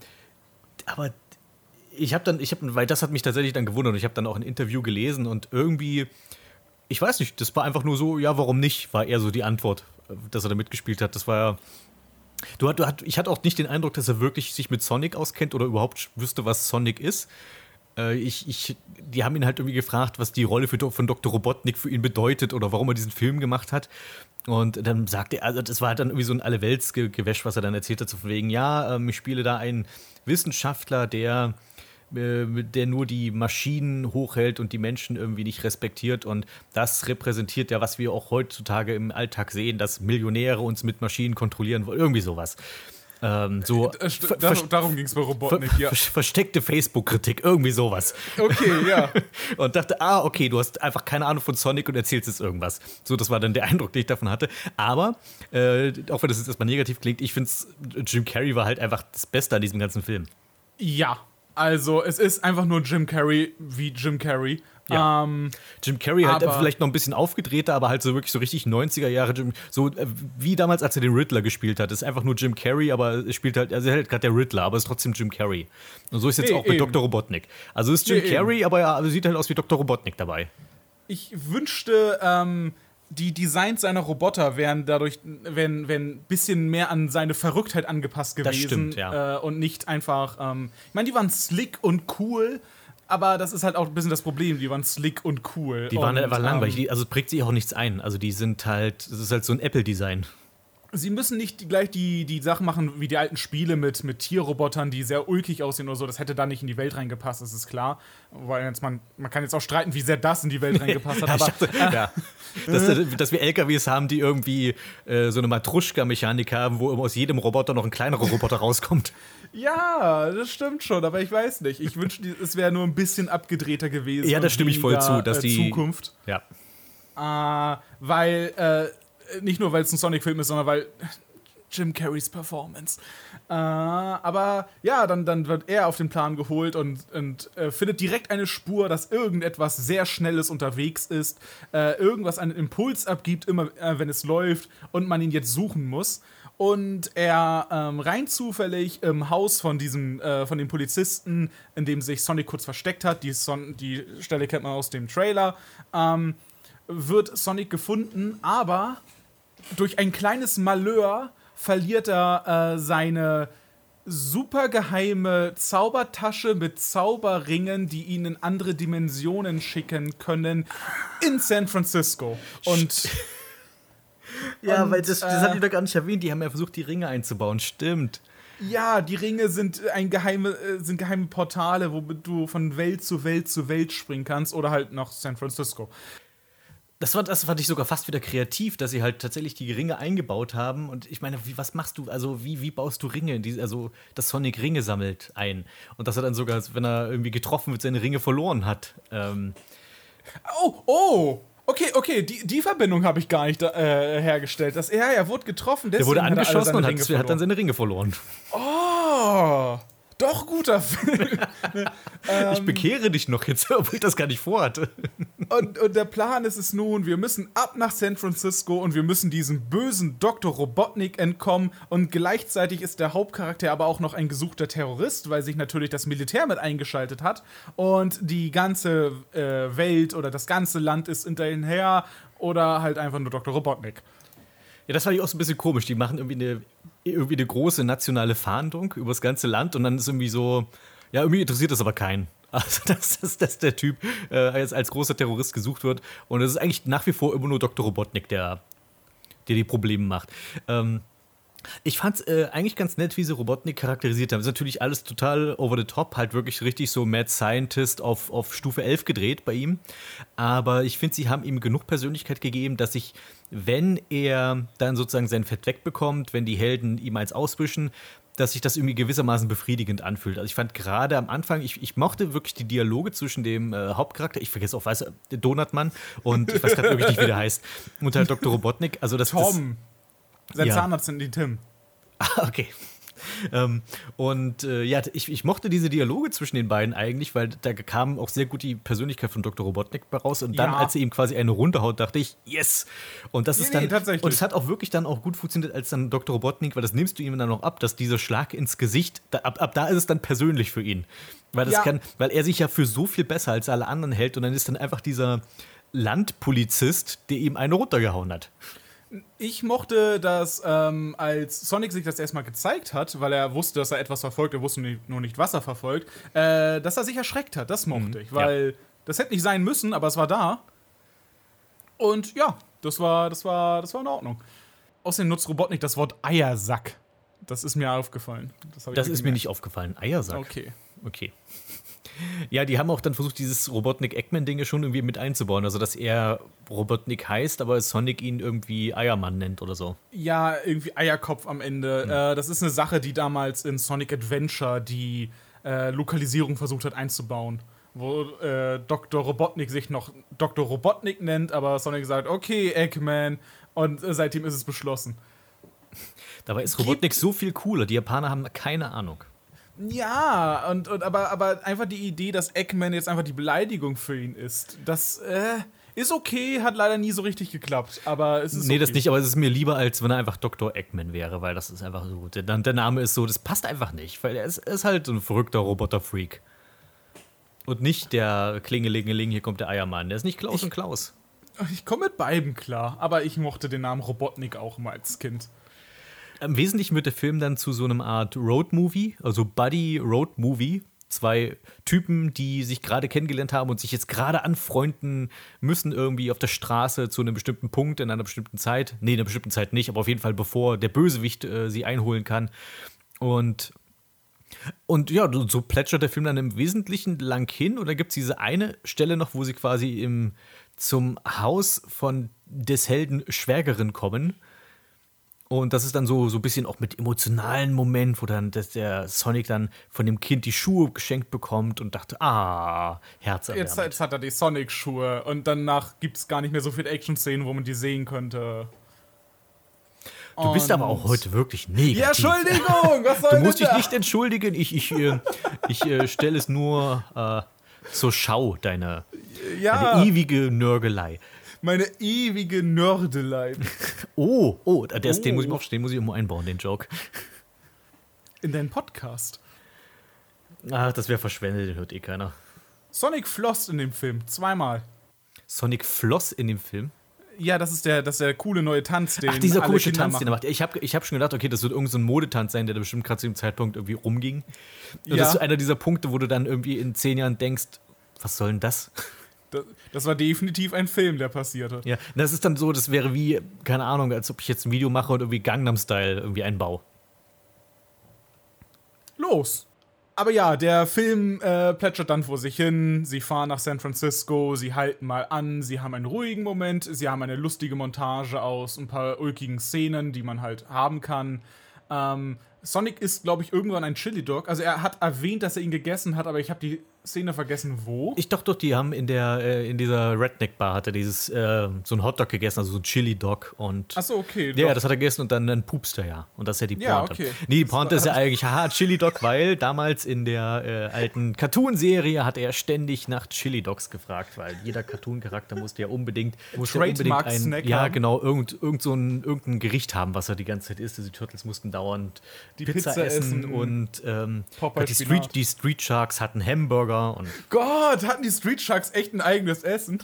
aber ich habe dann, ich habe, weil das hat mich tatsächlich dann gewundert und ich habe dann auch ein Interview gelesen und irgendwie, ich weiß nicht, das war einfach nur so, ja, warum nicht, war eher so die Antwort, äh, dass er da mitgespielt hat. Das war ja. Du, hat- du hat, ich hatte auch nicht den Eindruck, dass er wirklich sich mit Sonic auskennt oder überhaupt wüsste, was Sonic ist. Äh, ich, ich, die haben ihn halt irgendwie gefragt, was die Rolle für, von Dr. Robotnik für ihn bedeutet oder warum er diesen Film gemacht hat. Und dann sagte er, also das war halt dann irgendwie so ein Alleweltsgewäsch, was er dann erzählt hat, so von wegen, ja, ähm, ich spiele da einen Wissenschaftler, der, der nur die Maschinen hochhält und die Menschen irgendwie nicht respektiert. Und das repräsentiert ja, was wir auch heutzutage im Alltag sehen, dass Millionäre uns mit Maschinen kontrollieren wollen, irgendwie sowas. Ähm, so Äh, dar darum ging es bei ver- Robotnik, ja. ver- versteckte Facebook-Kritik, irgendwie sowas. Okay, ja. [LAUGHS] und dachte, ah, okay, du hast einfach keine Ahnung von Sonic und erzählst jetzt irgendwas. So, das war dann der [LAUGHS] Eindruck, den ich davon hatte. Aber, äh, auch wenn das jetzt erstmal negativ klingt, ich finde, Jim Carrey war halt einfach das Beste an diesem ganzen Film. Ja. Also, es ist einfach nur Jim Carrey wie Jim Carrey. Ja. Ähm, Jim Carrey halt vielleicht noch ein bisschen aufgedrehter, aber halt so wirklich so richtig 90er Jahre Jim, so äh, wie damals, als er den Riddler gespielt hat. Ist einfach nur Jim Carrey, aber es spielt halt, also er ist halt gerade der Riddler, aber ist trotzdem Jim Carrey. Und so ist jetzt Nee, auch bei eben. Dr. Robotnik. Also ist Jim Nee, eben. Carrey, aber er sieht halt aus wie Dr. Robotnik dabei. ich wünschte, ähm, die Designs seiner Roboter wären dadurch, wenn, wenn ein bisschen mehr an seine Verrücktheit angepasst gewesen. Das stimmt, ja. äh, und nicht einfach, ähm, ich meine, die waren slick und cool, aber das ist halt auch ein bisschen das Problem, die waren slick und cool. Die waren und, einfach langweilig, Ähm, also prägt sich auch nichts ein. Also die sind halt, das ist halt so ein Apple-Design. Sie müssen nicht gleich die, die Sachen machen wie die alten Spiele mit, mit Tierrobotern, die sehr ulkig aussehen oder so. Das hätte da nicht in die Welt reingepasst, das ist klar. Weil jetzt man, man kann jetzt auch streiten, wie sehr das in die Welt [LAUGHS] reingepasst hat. Aber dachte, ja. [LAUGHS] dass, dass wir LKWs haben, die irgendwie äh, so eine Matruschka-Mechanik haben, wo aus jedem Roboter noch ein kleinerer Roboter rauskommt. Ja, das stimmt schon, aber ich weiß nicht. Ich wünschte, es wäre nur ein bisschen abgedrehter gewesen. Ja, das und stimme ich voll zu, dass äh, die- Zukunft. Ja. Äh, weil, äh, nicht nur weil es ein Sonic-Film ist, sondern weil Jim Carreys Performance. Äh, aber ja, dann, dann wird er auf den Plan geholt und, und äh, findet direkt eine Spur, dass irgendetwas sehr Schnelles unterwegs ist, äh, irgendwas einen Impuls abgibt, immer äh, wenn es läuft und man ihn jetzt suchen muss. Und er ähm, rein zufällig im Haus von diesem, äh, von dem Polizisten, in dem sich Sonic kurz versteckt hat, die, Son die Stelle kennt man aus dem Trailer, ähm, wird Sonic gefunden, aber durch ein kleines Malheur verliert er äh, seine super geheime Zaubertasche mit Zauberringen, die ihn in andere Dimensionen schicken können, in San Francisco. Und [LAUGHS] Ja, Und, weil das, das äh, ich doch gar nicht erwähnt. Die haben ja versucht, die Ringe einzubauen. Stimmt. ja, die Ringe sind ein geheime, äh, sind geheime Portale, womit du von Welt zu Welt zu Welt springen kannst oder halt nach San Francisco. Das, war, das fand ich sogar fast wieder kreativ, dass sie halt tatsächlich die Ringe eingebaut haben. Und ich meine, wie, was machst du? Also, wie, wie baust du Ringe? Die, also, dass Sonic Ringe sammelt ein. Und dass er dann sogar, wenn er irgendwie getroffen wird, seine Ringe verloren hat. Ähm, Oh, oh! Okay, okay, die, die Verbindung habe ich gar nicht äh, hergestellt. Das, ja, er wurde getroffen, der deswegen wurde hat er alle angeschossen seine und hat, hat dann seine Ringe verloren. Oh, doch guter Film. [LAUGHS] Ähm. ich bekehre dich noch jetzt, [LAUGHS] obwohl ich das gar nicht vorhatte. Und, und der Plan ist es nun, wir müssen ab nach San Francisco und wir müssen diesem bösen Dr. Robotnik entkommen. Und gleichzeitig ist der Hauptcharakter aber auch noch ein gesuchter Terrorist, weil sich natürlich das Militär mit eingeschaltet hat. Und die ganze äh, Welt oder das ganze Land ist hinterher oder halt einfach nur Dr. Robotnik. Ja, das fand ich auch so ein bisschen komisch. Die machen irgendwie eine, irgendwie eine große nationale Fahndung über das ganze Land und dann ist irgendwie so, ja, irgendwie interessiert das aber keinen. [LAUGHS] Also, dass, dass, dass der Typ äh, jetzt als großer Terrorist gesucht wird. Und es ist eigentlich nach wie vor immer nur Dr. Robotnik, der, der die Probleme macht. Ähm, ich fand es äh, eigentlich ganz nett, wie sie Robotnik charakterisiert haben. Das ist natürlich alles total over the top, halt wirklich richtig so Mad Scientist auf, auf Stufe 11 gedreht bei ihm. Aber ich finde, sie haben ihm genug Persönlichkeit gegeben, dass ich, wenn er dann sozusagen sein Fett wegbekommt, wenn die Helden ihm eins auswischen, dass sich das irgendwie gewissermaßen befriedigend anfühlt. Also ich fand gerade am Anfang, ich, ich mochte wirklich die Dialoge zwischen dem äh, Hauptcharakter, ich vergesse auch, weiß Donutmann und ich weiß gerade wirklich nicht, wie der heißt, und halt Dr. Robotnik. Also das, das Tom. Sein Ja. Zahnarzt sind die Tim. [LAUGHS] Ah, okay. Ähm, und äh, ja, ich, ich mochte diese Dialoge zwischen den beiden eigentlich, weil da kam auch sehr gut die Persönlichkeit von Dr. Robotnik raus. Und dann, Ja. als er ihm quasi eine runterhaut, dachte ich, yes! Und das Nee, ist dann. nee, tatsächlich. Und es hat auch wirklich dann auch gut funktioniert, als dann Dr. Robotnik, weil das nimmst du ihm dann noch ab, dass dieser Schlag ins Gesicht, da, ab, ab da ist es dann persönlich für ihn. Weil das Ja. kann, weil er sich ja für so viel besser als alle anderen hält und dann ist dann einfach dieser Landpolizist, der ihm eine runtergehauen hat. Ich mochte das, ähm, als Sonic sich das erstmal gezeigt hat, weil er wusste, dass er etwas verfolgt, er wusste nur nicht, was er verfolgt, äh, dass er sich erschreckt hat. Das mochte ich, weil das hätte nicht sein müssen, aber es war da. Und ja, das war, das war, das war in Ordnung. Außerdem nutzt Robotnik das Wort Eiersack. Das ist mir aufgefallen. Das, Das ist mir nicht aufgefallen. Eiersack. Okay. Okay. [LAUGHS] Ja, die haben auch dann versucht, dieses Robotnik-Eggman-Ding schon irgendwie mit einzubauen. Also, dass er Robotnik heißt, aber Sonic ihn irgendwie Eiermann nennt oder so. Ja, irgendwie Eierkopf am Ende. Äh, das ist eine Sache, die damals in Sonic Adventure die äh, Lokalisierung versucht hat einzubauen. Wo äh, Dr. Robotnik sich noch Dr. Robotnik nennt, aber Sonic sagt, okay, Eggman. Und äh, seitdem ist es beschlossen. Dabei ist Robotnik so viel cooler. Die Japaner haben keine Ahnung. Ja, und, und aber, aber einfach die Idee, dass Eggman jetzt einfach die Beleidigung für ihn ist, das äh, ist okay, hat leider nie so richtig geklappt. Aber es ist Nee, okay. das nicht, aber es ist mir lieber, als wenn er einfach Dr. Eggman wäre, weil das ist einfach so. Der, der Name ist so, das passt einfach nicht, weil er ist, ist halt so ein verrückter Roboter-Freak. Und nicht der Klingelingeling, hier kommt der Eiermann. Der ist nicht Klaus und Klaus. Ich komme mit beiden klar, aber ich mochte den Namen Robotnik auch immer als Kind. Im Wesentlichen wird der Film dann zu so einem Art Road-Movie, also Buddy-Road-Movie. Zwei Typen, die sich gerade kennengelernt haben und sich jetzt gerade anfreunden müssen, irgendwie auf der Straße zu einem bestimmten Punkt in einer bestimmten Zeit. Nee, in einer bestimmten Zeit nicht, aber auf jeden Fall bevor der Bösewicht äh, sie einholen kann. Und und ja, so plätschert der Film dann im Wesentlichen lang hin. Und dann gibt es diese eine Stelle noch, wo sie quasi im, zum Haus von des Helden Schwägerin kommen. Und das ist dann so, so ein bisschen auch mit emotionalen Moment, wo dann dass der Sonic dann von dem Kind die Schuhe geschenkt bekommt und dachte, ah, herzerwärmend. Jetzt, jetzt hat er die Sonic-Schuhe und danach gibt es gar nicht mehr so viele Action-Szenen, wo man die sehen könnte. du bist aber auch heute wirklich negativ. Ja, Entschuldigung, was soll Du musst dich da? nicht entschuldigen. Ich, ich, äh, ich äh, stelle es nur äh, zur Schau, deine, Ja, deine ewige Nörgelei. Meine ewige Nördelei. [LAUGHS] Oh, oh, der ist, den Oh. muss ich auch den muss ich irgendwo einbauen, den Joke. In deinen Podcast. Ah, das wäre verschwendet, den hört eh keiner. Sonic floss in dem Film, zweimal. Sonic floss in dem Film. Ja, das ist der, das ist der coole neue Tanz, den Ach, dieser komische Kinder Tanz, den er machen. macht. Ich habe ich hab schon gedacht, okay, das wird irgendein so ein Modetanz sein, der da bestimmt gerade zu dem Zeitpunkt irgendwie rumging. Und Ja. das ist einer dieser Punkte, wo du dann irgendwie in zehn Jahren denkst, was soll denn das? Das, war definitiv ein Film, der passierte. Ja, das ist dann so, das wäre wie, keine Ahnung, als ob ich jetzt ein Video mache und irgendwie Gangnam Style irgendwie einbaue. Los! Aber ja, der Film äh, plätschert dann vor sich hin. Sie fahren nach San Francisco, sie halten mal an, sie haben einen ruhigen Moment, sie haben eine lustige Montage aus ein paar ulkigen Szenen, die man halt haben kann. Ähm, Sonic ist, glaube ich, irgendwann ein Chili Dog. Also er hat erwähnt, dass er ihn gegessen hat, aber ich habe die Szene vergessen, wo. Ich dachte doch, die haben in der äh, in dieser Redneck Bar hat er dieses äh, so ein Hotdog gegessen, also so ein Chili Dog und Achso, okay. Ja, doch. das hat er gegessen und dann, dann pupst er ja. Und das ist ja die Pointe. Ja, okay. Nee, die Pointe ist ja eigentlich, haha, Chili Dog, weil damals in der äh, alten Cartoon-Serie hat er ständig nach Chili Dogs gefragt, weil jeder Cartoon-Charakter musste ja unbedingt, musste ja unbedingt ein, Trademark-Snack ja, genau, irgend, irgend so ein, irgendein Gericht haben, was er die ganze Zeit isst. Also die Turtles mussten dauernd Die Pizza, Pizza essen, essen. und ähm, die. Street, die Street Sharks hatten Hamburger und Gott, hatten die Street Sharks echt ein eigenes Essen?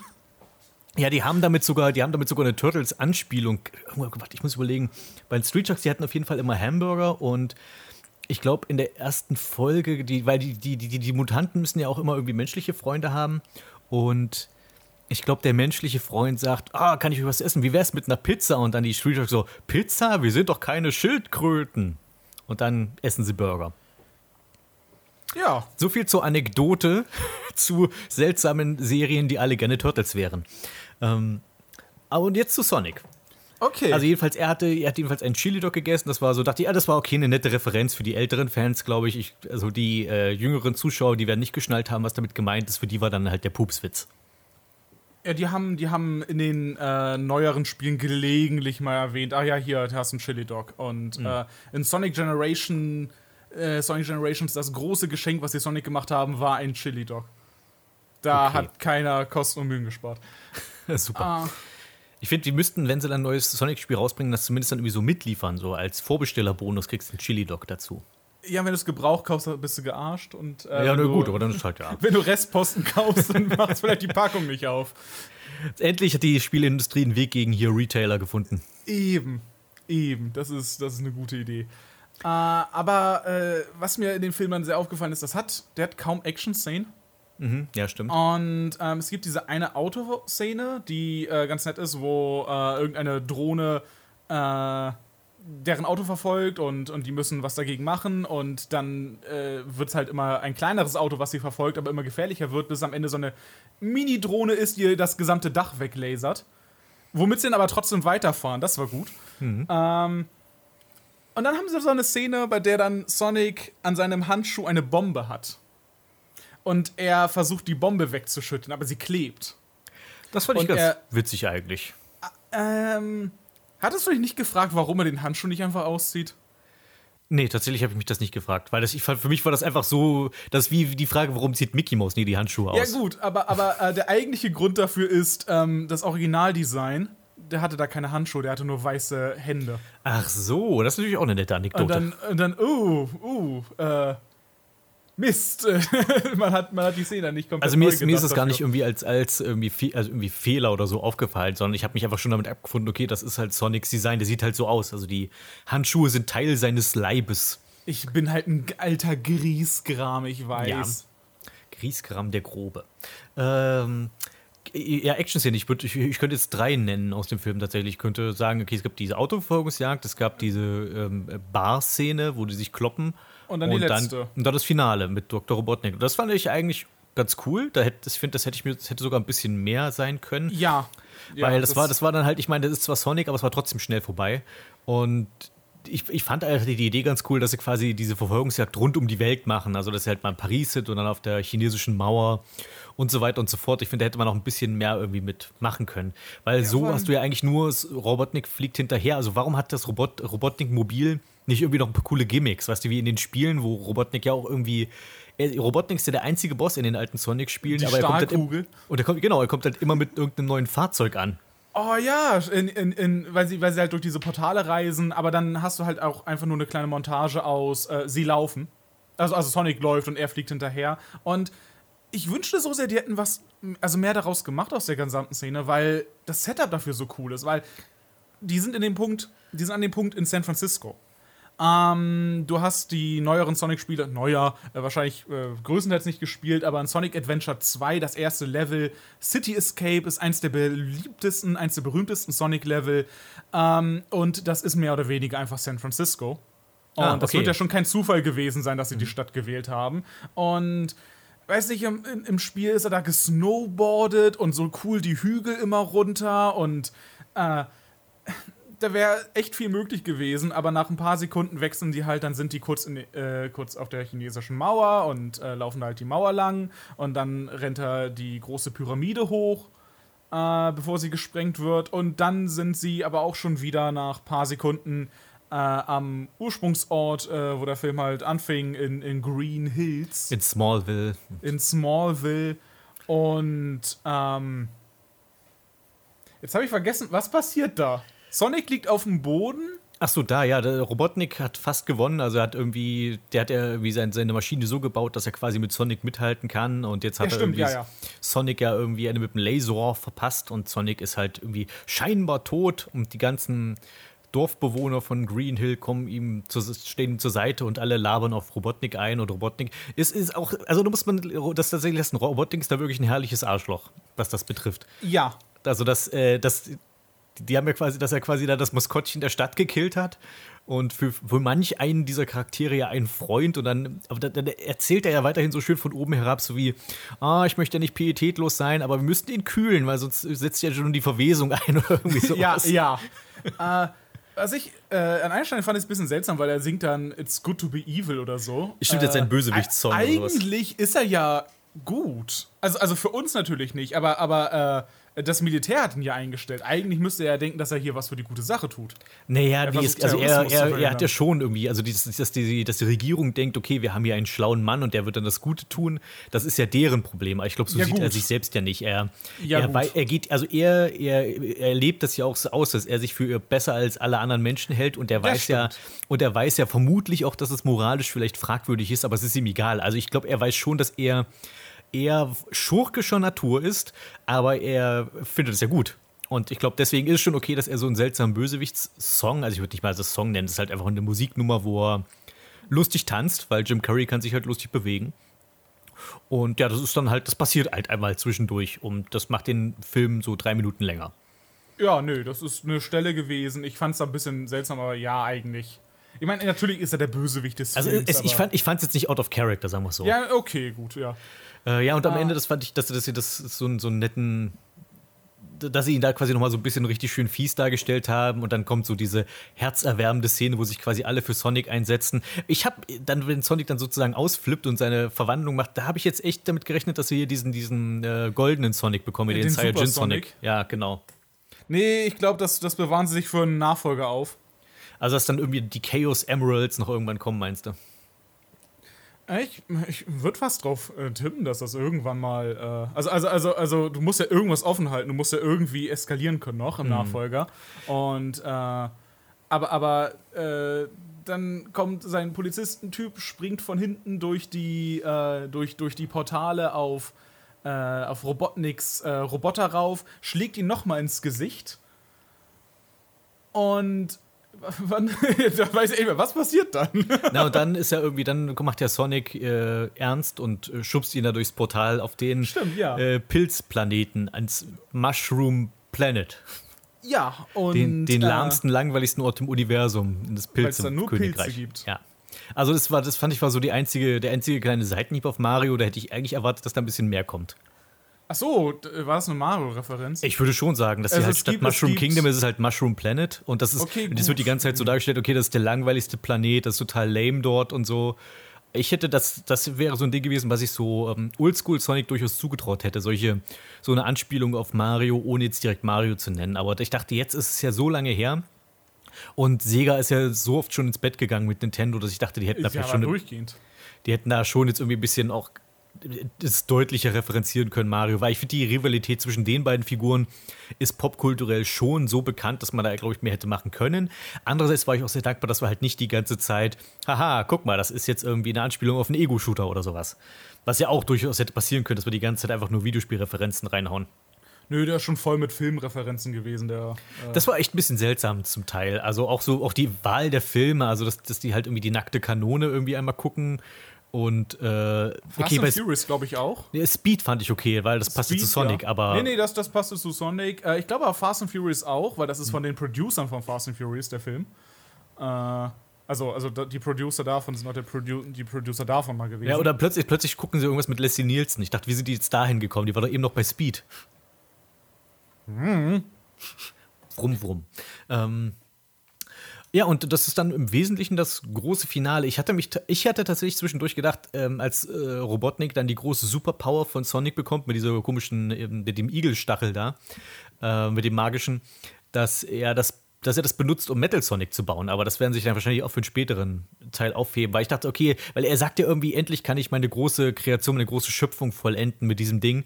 Ja, die haben damit sogar, die haben damit sogar eine Turtles-Anspielung gemacht. Ich muss überlegen, bei den Street Sharks, die hatten auf jeden Fall immer Hamburger und ich glaube in der ersten Folge, die, weil die, die, die, die Mutanten müssen ja auch immer irgendwie menschliche Freunde haben und ich glaube, der menschliche Freund sagt, ah, kann ich euch was essen? Wie wär's mit einer Pizza? Und dann die Street Sharks so, Pizza? Wir sind doch keine Schildkröten. Und dann essen sie Burger. Ja. So viel zur Anekdote [LAUGHS] zu seltsamen Serien, die alle gerne Turtles wären. Ähm, aber und jetzt zu Sonic. Okay. Also jedenfalls, er hatte, er hat jedenfalls einen Chili Dog gegessen. Das war so, dachte ich, ja, das war okay, eine nette Referenz für die älteren Fans, glaube ich. ich. Also die äh, jüngeren Zuschauer, die werden nicht geschnallt haben, was damit gemeint ist. Für die war dann halt der Pupswitz. Ja, die haben, die haben in den äh, neueren Spielen gelegentlich mal erwähnt, ah ja, hier, du hast einen Chili Dog. Und äh, in Sonic Generation, äh, Sonic Generations, das große Geschenk, was die Sonic gemacht haben, war ein Chili Dog. Da Okay. hat keiner Kosten und Mühen gespart. [LAUGHS] Super. Ah, Ich finde, die müssten, wenn sie dann ein neues Sonic-Spiel rausbringen, das zumindest dann irgendwie so mitliefern. So als Vorbestellerbonus kriegst du einen Chili Dog dazu. Ja, wenn du es gebraucht kaufst, bist du gearscht. Und, äh, ja, wenn na du- gut, aber dann ist halt ja. [LAUGHS] Wenn du Restposten kaufst, dann macht vielleicht die Packung nicht auf. Endlich hat die Spieleindustrie einen Weg gegen hier Retailer gefunden. Eben, eben. Das ist, das ist eine gute Idee. Äh, aber äh, was mir in den Filmen sehr aufgefallen ist, das hat, der hat kaum Action-Szenen. Ja, stimmt. Und ähm, es gibt diese eine Autoszene, die äh, ganz nett ist, wo äh, irgendeine Drohne äh, deren Auto verfolgt und, und die müssen was dagegen machen und dann äh, wird es halt immer ein kleineres Auto, was sie verfolgt, aber immer gefährlicher wird, bis am Ende so eine Mini-Drohne ist, die das gesamte Dach weglasert. Womit sie dann aber trotzdem weiterfahren, das war gut. Ähm, und dann haben sie so eine Szene, bei der dann Sonic an seinem Handschuh eine Bombe hat. Und er versucht, die Bombe wegzuschütten, aber sie klebt. Das fand ich Und ganz er- witzig eigentlich. Ähm, hattest du dich nicht gefragt, warum er den Handschuh nicht einfach auszieht? Nee, tatsächlich habe ich mich das nicht gefragt, weil das, ich für mich war das einfach so, das ist wie die Frage, warum zieht Mickey Mouse nie die Handschuhe aus? Ja, gut, aber, aber äh, der eigentliche Grund dafür ist ähm, das Originaldesign. Der hatte da keine Handschuhe, der hatte nur weiße Hände. Ach so, das ist natürlich auch eine nette Anekdote. Und dann, und dann, uh, uh, äh, Mist. [LAUGHS] man, hat, man hat die Szene nicht komplett also mir ist, mir ist das gar nicht irgendwie als, als irgendwie, also irgendwie Fehler oder so aufgefallen, sondern ich habe mich einfach schon damit abgefunden, okay, das ist halt Sonics Design, der sieht halt so aus. Also die Handschuhe sind Teil seines Leibes. Ich bin halt ein alter Griesgram, ich weiß. Ja. Grieskram der Grobe. Ähm, ja, Action-Szene. Ich, würd- ich, ich könnte jetzt drei nennen aus dem Film tatsächlich. Ich könnte sagen, okay, es gab diese Autoverfolgungsjagd, es gab diese ähm, Bar-Szene, wo die sich kloppen. Und dann die letzte. Dann, und dann das Finale mit Dr. Robotnik. Und das fand ich eigentlich ganz cool. Da hätte, ich finde, das hätte ich mir, das hätte sogar ein bisschen mehr sein können. Ja. ja Weil das, war, das war dann halt, ich meine, das ist zwar Sonic, aber es war trotzdem schnell vorbei. Und ich, ich fand einfach die Idee ganz cool, dass sie quasi diese Verfolgungsjagd rund um die Welt machen. Also, dass sie halt mal in Paris sind und dann auf der chinesischen Mauer und so weiter und so fort. Ich finde, da hätte man noch ein bisschen mehr irgendwie mitmachen können. Weil so vor allem- hast du ja eigentlich nur, Robotnik fliegt hinterher. Also, warum hat das Robot, Robotnik mobil nicht irgendwie noch ein paar coole Gimmicks? Weißt du, wie in den Spielen, wo Robotnik ja auch irgendwie. Er, Robotnik ist ja der einzige Boss in den alten Sonic-Spielen, Die aber er kommt halt im, und er kommt, genau, er kommt halt immer mit irgendeinem neuen Fahrzeug an. Oh ja, in, in, in, weil, sie, weil sie halt durch diese Portale reisen, aber dann hast du halt auch einfach nur eine kleine Montage aus, äh, sie laufen. Also, also Sonic läuft und er fliegt hinterher. Und ich wünschte so sehr, die hätten was, also mehr daraus gemacht aus der gesamten Szene, weil das Setup dafür so cool ist, weil die sind in dem Punkt, die sind an dem Punkt in San Francisco. Ähm, du hast die neueren Sonic-Spiele, neuer, äh, wahrscheinlich äh, größtenteils nicht gespielt, aber in Sonic Adventure 2, das erste Level, City Escape ist eins der beliebtesten, eins der berühmtesten Sonic-Level. Ähm, und das ist mehr oder weniger einfach San Francisco. Und Ah, das okay. wird ja schon kein Zufall gewesen sein, dass sie die Stadt gewählt haben. Und weiß nicht, im, im- im Spiel ist er da gesnowboardet und so cool die Hügel immer runter und äh, da wäre echt viel möglich gewesen, aber nach ein paar Sekunden wechseln die halt, dann sind die kurz, in, äh, kurz auf der chinesischen Mauer und äh, laufen halt die Mauer lang und dann rennt er die große Pyramide hoch, äh, bevor sie gesprengt wird und dann sind sie aber auch schon wieder nach ein paar Sekunden äh, am Ursprungsort, äh, wo der Film halt anfing, in, in Green Hills In Smallville. in Smallville und ähm, jetzt habe ich vergessen, was passiert da? Sonic liegt auf dem Boden. Ach so, da, ja, der Robotnik hat fast gewonnen. Also er hat irgendwie, der hat ja irgendwie sein, seine Maschine so gebaut, dass er quasi mit Sonic mithalten kann. Und jetzt hat Ja, er stimmt, irgendwie ja, ja. Sonic ja irgendwie eine mit dem Laser verpasst und Sonic ist halt irgendwie scheinbar tot und die ganzen Dorfbewohner von Green Hill kommen ihm zu, stehen ihm zur Seite und alle labern auf Robotnik ein und Robotnik ist, ist auch, also da muss man das tatsächlich lassen, Robotnik ist da wirklich ein herrliches Arschloch, was das betrifft. Ja. Also das, äh, das, die haben ja quasi, dass er quasi da das Maskottchen der Stadt gekillt hat und für, für manch einen dieser Charaktere ja ein Freund und dann, aber dann, erzählt er ja weiterhin so schön von oben herab, so wie, ah, ich möchte ja nicht pietätlos sein, aber wir müssten ihn kühlen, weil sonst setzt ja schon die Verwesung ein oder irgendwie [LAUGHS] Ja, sowas. ja. äh, was ich äh, an Einstein fand ich ein bisschen seltsam, weil er singt dann It's good to be evil oder so. Stimmt, jetzt ein Bösewichtssong oder sowas. Eigentlich ist er ja gut. Also, also für uns natürlich nicht, aber, aber äh, das Militär hat ihn ja eingestellt. Eigentlich müsste er ja denken, dass er hier was für die gute Sache tut. Naja, Er versucht, also er, er, er hat ja schon irgendwie, also dieses, dass, die, dass die Regierung denkt, okay, wir haben hier einen schlauen Mann und der wird dann das Gute tun, das ist ja deren Problem. Aber ich glaube, so Ja, sieht er gut. sich selbst ja nicht. Er, Ja, er, er geht, also er, er, er lebt das ja auch so aus, dass er sich für besser als alle anderen Menschen hält und er weiß ja, und er weiß ja vermutlich auch, dass es moralisch vielleicht fragwürdig ist, aber es ist ihm egal. Also ich glaube, er weiß schon, dass er eher schurkischer Natur ist, aber er findet es ja gut. Und ich glaube, deswegen ist es schon okay, dass er so einen seltsamen Bösewichts-Song, also ich würde nicht mal das Song nennen, das ist halt einfach eine Musiknummer, wo er lustig tanzt, weil Jim Curry kann sich halt lustig bewegen. Und ja, das ist dann halt, das passiert halt einmal zwischendurch und das macht den Film so drei Minuten länger. Ja, nö, das ist eine Stelle gewesen. Ich fand es ein bisschen seltsam, aber ja, eigentlich. Ich meine, natürlich ist er der Bösewicht des Also Films. es, ich fand ich fand's jetzt nicht out of character, sagen wir es so. Ja, okay, gut, ja. Äh, ja, und am Ah. Ende, das fand ich, dass, dass sie das so, einen- so einen netten, dass sie ihn da quasi nochmal so ein bisschen richtig schön fies dargestellt haben und dann kommt so diese herzerwärmende Szene, wo sich quasi alle für Sonic einsetzen. Ich habe dann, wenn Sonic dann sozusagen ausflippt und seine Verwandlung macht, da habe ich jetzt echt damit gerechnet, dass wir hier diesen, diesen äh, goldenen Sonic bekommen, den, Den Saiyajin. Sonic. Ja, genau. Nee, ich glaube, das, das bewahren sie sich für einen Nachfolger auf. Also, dass dann irgendwie die Chaos Emeralds noch irgendwann kommen, meinst du? Ich, ich würde fast drauf äh, tippen, dass das irgendwann mal. Äh, also, also, also, also, du musst ja irgendwas offen halten, du musst ja irgendwie eskalieren können noch im Nachfolger. Und, äh, aber, aber, äh, dann kommt sein Polizistentyp, springt von hinten durch die, äh, durch, durch die Portale auf, äh, auf Robotniks Roboter rauf, schlägt ihn nochmal ins Gesicht. Und wann, [LAUGHS] da weiß ich nicht mehr, was passiert dann? [LAUGHS] Na, und dann ist ja irgendwie, dann macht ja Sonic äh, ernst und äh, schubst ihn da durchs Portal auf den Stimmt, ja. äh, Pilzplaneten, ans Mushroom Planet. Ja, und. Den, den äh, lahmsten, langweiligsten Ort im Universum, in das Weil's da nur. Pilze gibt. Ja. Also das war, das fand ich war so die einzige, der einzige kleine Seitenhieb auf Mario. Da hätte ich eigentlich erwartet, dass da ein bisschen mehr kommt. Ach so, d- war das eine Mario-Referenz? Ich würde schon sagen, dass sie Also halt statt gibt- Mushroom Kingdom ist es halt Mushroom Planet und das ist Okay, und das wird die ganze Zeit so dargestellt, okay, das ist der langweiligste Planet, das ist total lame dort und so. Ich hätte das, das wäre so ein Ding gewesen, was ich so ähm, Oldschool Sonic durchaus zugetraut hätte, solche so eine Anspielung auf Mario, ohne jetzt direkt Mario zu nennen. Aber ich dachte, jetzt ist es ja so lange her und Sega ist ja so oft schon ins Bett gegangen mit Nintendo, dass ich dachte, die hätten da ja vielleicht schon, durchgehend. die hätten da schon jetzt irgendwie ein bisschen auch das deutlicher referenzieren können, Mario, weil ich finde, die Rivalität zwischen den beiden Figuren ist popkulturell schon so bekannt, dass man da, glaube ich, mehr hätte machen können. Andererseits war ich auch sehr dankbar, dass wir halt nicht die ganze Zeit, haha, guck mal, das ist jetzt irgendwie eine Anspielung auf einen Ego-Shooter oder sowas. Was ja auch durchaus hätte passieren können, dass wir die ganze Zeit einfach nur Videospielreferenzen reinhauen. Nö, der ist schon voll mit Filmreferenzen gewesen, der. Äh, Das war echt ein bisschen seltsam zum Teil. Also auch so, auch die Wahl der Filme, also dass, dass die halt irgendwie die nackte Kanone irgendwie einmal gucken. Und äh, Fast okay, and Furious, glaube ich, auch. Nee, Speed fand ich okay, weil das passte Speed, zu Sonic, ja. aber Nee, nee, das, das passte zu Sonic. Äh, ich glaube aber Fast and Furious auch, weil das ist von den Producern von Fast and Furious, der Film. Äh, also, also die Producer davon sind auch der Produ die Producer davon mal gewesen. ja, oder plötzlich, plötzlich gucken sie irgendwas mit Leslie Nielsen. Ich dachte, wie sind die jetzt dahin gekommen? Die war doch eben noch bei Speed. Wrum, wrum. Ähm, ja, und das ist dann im Wesentlichen das große Finale. Ich hatte mich, ich hatte tatsächlich zwischendurch gedacht, ähm, als äh, Robotnik dann die große Superpower von Sonic bekommt, mit dieser komischen, ähm, mit dem Igelstachel da, äh, mit dem magischen, dass er das dass er das benutzt, um Metal Sonic zu bauen, aber das werden sich dann wahrscheinlich auch für einen späteren Teil aufheben, weil ich dachte, okay, weil er sagt ja irgendwie, endlich kann ich meine große Kreation, meine große Schöpfung vollenden mit diesem Ding.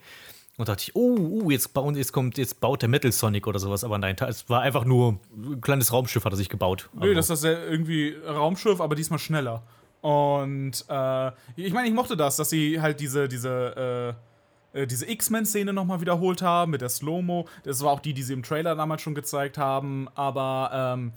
Und dachte ich, oh, uh, jetzt, bauen, jetzt kommt, jetzt baut der Metal Sonic oder sowas, aber nein, es war einfach nur ein kleines Raumschiff, hat er sich gebaut. Nö, Also- das ist ja irgendwie Raumschiff, aber diesmal schneller. Und äh, ich meine, ich mochte das, dass sie halt diese, diese, äh, äh, diese X-Men-Szene nochmal wiederholt haben mit der Slow-Mo. Das war auch die, die sie im Trailer damals schon gezeigt haben, aber ähm,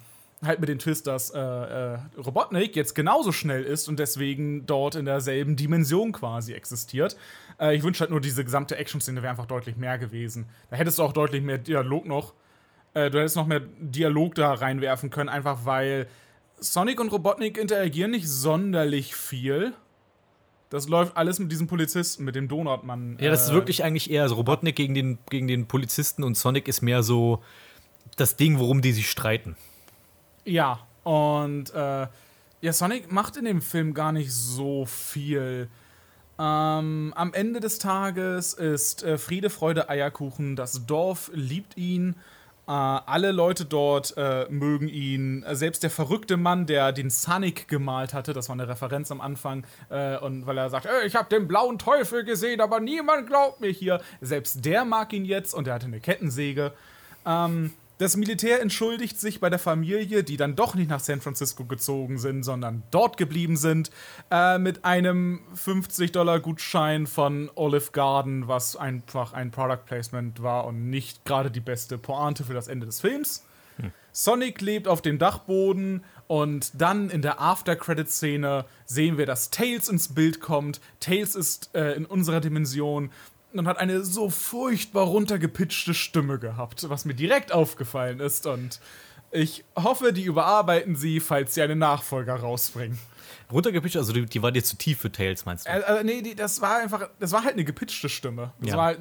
halt mit dem Twist, dass äh, äh, Robotnik jetzt genauso schnell ist und deswegen dort in derselben Dimension quasi existiert. Äh, ich wünsche halt nur, diese gesamte Action-Szene wäre einfach deutlich mehr gewesen. Da hättest du auch deutlich mehr Dialog noch äh, du hättest noch mehr Dialog da reinwerfen können, einfach weil Sonic und Robotnik interagieren nicht sonderlich viel. Das läuft alles mit diesem Polizisten, mit dem Donutmann. Ja, das ist äh, wirklich eigentlich eher so Robotnik gegen den, gegen den Polizisten und Sonic ist mehr so das Ding, worum die sich streiten. Ja, und äh, ja, Sonic macht in dem Film gar nicht so viel. Ähm, am Ende des Tages ist äh, Friede, Freude, Eierkuchen. Das Dorf liebt ihn. Äh, alle Leute dort äh, mögen ihn. Selbst der verrückte Mann, der den Sonic gemalt hatte, das war eine Referenz am Anfang, äh, und weil er sagt, "Äh, ich habe den blauen Teufel gesehen, aber niemand glaubt mir hier. Selbst der mag ihn jetzt und er hatte eine Kettensäge. Ähm, das Militär entschuldigt sich bei der Familie, die dann doch nicht nach San Francisco gezogen sind, sondern dort geblieben sind, äh, mit einem 50-Dollar-Gutschein von Olive Garden, was einfach ein Product Placement war und nicht gerade die beste Pointe für das Ende des Films. Sonic lebt auf dem Dachboden und dann in der After-Credit-Szene sehen wir, dass Tails ins Bild kommt. Tails ist äh, in unserer Dimension und hat eine so furchtbar runtergepitchte Stimme gehabt, was mir direkt aufgefallen ist. Und ich hoffe, die überarbeiten sie, falls sie einen Nachfolger rausbringen. Runtergepitcht, also die, die war dir zu tief für Tails, meinst du? Äh, äh, nee, die, das war einfach, das war halt eine gepitchte Stimme. Das Ja. war halt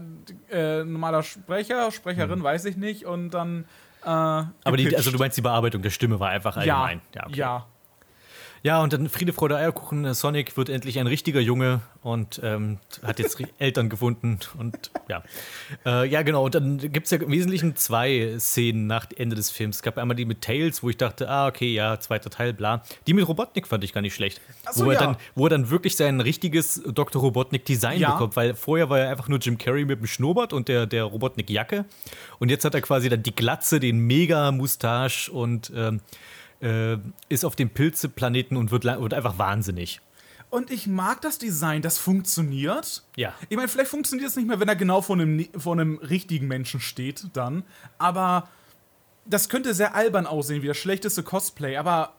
äh, ein normaler Sprecher, Sprecherin, weiß ich nicht, und dann. Äh, Aber die, also du meinst, die Bearbeitung der Stimme war einfach ja, allgemein. ja, okay. ja. Ja, und dann Friede, Freude, Eierkuchen. Sonic wird endlich ein richtiger Junge und ähm, hat jetzt [LAUGHS] Eltern gefunden. Und ja. Äh, ja, genau. Und dann gibt es ja im Wesentlichen zwei Szenen nach Ende des Films. Es gab einmal die mit Tails, wo ich dachte, ah, okay, ja, zweiter Teil, bla. Die mit Robotnik fand ich gar nicht schlecht. so, wo, er ja. dann, wo er dann wirklich sein richtiges Dr. Robotnik-Design Ja. bekommt, weil vorher war er einfach nur Jim Carrey mit dem Schnurrbart und der, der Robotnik-Jacke. Und jetzt hat er quasi dann die Glatze, den Mega-Mustache und ähm, äh, ist auf dem Pilzeplaneten und wird, wird einfach wahnsinnig. Und ich mag das Design, das funktioniert. Ja. Ich meine, vielleicht funktioniert es nicht mehr, wenn er genau vor einem, vor einem richtigen Menschen steht, dann. Aber das könnte sehr albern aussehen, wie das schlechteste Cosplay. Aber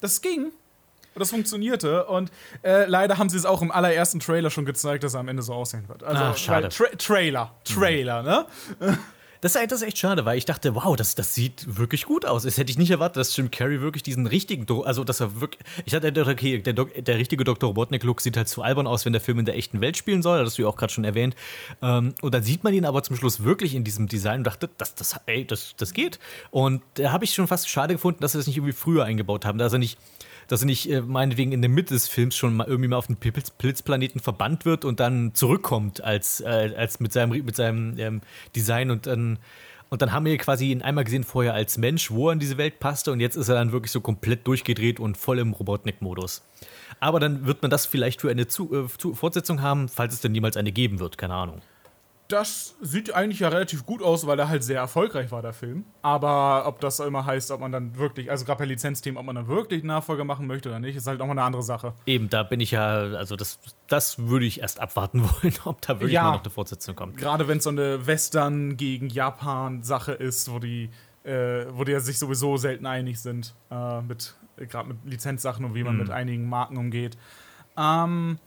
das ging. Und das funktionierte. Und äh, leider haben sie es auch im allerersten Trailer schon gezeigt, dass er am Ende so aussehen wird. Also, Ach, schade. Tra Trailer. Trailer, ne? [LAUGHS] Das ist, echt schade, weil ich dachte, wow, das, das sieht wirklich gut aus. Das hätte ich nicht erwartet, dass Jim Carrey wirklich diesen richtigen, Do also dass er wirklich, ich gedacht, okay, der, Dok- der richtige Dr. Robotnik-Look sieht halt zu albern aus, wenn der Film in der echten Welt spielen soll, das du ja auch gerade schon erwähnt. Ähm, und dann sieht man ihn aber zum Schluss wirklich in diesem Design und dachte, das, das, ey, das, das geht. Und da habe ich schon fast schade gefunden, dass sie das nicht irgendwie früher eingebaut haben, dass er nicht dass er nicht äh, meinetwegen in der Mitte des Films schon mal irgendwie mal auf den Pilz, Pilzplaneten verbannt wird und dann zurückkommt als, äh, als mit seinem, mit seinem ähm, Design und dann und dann haben wir quasi ihn einmal gesehen vorher als Mensch, wo er in diese Welt passte und jetzt ist er dann wirklich so komplett durchgedreht und voll im Robotnik-Modus. Aber dann wird man das vielleicht für eine Zu äh, Zu Fortsetzung haben, falls es denn niemals eine geben wird, keine Ahnung. Das sieht eigentlich ja relativ gut aus, weil er halt sehr erfolgreich war, der Film. Aber ob das immer heißt, ob man dann wirklich, also gerade bei Lizenzthemen, ob man dann wirklich einen Nachfolger machen möchte oder nicht, ist halt auch mal eine andere Sache. Eben, da bin ich ja, also das, das würde ich erst abwarten [LAUGHS] wollen, ob da wirklich Ja. mal noch eine Fortsetzung kommt. Gerade wenn es so eine Western gegen Japan-Sache ist, wo die, äh, wo die ja sich sowieso selten einig sind, äh, mit, gerade mit Lizenzsachen und wie man mit einigen Marken umgeht. Ähm,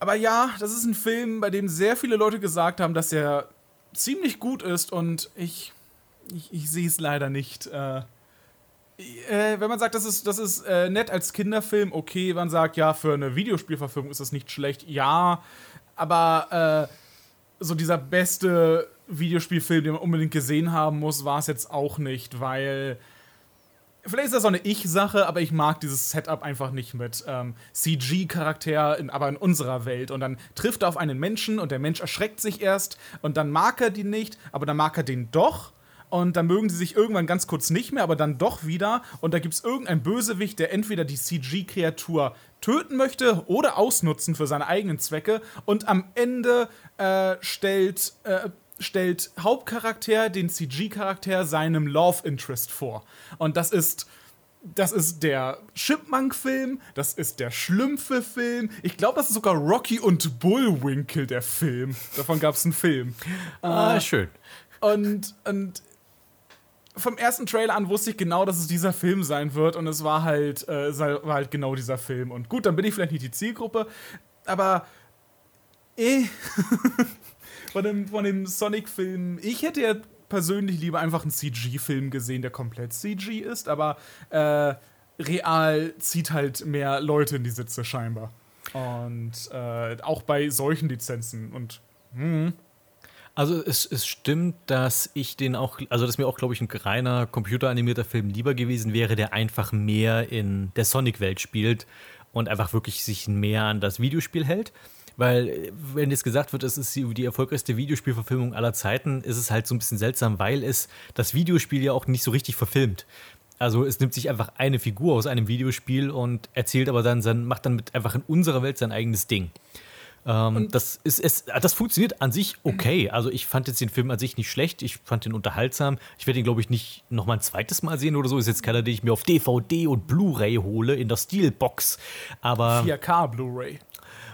aber ja, das ist ein Film, bei dem sehr viele Leute gesagt haben, dass er ziemlich gut ist und ich, ich, ich sehe es leider nicht. Äh, äh, wenn man sagt, das ist, das ist äh, nett als Kinderfilm, okay, man sagt, ja, für eine Videospielverfilmung ist das nicht schlecht, ja, aber äh, so dieser beste Videospielfilm, den man unbedingt gesehen haben muss, war es jetzt auch nicht, weil vielleicht ist das auch eine Ich-Sache, aber ich mag dieses Setup einfach nicht mit ähm, CG-Charakter, aber in unserer Welt. Und dann trifft er auf einen Menschen und der Mensch erschreckt sich erst und dann mag er den nicht, aber dann mag er den doch. Und dann mögen sie sich irgendwann ganz kurz nicht mehr, aber dann doch wieder. Und da gibt es irgendeinen Bösewicht, der entweder die CG-Kreatur töten möchte oder ausnutzen für seine eigenen Zwecke. Und am Ende äh, stellt, äh, stellt Hauptcharakter den CG-Charakter seinem Love Interest vor. Und das ist. Das ist der Chipmunk-Film, das ist der Schlümpfe-Film. Ich glaube, das ist sogar Rocky und Bullwinkle, der Film. Davon gab es einen Film. Ah, schön. Und, und vom ersten Trailer an wusste ich genau, dass es dieser Film sein wird. Und es war halt, äh, es war halt genau dieser Film. Und gut, dann bin ich vielleicht nicht die Zielgruppe, aber eh. [LAUGHS] von dem, von dem Sonic-Film, ich hätte ja persönlich lieber einfach einen CG-Film gesehen, der komplett CG ist, aber äh, real zieht halt mehr Leute in die Sitze scheinbar. Und äh, auch bei solchen Lizenzen. Und Also es, es stimmt, dass ich den auch, also dass mir auch, glaube ich, ein reiner computeranimierter Film lieber gewesen wäre, der einfach mehr in der Sonic-Welt spielt und einfach wirklich sich mehr an das Videospiel hält. Weil, äh, wenn jetzt gesagt wird, es ist die, die erfolgreichste Videospielverfilmung aller Zeiten, ist es halt so ein bisschen seltsam, weil es das Videospiel ja auch nicht so richtig verfilmt. Also es nimmt sich einfach eine Figur aus einem Videospiel und erzählt aber dann, sein, macht dann mit einfach in unserer Welt sein eigenes Ding. Ähm, das, ist, es, das funktioniert an sich okay. Also ich fand jetzt den Film an sich nicht schlecht. Ich fand ihn unterhaltsam. Ich werde ihn, glaube ich, nicht noch mal ein zweites Mal sehen oder so. Ist jetzt keiner, den ich mir auf DVD und Blu-ray hole in der Steelbox. Aber 4K Blu-ray.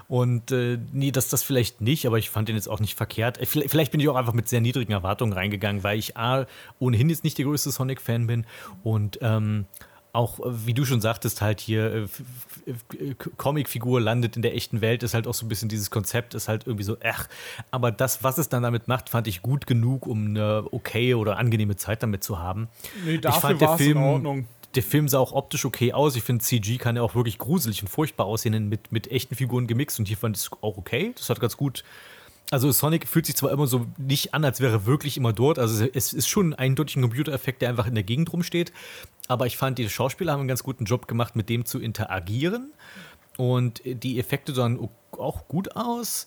Und äh, nee, das das vielleicht nicht, aber ich fand den jetzt auch nicht verkehrt. Äh, Vielleicht, vielleicht bin ich auch einfach mit sehr niedrigen Erwartungen reingegangen, weil ich A, ohnehin jetzt nicht der größte Sonic-Fan bin und ähm, auch, äh, wie du schon sagtest, halt hier, äh, Comicfigur landet in der echten Welt, ist halt auch so ein bisschen dieses Konzept, ist halt irgendwie so, ach, aber das, was es dann damit macht, fand ich gut genug, um eine okay oder angenehme Zeit damit zu haben. Nee, ich dafür fand der war's in Ordnung. Der Film sah auch optisch okay aus. Ich finde, CG kann ja auch wirklich gruselig und furchtbar aussehen, mit, mit echten Figuren gemixt und hier fand ich es auch okay. Das hat ganz gut. Also Sonic fühlt sich zwar immer so nicht an, als wäre er wirklich immer dort. Also es ist schon eindeutig ein Computereffekt, der einfach in der Gegend rumsteht. Aber ich fand, die Schauspieler haben einen ganz guten Job gemacht, mit dem zu interagieren. Und die Effekte sahen auch gut aus.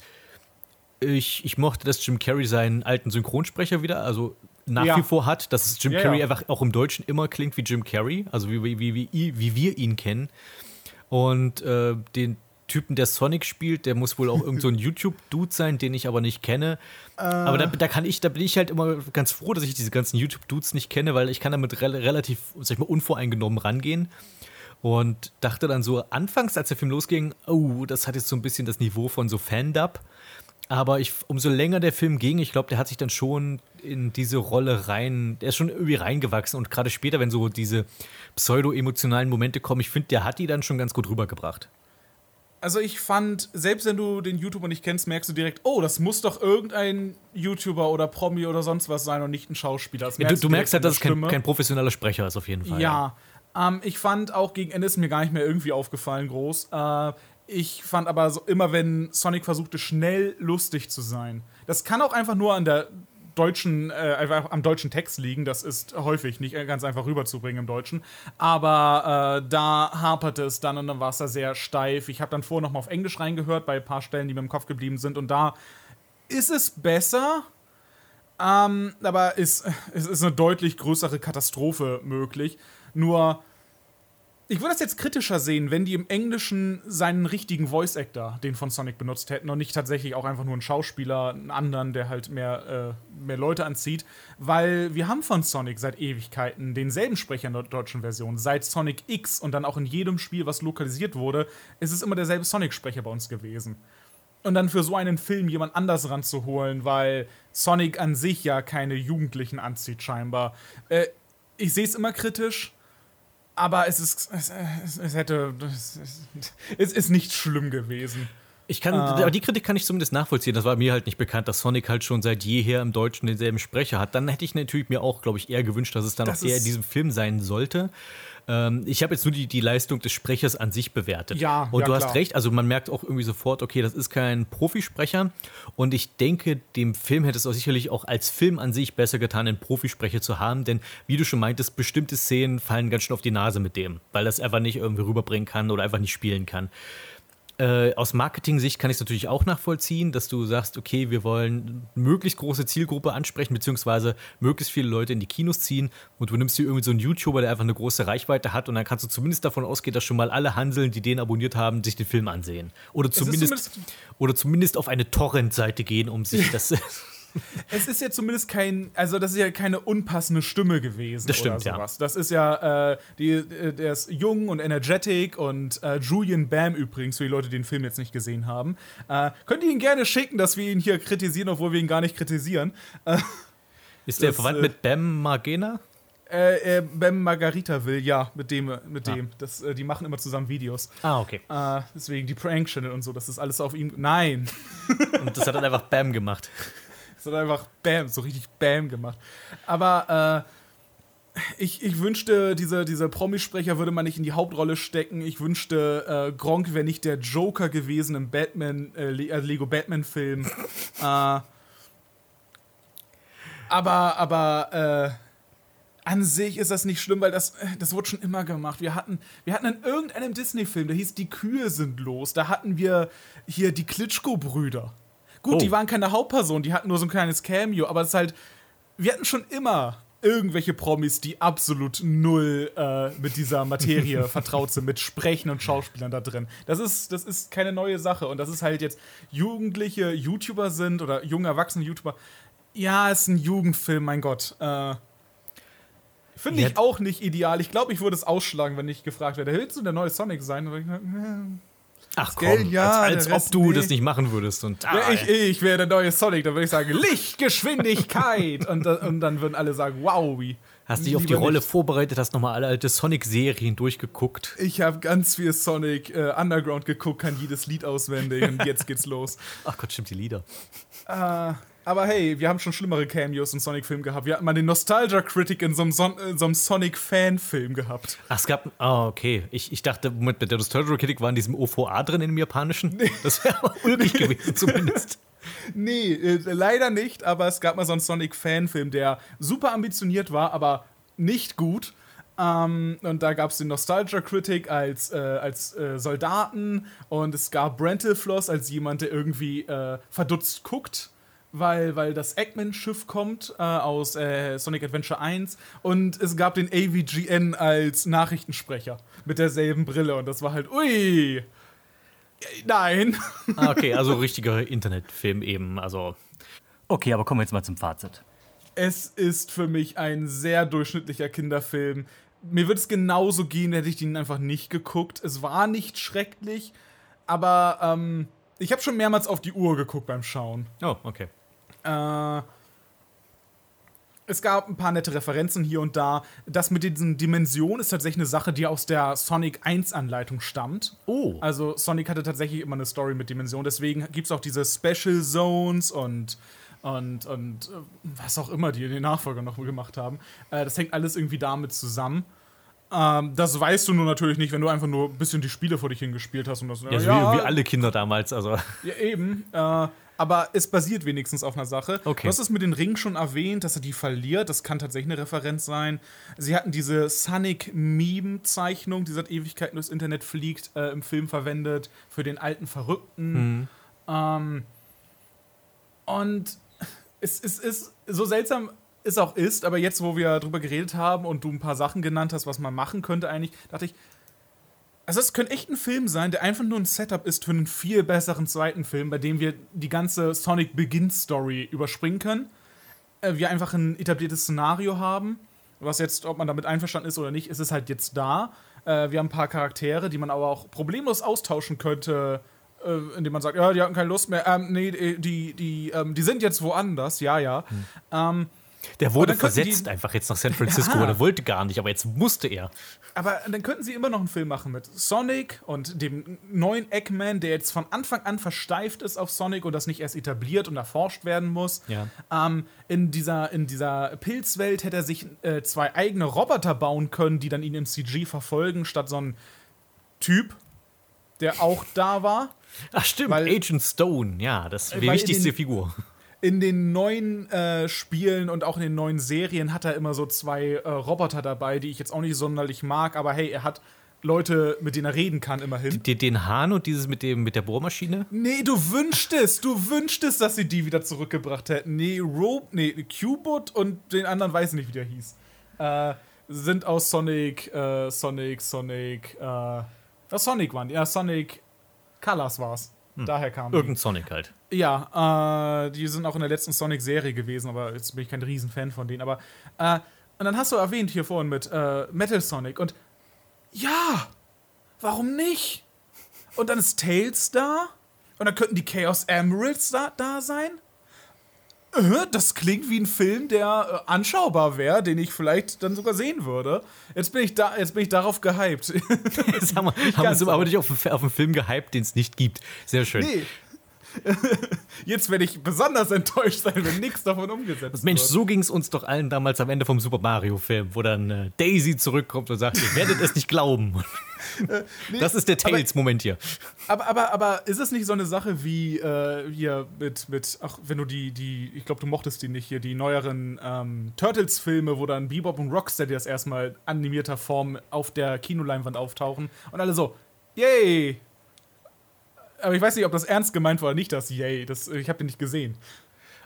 Ich, ich mochte, dass Jim Carrey seinen alten Synchronsprecher wieder, also nach Ja. wie vor hat, dass es Jim Ja, Carrey einfach auch im Deutschen immer klingt wie Jim Carrey, also wie, wie, wie, wie, wir ihn kennen. Und äh, den Typen, der Sonic spielt, der muss wohl auch irgend so ein [LAUGHS] YouTube-Dude sein, den ich aber nicht kenne. Aber da, da kann ich, da bin ich halt immer ganz froh, dass ich diese ganzen YouTube-Dudes nicht kenne, weil ich kann damit rel relativ, sag ich mal, unvoreingenommen rangehen. Und dachte dann so, anfangs, als der Film losging, oh, das hat jetzt so ein bisschen das Niveau von so Fan-Dub. Aber ich, umso länger der Film ging, ich glaube, der hat sich dann schon in diese Rolle rein, der ist schon irgendwie reingewachsen. Und gerade später, wenn so diese pseudo-emotionalen Momente kommen, ich finde, der hat die dann schon ganz gut rübergebracht. Also ich fand, selbst wenn du den YouTuber nicht kennst, merkst du direkt, oh, das muss doch irgendein YouTuber oder Promi oder sonst was sein und nicht ein Schauspieler. Ja, du, du merkst halt, dass es kein, kein professioneller Sprecher ist, auf jeden Fall. Ja, ähm, ich fand auch gegen Ende ist mir gar nicht mehr irgendwie aufgefallen groß. Äh, ich fand aber so immer, wenn Sonic versuchte, schnell lustig zu sein. Das kann auch einfach nur an der deutschen, äh, am deutschen Text liegen. Das ist häufig nicht ganz einfach rüberzubringen im Deutschen. Aber äh, da haperte es dann und dann war es da sehr steif. Ich habe dann vorher noch mal auf Englisch reingehört bei ein paar Stellen, die mir im Kopf geblieben sind. Und da ist es besser. Ähm, aber ist, [LAUGHS] es ist eine deutlich größere Katastrophe möglich. Nur, ich würde das jetzt kritischer sehen, wenn die im Englischen seinen richtigen Voice Actor, den von Sonic, benutzt hätten und nicht tatsächlich auch einfach nur einen Schauspieler, einen anderen, der halt mehr, äh, mehr Leute anzieht. Weil wir haben von Sonic seit Ewigkeiten denselben Sprecher in der deutschen Version. Seit Sonic X und dann auch in jedem Spiel, was lokalisiert wurde, ist es immer derselbe Sonic-Sprecher bei uns gewesen und dann für so einen Film jemand anders ranzuholen, weil Sonic an sich ja keine Jugendlichen anzieht, scheinbar. Äh, ich sehe es immer kritisch, aber es ist. Es, es, es hätte. Es, es ist nicht schlimm gewesen. Ich kann, Ah. aber die Kritik kann ich zumindest nachvollziehen. Das war mir halt nicht bekannt, dass Sonic halt schon seit jeher im Deutschen denselben Sprecher hat. Dann hätte ich natürlich mir auch, glaube ich, eher gewünscht, dass es dann Das auch eher in diesem Film sein sollte. Ähm, ich habe jetzt nur die, die Leistung des Sprechers an sich bewertet. Ja, Und ja, du hast klar. recht, also man merkt auch irgendwie sofort, okay, das ist kein Profisprecher. Und ich denke, dem Film hätte es auch sicherlich auch als Film an sich besser getan, einen Profisprecher zu haben. Denn wie du schon meintest, bestimmte Szenen fallen ganz schön auf die Nase mit dem, weil das einfach nicht irgendwie rüberbringen kann oder einfach nicht spielen kann. Äh, aus Marketing-Sicht kann ich es natürlich auch nachvollziehen, dass du sagst, okay, wir wollen möglichst große Zielgruppe ansprechen, beziehungsweise möglichst viele Leute in die Kinos ziehen und du nimmst dir irgendwie so einen YouTuber, der einfach eine große Reichweite hat und dann kannst du zumindest davon ausgehen, dass schon mal alle Hanseln, die den abonniert haben, sich den Film ansehen. Oder zumindest, zumindest- oder zumindest auf eine Torrent-Seite gehen, um sich [LAUGHS] das. [LAUGHS] Es ist ja zumindest kein, also das ist ja keine unpassende Stimme gewesen. Das stimmt, oder ja. sowas. Das ist ja, äh, die, äh, der ist jung und energetic und äh, Julian Bam übrigens, für die Leute, die den Film jetzt nicht gesehen haben. Äh, könnt ihr ihn gerne schicken, dass wir ihn hier kritisieren, obwohl wir ihn gar nicht kritisieren. Ist der Das, verwandt äh, mit Bam Margena? Äh, äh, Bam Margarita will, ja, mit dem, mit Ah. dem. Das, äh, die machen immer zusammen Videos. Ah, okay. Äh, deswegen die Prank-Channel und so, das ist alles auf ihm. Nein. Und das hat dann einfach Bam gemacht. [LAUGHS] [LAUGHS] Es hat einfach Bam, so richtig Bam gemacht. Aber äh, ich, ich wünschte, diese, diese Promisprecher würde man nicht in die Hauptrolle stecken. Ich wünschte, äh, Gronk wäre nicht der Joker gewesen im Batman, äh, äh, Lego Batman-Film. [LAUGHS] äh, aber, aber, äh, an sich ist das nicht schlimm, weil das, äh, das wurde schon immer gemacht. Wir hatten, wir hatten in irgendeinem Disney-Film, der hieß Die Kühe sind los. Da hatten wir hier die Klitschko-Brüder. Gut, Oh. die waren keine Hauptperson, die hatten nur so ein kleines Cameo, aber es ist halt, wir hatten schon immer irgendwelche Promis, die absolut null äh, mit dieser Materie [LAUGHS] vertraut sind, mit Sprechen und Schauspielern da drin. Das ist, das ist keine neue Sache. Und das ist halt jetzt jugendliche YouTuber sind oder junge erwachsene YouTuber. Ja, ist ein Jugendfilm, mein Gott. Äh, Finde ich auch nicht ideal. Ich glaube, ich würde es ausschlagen, wenn ich gefragt werde, willst du der neue Sonic sein? Und ich, Ach komm, ja, als, als ob du nee. das nicht machen würdest. Und, ah, Ja, ich, ich wäre der neue Sonic, dann würde ich sagen, Lichtgeschwindigkeit. und, da- und dann würden alle sagen, wow, wie. Hast dich auf die Rolle nicht. vorbereitet, hast nochmal alle alte Sonic-Serien durchgeguckt. Ich habe ganz viel Sonic äh, Underground geguckt, kann jedes Lied auswendig und jetzt geht's los. Ach Gott, stimmt, die Lieder. Äh, aber hey, wir haben schon schlimmere Cameos in Sonic-Filmen gehabt. Wir hatten mal den Nostalgia-Critic in so einem, Son in so einem Sonic-Fan-Film gehabt. Ach, es gab. Ah, okay. Ich, ich dachte, Moment, der Nostalgia Critic war in diesem OVA drin im Japanischen. Das wäre aber ulkig gewesen, zumindest. [LAUGHS] Nee, äh, leider nicht, aber es gab mal so einen Sonic-Fan-Film, der super ambitioniert war, aber nicht gut. Ähm, und da gab es den Nostalgia Critic als, äh, als äh, Soldaten und es gab Brentalfloss als jemand, der irgendwie äh, verdutzt guckt, weil, weil das Eggman-Schiff kommt äh, aus äh, Sonic Adventure 1 und es gab den AVGN als Nachrichtensprecher mit derselben Brille und das war halt, ui, nein. Ah, okay, also richtiger Internetfilm eben. Also. Okay, aber kommen wir jetzt mal zum Fazit. Es ist für mich ein sehr durchschnittlicher Kinderfilm. Mir würde es genauso gehen, hätte ich den einfach nicht geguckt. Es war nicht schrecklich, aber ähm, ich habe schon mehrmals auf die Uhr geguckt beim Schauen. Oh, okay. Äh, es gab ein paar nette Referenzen hier und da. Das mit diesen Dimensionen ist tatsächlich eine Sache, die aus der Sonic 1 Anleitung stammt. Oh. Also Sonic hatte tatsächlich immer eine Story mit Dimensionen. Deswegen gibt es auch diese Special Zones und und, und äh, was auch immer die in den Nachfolgern noch gemacht haben. Äh, das hängt alles irgendwie damit zusammen. Ähm, das weißt du nur natürlich nicht, wenn du einfach nur ein bisschen die Spiele vor dich hingespielt hast. Und das, Ja, so Wie, wie alle Kinder damals. Also. ja, eben. Äh, aber es basiert wenigstens auf einer Sache. Okay. Du hast es mit den Ringen schon erwähnt, dass er die verliert. Das kann tatsächlich eine Referenz sein. Sie hatten diese Sonic-Meme-Zeichnung, die seit Ewigkeiten durchs Internet fliegt, äh, im Film verwendet für den alten Verrückten. Ähm, und es, es ist so seltsam es auch ist, aber jetzt, wo wir drüber geredet haben und du ein paar Sachen genannt hast, was man machen könnte, eigentlich, dachte ich, also es könnte echt ein Film sein, der einfach nur ein Setup ist für einen viel besseren zweiten Film, bei dem wir die ganze Sonic Begins Story überspringen können. Äh, wir einfach ein etabliertes Szenario haben, was jetzt, ob man damit einverstanden ist oder nicht, ist es halt jetzt da. Äh, wir haben ein paar Charaktere, die man aber auch problemlos austauschen könnte, äh, indem man sagt, ja, die hatten keine Lust mehr. Ähm, nee, die, die, ähm, die sind jetzt woanders, ja, ja. Ähm, Der wurde versetzt die- einfach jetzt nach San Francisco. Ja. Der wollte gar nicht, aber jetzt musste er. Aber dann könnten sie immer noch einen Film machen mit Sonic und dem neuen Eggman, der jetzt von Anfang an versteift ist auf Sonic und das nicht erst etabliert und erforscht werden muss. Ja. Ähm, in, dieser, in dieser Pilzwelt hätte er sich äh, zwei eigene Roboter bauen können, die dann ihn im CG verfolgen, statt so ein Typ, der auch da war. Ach, stimmt. Weil- Agent Stone. Ja, das ist Weil die in wichtigste den- Figur. In den neuen äh, Spielen und auch in den neuen Serien hat er immer so zwei äh, Roboter dabei, die ich jetzt auch nicht sonderlich mag, aber hey, er hat Leute, mit denen er reden kann, immerhin. Den, den Hahn und dieses mit, dem, mit der Bohrmaschine. Nee, du wünschtest, du wünschtest, dass sie die wieder zurückgebracht hätten. Nee, Rope, nee, Cubot und den anderen weiß ich nicht, wie der hieß. Äh, sind aus Sonic, äh, Sonic, Sonic, äh, ja, Sonic waren die. Ja, Sonic Colors war's. Daher kam die. Irgendein Sonic halt. Ja, äh, die sind auch in der letzten Sonic-Serie gewesen, aber jetzt bin ich kein Riesenfan von denen. Aber, äh, und dann hast du erwähnt hier vorhin mit äh, Metal Sonic und ja, warum nicht? Und dann ist Tails da und dann könnten die Chaos Emeralds da, da sein. Äh, Das klingt wie ein Film, der äh, anschaubar wäre, den ich vielleicht dann sogar sehen würde. Jetzt bin ich, da, jetzt bin ich darauf gehypt. [LAUGHS] Jetzt haben wir, haben wir uns aber nicht auf, einen- auf einen Film gehypt, den es nicht gibt. Sehr schön. nee. [LAUGHS] Jetzt werde ich besonders enttäuscht sein, wenn nichts davon umgesetzt Mensch, wird. so ging es uns doch allen damals am Ende vom Super Mario-Film, wo dann äh, Daisy zurückkommt und sagt, ihr werdet es nicht glauben. [LAUGHS] das ist der Tails-Moment hier. Aber, aber, aber ist es nicht so eine Sache wie äh, hier mit, mit, ach, wenn du die, die, ich glaube, du mochtest die nicht hier, die neueren ähm, Turtles-Filme, wo dann Bebop und Rocksteady das erstmal animierter Form auf der Kinoleinwand auftauchen und alle so, yay! Aber ich weiß nicht, ob das ernst gemeint war oder nicht, das Yay. Das, ich habe den nicht gesehen.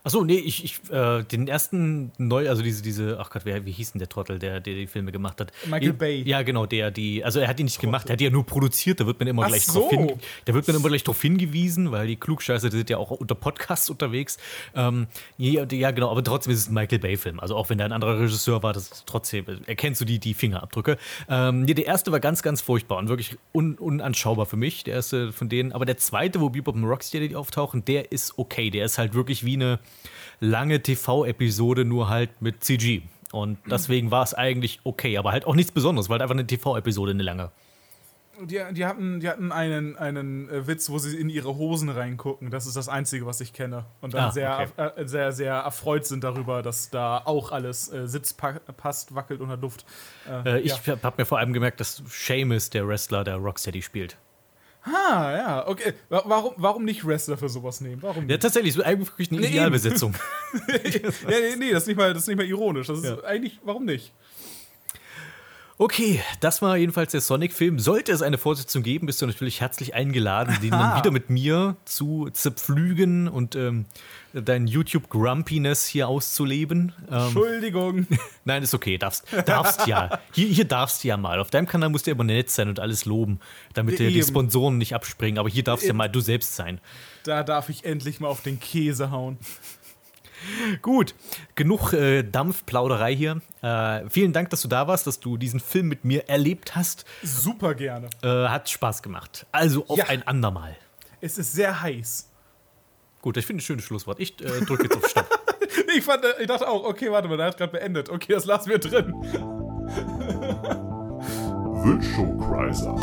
Achso, nee, ich, ich äh, den ersten neu, also diese, diese, ach Gott, wer, wie hieß denn der Trottel, der, der die Filme gemacht hat? Michael Die- Bay. Ja, genau, der, die, also er hat die nicht gemacht, er hat die ja nur produziert, da wird man immer Ach gleich so. drauf hin, da wird man immer gleich drauf hingewiesen, weil die Klugscheiße, die sind ja auch unter Podcasts unterwegs. Ähm, ja, ja, genau, aber trotzdem ist es ein Michael Bay-Film. Also auch wenn da ein anderer Regisseur war, das ist trotzdem, erkennst du die, die Fingerabdrücke. Ähm, nee, der erste war ganz, ganz furchtbar und wirklich un, unanschaubar für mich, der erste von denen. Aber der zweite, wo Bebop und Rocksteady auftauchen, der ist okay. Der ist halt wirklich wie eine lange TV-Episode, nur halt mit CG. Und deswegen war es eigentlich okay, aber halt auch nichts Besonderes, weil halt einfach eine TV-Episode eine lange. Die, die hatten, die hatten einen, einen äh, Witz, wo sie in ihre Hosen reingucken. Das ist das Einzige, was ich kenne. Und dann Ah, sehr, okay. äh, sehr, sehr erfreut sind darüber, dass da auch alles äh, Sitz pa passt, wackelt unter Luft. Äh, ich ja. habe mir vor allem gemerkt, dass Seamus, der Wrestler, der Rocksteady spielt. Ah, ja, okay. Wa- Warum, warum nicht Wrestler für sowas nehmen? Warum Ja, nicht? tatsächlich, so eigentlich wirklich eine Nee. Idealbesetzung. [LAUGHS] ja, nee, nee, das ist nicht mal, das ist nicht mal ironisch. Das ist Ja. eigentlich, warum nicht? Okay, das war jedenfalls der Sonic-Film. Sollte es eine Fortsetzung geben, bist du natürlich herzlich eingeladen, den dann wieder mit mir zu zerpflügen und ähm, dein YouTube-Grumpiness hier auszuleben. Ähm, Entschuldigung. [LAUGHS] nein, ist okay, darfst, darfst ja. Hier, hier darfst du ja mal. Auf deinem Kanal musst du ja immer nett sein und alles loben, damit dir die. Sponsoren nicht abspringen. Aber hier darfst du ja mal du selbst sein. da darf ich endlich mal auf den Käse hauen. Gut, genug äh, Dampfplauderei hier. Äh, vielen Dank, dass du da warst, dass du diesen Film mit mir erlebt hast. Super gerne. Äh, hat Spaß gemacht. Also auf Ja. ein andermal. Es ist sehr heiß. Gut, ich finde ein schönes Schlusswort. Ich äh, drücke jetzt auf Stopp. [LAUGHS] Ich, fand, äh, ich dachte auch, okay, warte mal, der hat gerade beendet. Okay, das lassen wir drin. [LAUGHS] Wünschokreiser.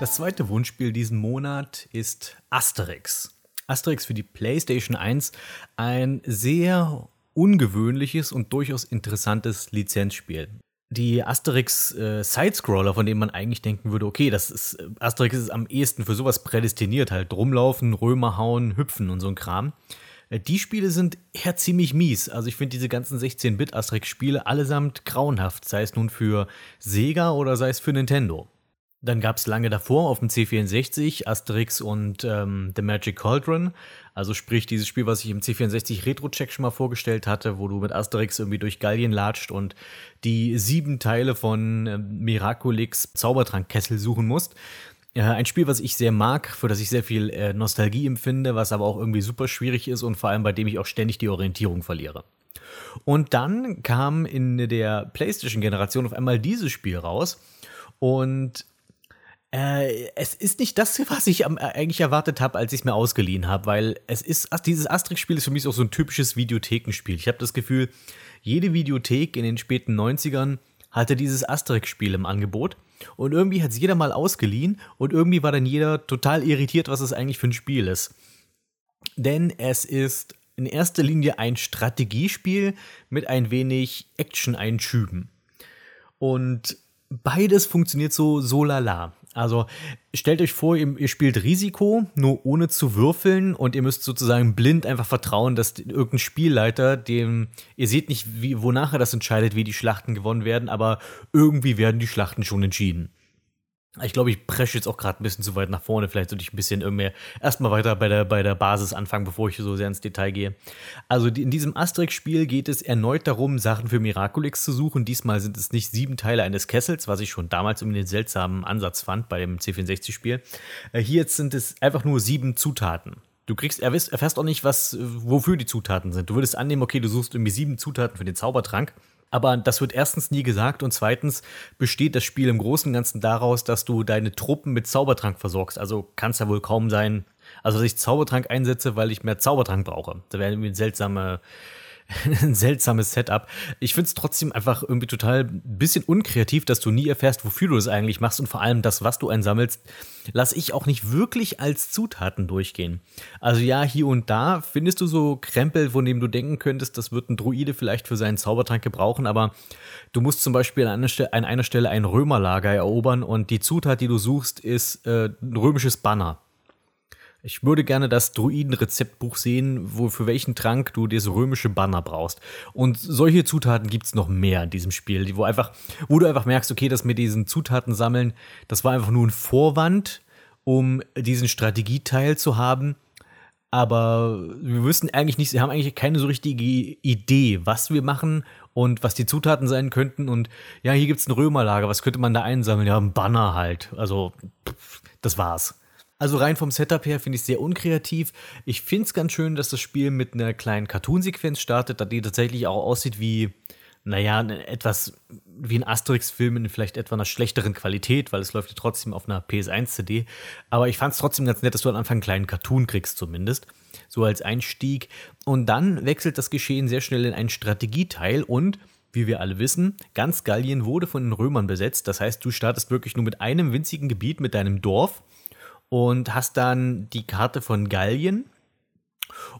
Das zweite Wunschspiel diesen Monat ist Asterix. Asterix für die PlayStation 1, ein sehr ungewöhnliches und durchaus interessantes Lizenzspiel. Die Asterix äh, Sidescroller, von denen man eigentlich denken würde, okay, das ist äh, Asterix ist am ehesten für sowas prädestiniert, halt rumlaufen, Römer hauen, hüpfen und so ein Kram. Äh, Die Spiele sind eher ziemlich mies. Also ich finde diese ganzen 16-Bit Asterix-Spiele allesamt grauenhaft, sei es nun für Sega oder sei es für Nintendo. Dann gab es lange davor auf dem C64 Asterix und ähm, The Magic Cauldron. Also sprich dieses Spiel, was ich im C64 Retro-Check schon mal vorgestellt hatte, wo du mit Asterix irgendwie durch Gallien latscht und die sieben Teile von ähm, Miraculix Zaubertrankkessel suchen musst. Äh, ein Spiel, was ich sehr mag, für das ich sehr viel äh, Nostalgie empfinde, was aber auch irgendwie super schwierig ist und vor allem bei dem ich auch ständig die Orientierung verliere. Und dann kam in der PlayStation-Generation auf einmal dieses Spiel raus und äh, es ist nicht das, was ich am, äh, eigentlich erwartet habe, als ich es mir ausgeliehen habe, weil es ist, dieses Asterix-Spiel ist für mich auch so ein typisches Videothekenspiel. Ich habe das Gefühl, jede Videothek in den späten 90ern hatte dieses Asterix-Spiel im Angebot und irgendwie hat es jeder mal ausgeliehen und irgendwie war dann jeder total irritiert, was es eigentlich für ein Spiel ist. Denn es ist in erster Linie ein Strategiespiel mit ein wenig Action-Einschüben. Und beides funktioniert so, so lala. Also stellt euch vor, ihr, ihr spielt Risiko, nur ohne zu würfeln und ihr müsst sozusagen blind einfach vertrauen, dass irgendein Spielleiter, dem ihr seht nicht, wie, wonach er das entscheidet, wie die Schlachten gewonnen werden, aber irgendwie werden die Schlachten schon entschieden. Ich glaube, ich presche jetzt auch gerade ein bisschen zu weit nach vorne. Vielleicht sollte ich ein bisschen irgendwie erstmal weiter bei der, bei der Basis anfangen, bevor ich so sehr ins Detail gehe. Also in diesem Asterix-Spiel geht es erneut darum, Sachen für Miraculix zu suchen. Diesmal sind es nicht sieben Teile eines Kessels, was ich schon damals irgendwie den seltsamen Ansatz fand bei dem C64-Spiel. Äh, hier jetzt sind es einfach nur sieben Zutaten. Du kriegst, erfährst auch nicht, was, wofür die Zutaten sind. Du würdest annehmen, okay, du suchst irgendwie sieben Zutaten für den Zaubertrank. Aber das wird erstens nie gesagt und zweitens besteht das Spiel im Großen und Ganzen daraus, dass du deine Truppen mit Zaubertrank versorgst. Also kann es ja wohl kaum sein, also dass ich Zaubertrank einsetze, weil ich mehr Zaubertrank brauche. Das wäre irgendwie eine seltsame, [LAUGHS] ein seltsames Setup. Ich finde es trotzdem einfach irgendwie total ein bisschen unkreativ, dass du nie erfährst, wofür du es eigentlich machst und vor allem das, was du einsammelst, lasse ich auch nicht wirklich als Zutaten durchgehen. Also ja, hier und da findest du so Krempel, von dem du denken könntest, das wird ein Druide vielleicht für seinen Zaubertrank gebrauchen, aber du musst zum Beispiel an einer, Stelle, an einer Stelle ein Römerlager erobern und die Zutat, die du suchst, ist äh, ein römisches Banner. Ich würde gerne das Druiden-Rezeptbuch sehen, wo für welchen Trank du das römische Banner brauchst. Und solche Zutaten gibt es noch mehr in diesem Spiel, wo, einfach, wo du einfach merkst, okay, das mit diesen Zutaten sammeln, das war einfach nur ein Vorwand, um diesen Strategieteil zu haben. Aber wir wüssten eigentlich nicht, wir haben eigentlich keine so richtige Idee, was wir machen und was die Zutaten sein könnten. Und ja, hier gibt es ein Römerlager, was könnte man da einsammeln? Ja, ein Banner halt. Also, pff, das war's. Also rein vom Setup her finde ich es sehr unkreativ. Ich finde es ganz schön, dass das Spiel mit einer kleinen Cartoon-Sequenz startet, die tatsächlich auch aussieht wie, naja, etwas wie ein Asterix-Film in vielleicht etwa einer schlechteren Qualität, weil es läuft ja trotzdem auf einer PS1-CD. Aber ich fand es trotzdem ganz nett, dass du am Anfang einen kleinen Cartoon kriegst, zumindest. So als Einstieg. Und dann wechselt das Geschehen sehr schnell in einen Strategieteil und wie wir alle wissen, ganz Gallien wurde von den Römern besetzt. Das heißt, du startest wirklich nur mit einem winzigen Gebiet, mit deinem Dorf und hast dann die Karte von Gallien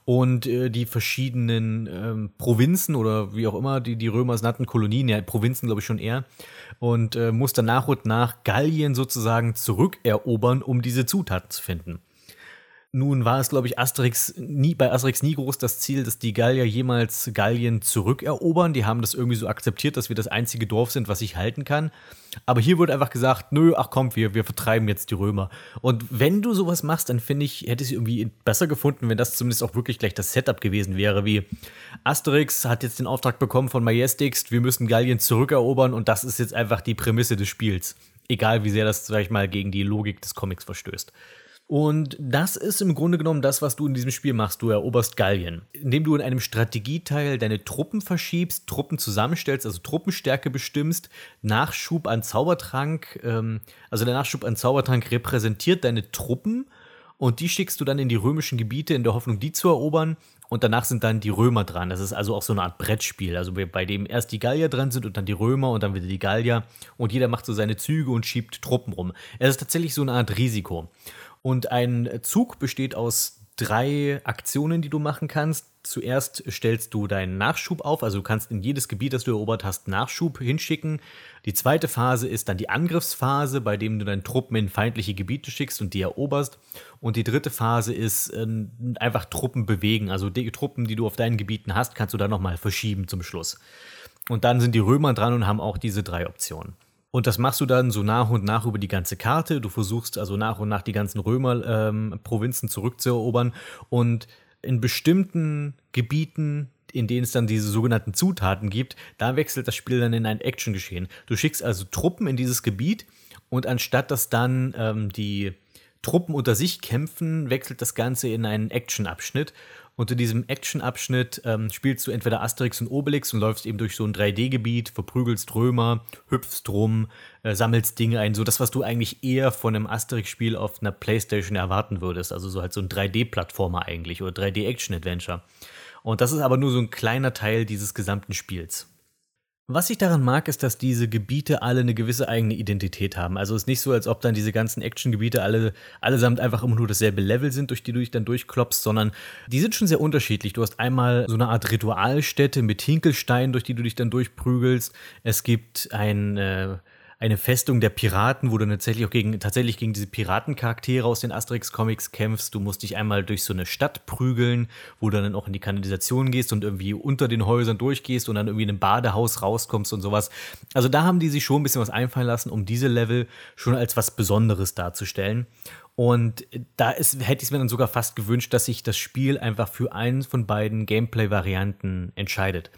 und äh, die verschiedenen ähm, Provinzen oder wie auch immer, die die Römer nannten, Kolonien, ja, Provinzen glaube ich schon eher, und äh, musst dann nach und nach Gallien sozusagen zurückerobern, um diese Zutaten zu finden. Nun war es, glaube ich, Asterix nie, bei Asterix nie groß das Ziel, dass die Gallier jemals Gallien zurückerobern. Die haben das irgendwie so akzeptiert, dass wir das einzige Dorf sind, was sich halten kann. Aber hier wurde einfach gesagt, nö, ach komm, wir, wir vertreiben jetzt die Römer. Und wenn du sowas machst, dann finde ich, hätte ich es irgendwie besser gefunden, wenn das zumindest auch wirklich gleich das Setup gewesen wäre, wie Asterix hat jetzt den Auftrag bekommen von Majestix, wir müssen Gallien zurückerobern und das ist jetzt einfach die Prämisse des Spiels. Egal wie sehr das, sag ich mal, gegen die Logik des Comics verstößt. Und das ist im Grunde genommen das, was du in diesem Spiel machst. Du eroberst Gallien, indem du in einem Strategieteil deine Truppen verschiebst, Truppen zusammenstellst, also Truppenstärke bestimmst, Nachschub an Zaubertrank, ähm, also der Nachschub an Zaubertrank repräsentiert deine Truppen und die schickst du dann in die römischen Gebiete in der Hoffnung, die zu erobern. Und danach sind dann die Römer dran. Das ist also auch so eine Art Brettspiel, also bei dem erst die Gallier dran sind und dann die Römer und dann wieder die Gallier. Und jeder macht so seine Züge und schiebt Truppen rum. Es ist tatsächlich so eine Art Risiko. Und ein Zug besteht aus drei Aktionen, die du machen kannst. Zuerst stellst du deinen Nachschub auf, also du kannst in jedes Gebiet, das du erobert hast, Nachschub hinschicken. Die zweite Phase ist dann die Angriffsphase, bei dem du deine Truppen in feindliche Gebiete schickst und die eroberst. Und die dritte Phase ist äh, einfach Truppen bewegen, also die Truppen, die du auf deinen Gebieten hast, kannst du dann nochmal verschieben zum Schluss. Und dann sind die Römer dran und haben auch diese drei Optionen. Und das machst du dann so nach und nach über die ganze Karte. Du versuchst also nach und nach die ganzen Römer-Provinzen ähm, zurückzuerobern. Und in bestimmten Gebieten, in denen es dann diese sogenannten Zutaten gibt, da wechselt das Spiel dann in ein Action-Geschehen. Du schickst also Truppen in dieses Gebiet und anstatt dass dann ähm, die Truppen unter sich kämpfen, wechselt das Ganze in einen Action-Abschnitt. Unter diesem Action-Abschnitt ähm, spielst du entweder Asterix und Obelix und läufst eben durch so ein 3D-Gebiet, verprügelst Römer, hüpfst rum, äh, sammelst Dinge ein. So das, was du eigentlich eher von einem Asterix-Spiel auf einer Playstation erwarten würdest. Also so halt so ein 3D-Plattformer eigentlich oder 3D-Action-Adventure. Und das ist aber nur so ein kleiner Teil dieses gesamten Spiels. Was ich daran mag, ist, dass diese Gebiete alle eine gewisse eigene Identität haben. Also es ist nicht so, als ob dann diese ganzen Action-Gebiete alle allesamt einfach immer nur dasselbe Level sind, durch die du dich dann durchklopfst, sondern die sind schon sehr unterschiedlich. Du hast einmal so eine Art Ritualstätte mit Hinkelsteinen, durch die du dich dann durchprügelst. Es gibt ein äh, eine Festung der Piraten, wo du tatsächlich auch gegen, tatsächlich gegen diese Piratencharaktere aus den Asterix-Comics kämpfst. Du musst dich einmal durch so eine Stadt prügeln, wo du dann auch in die Kanalisation gehst und irgendwie unter den Häusern durchgehst und dann irgendwie in ein Badehaus rauskommst und sowas. Also da haben die sich schon ein bisschen was einfallen lassen, um diese Level schon als was Besonderes darzustellen. Und da ist, hätte ich es mir dann sogar fast gewünscht, dass sich das Spiel einfach für einen von beiden Gameplay-Varianten entscheidet.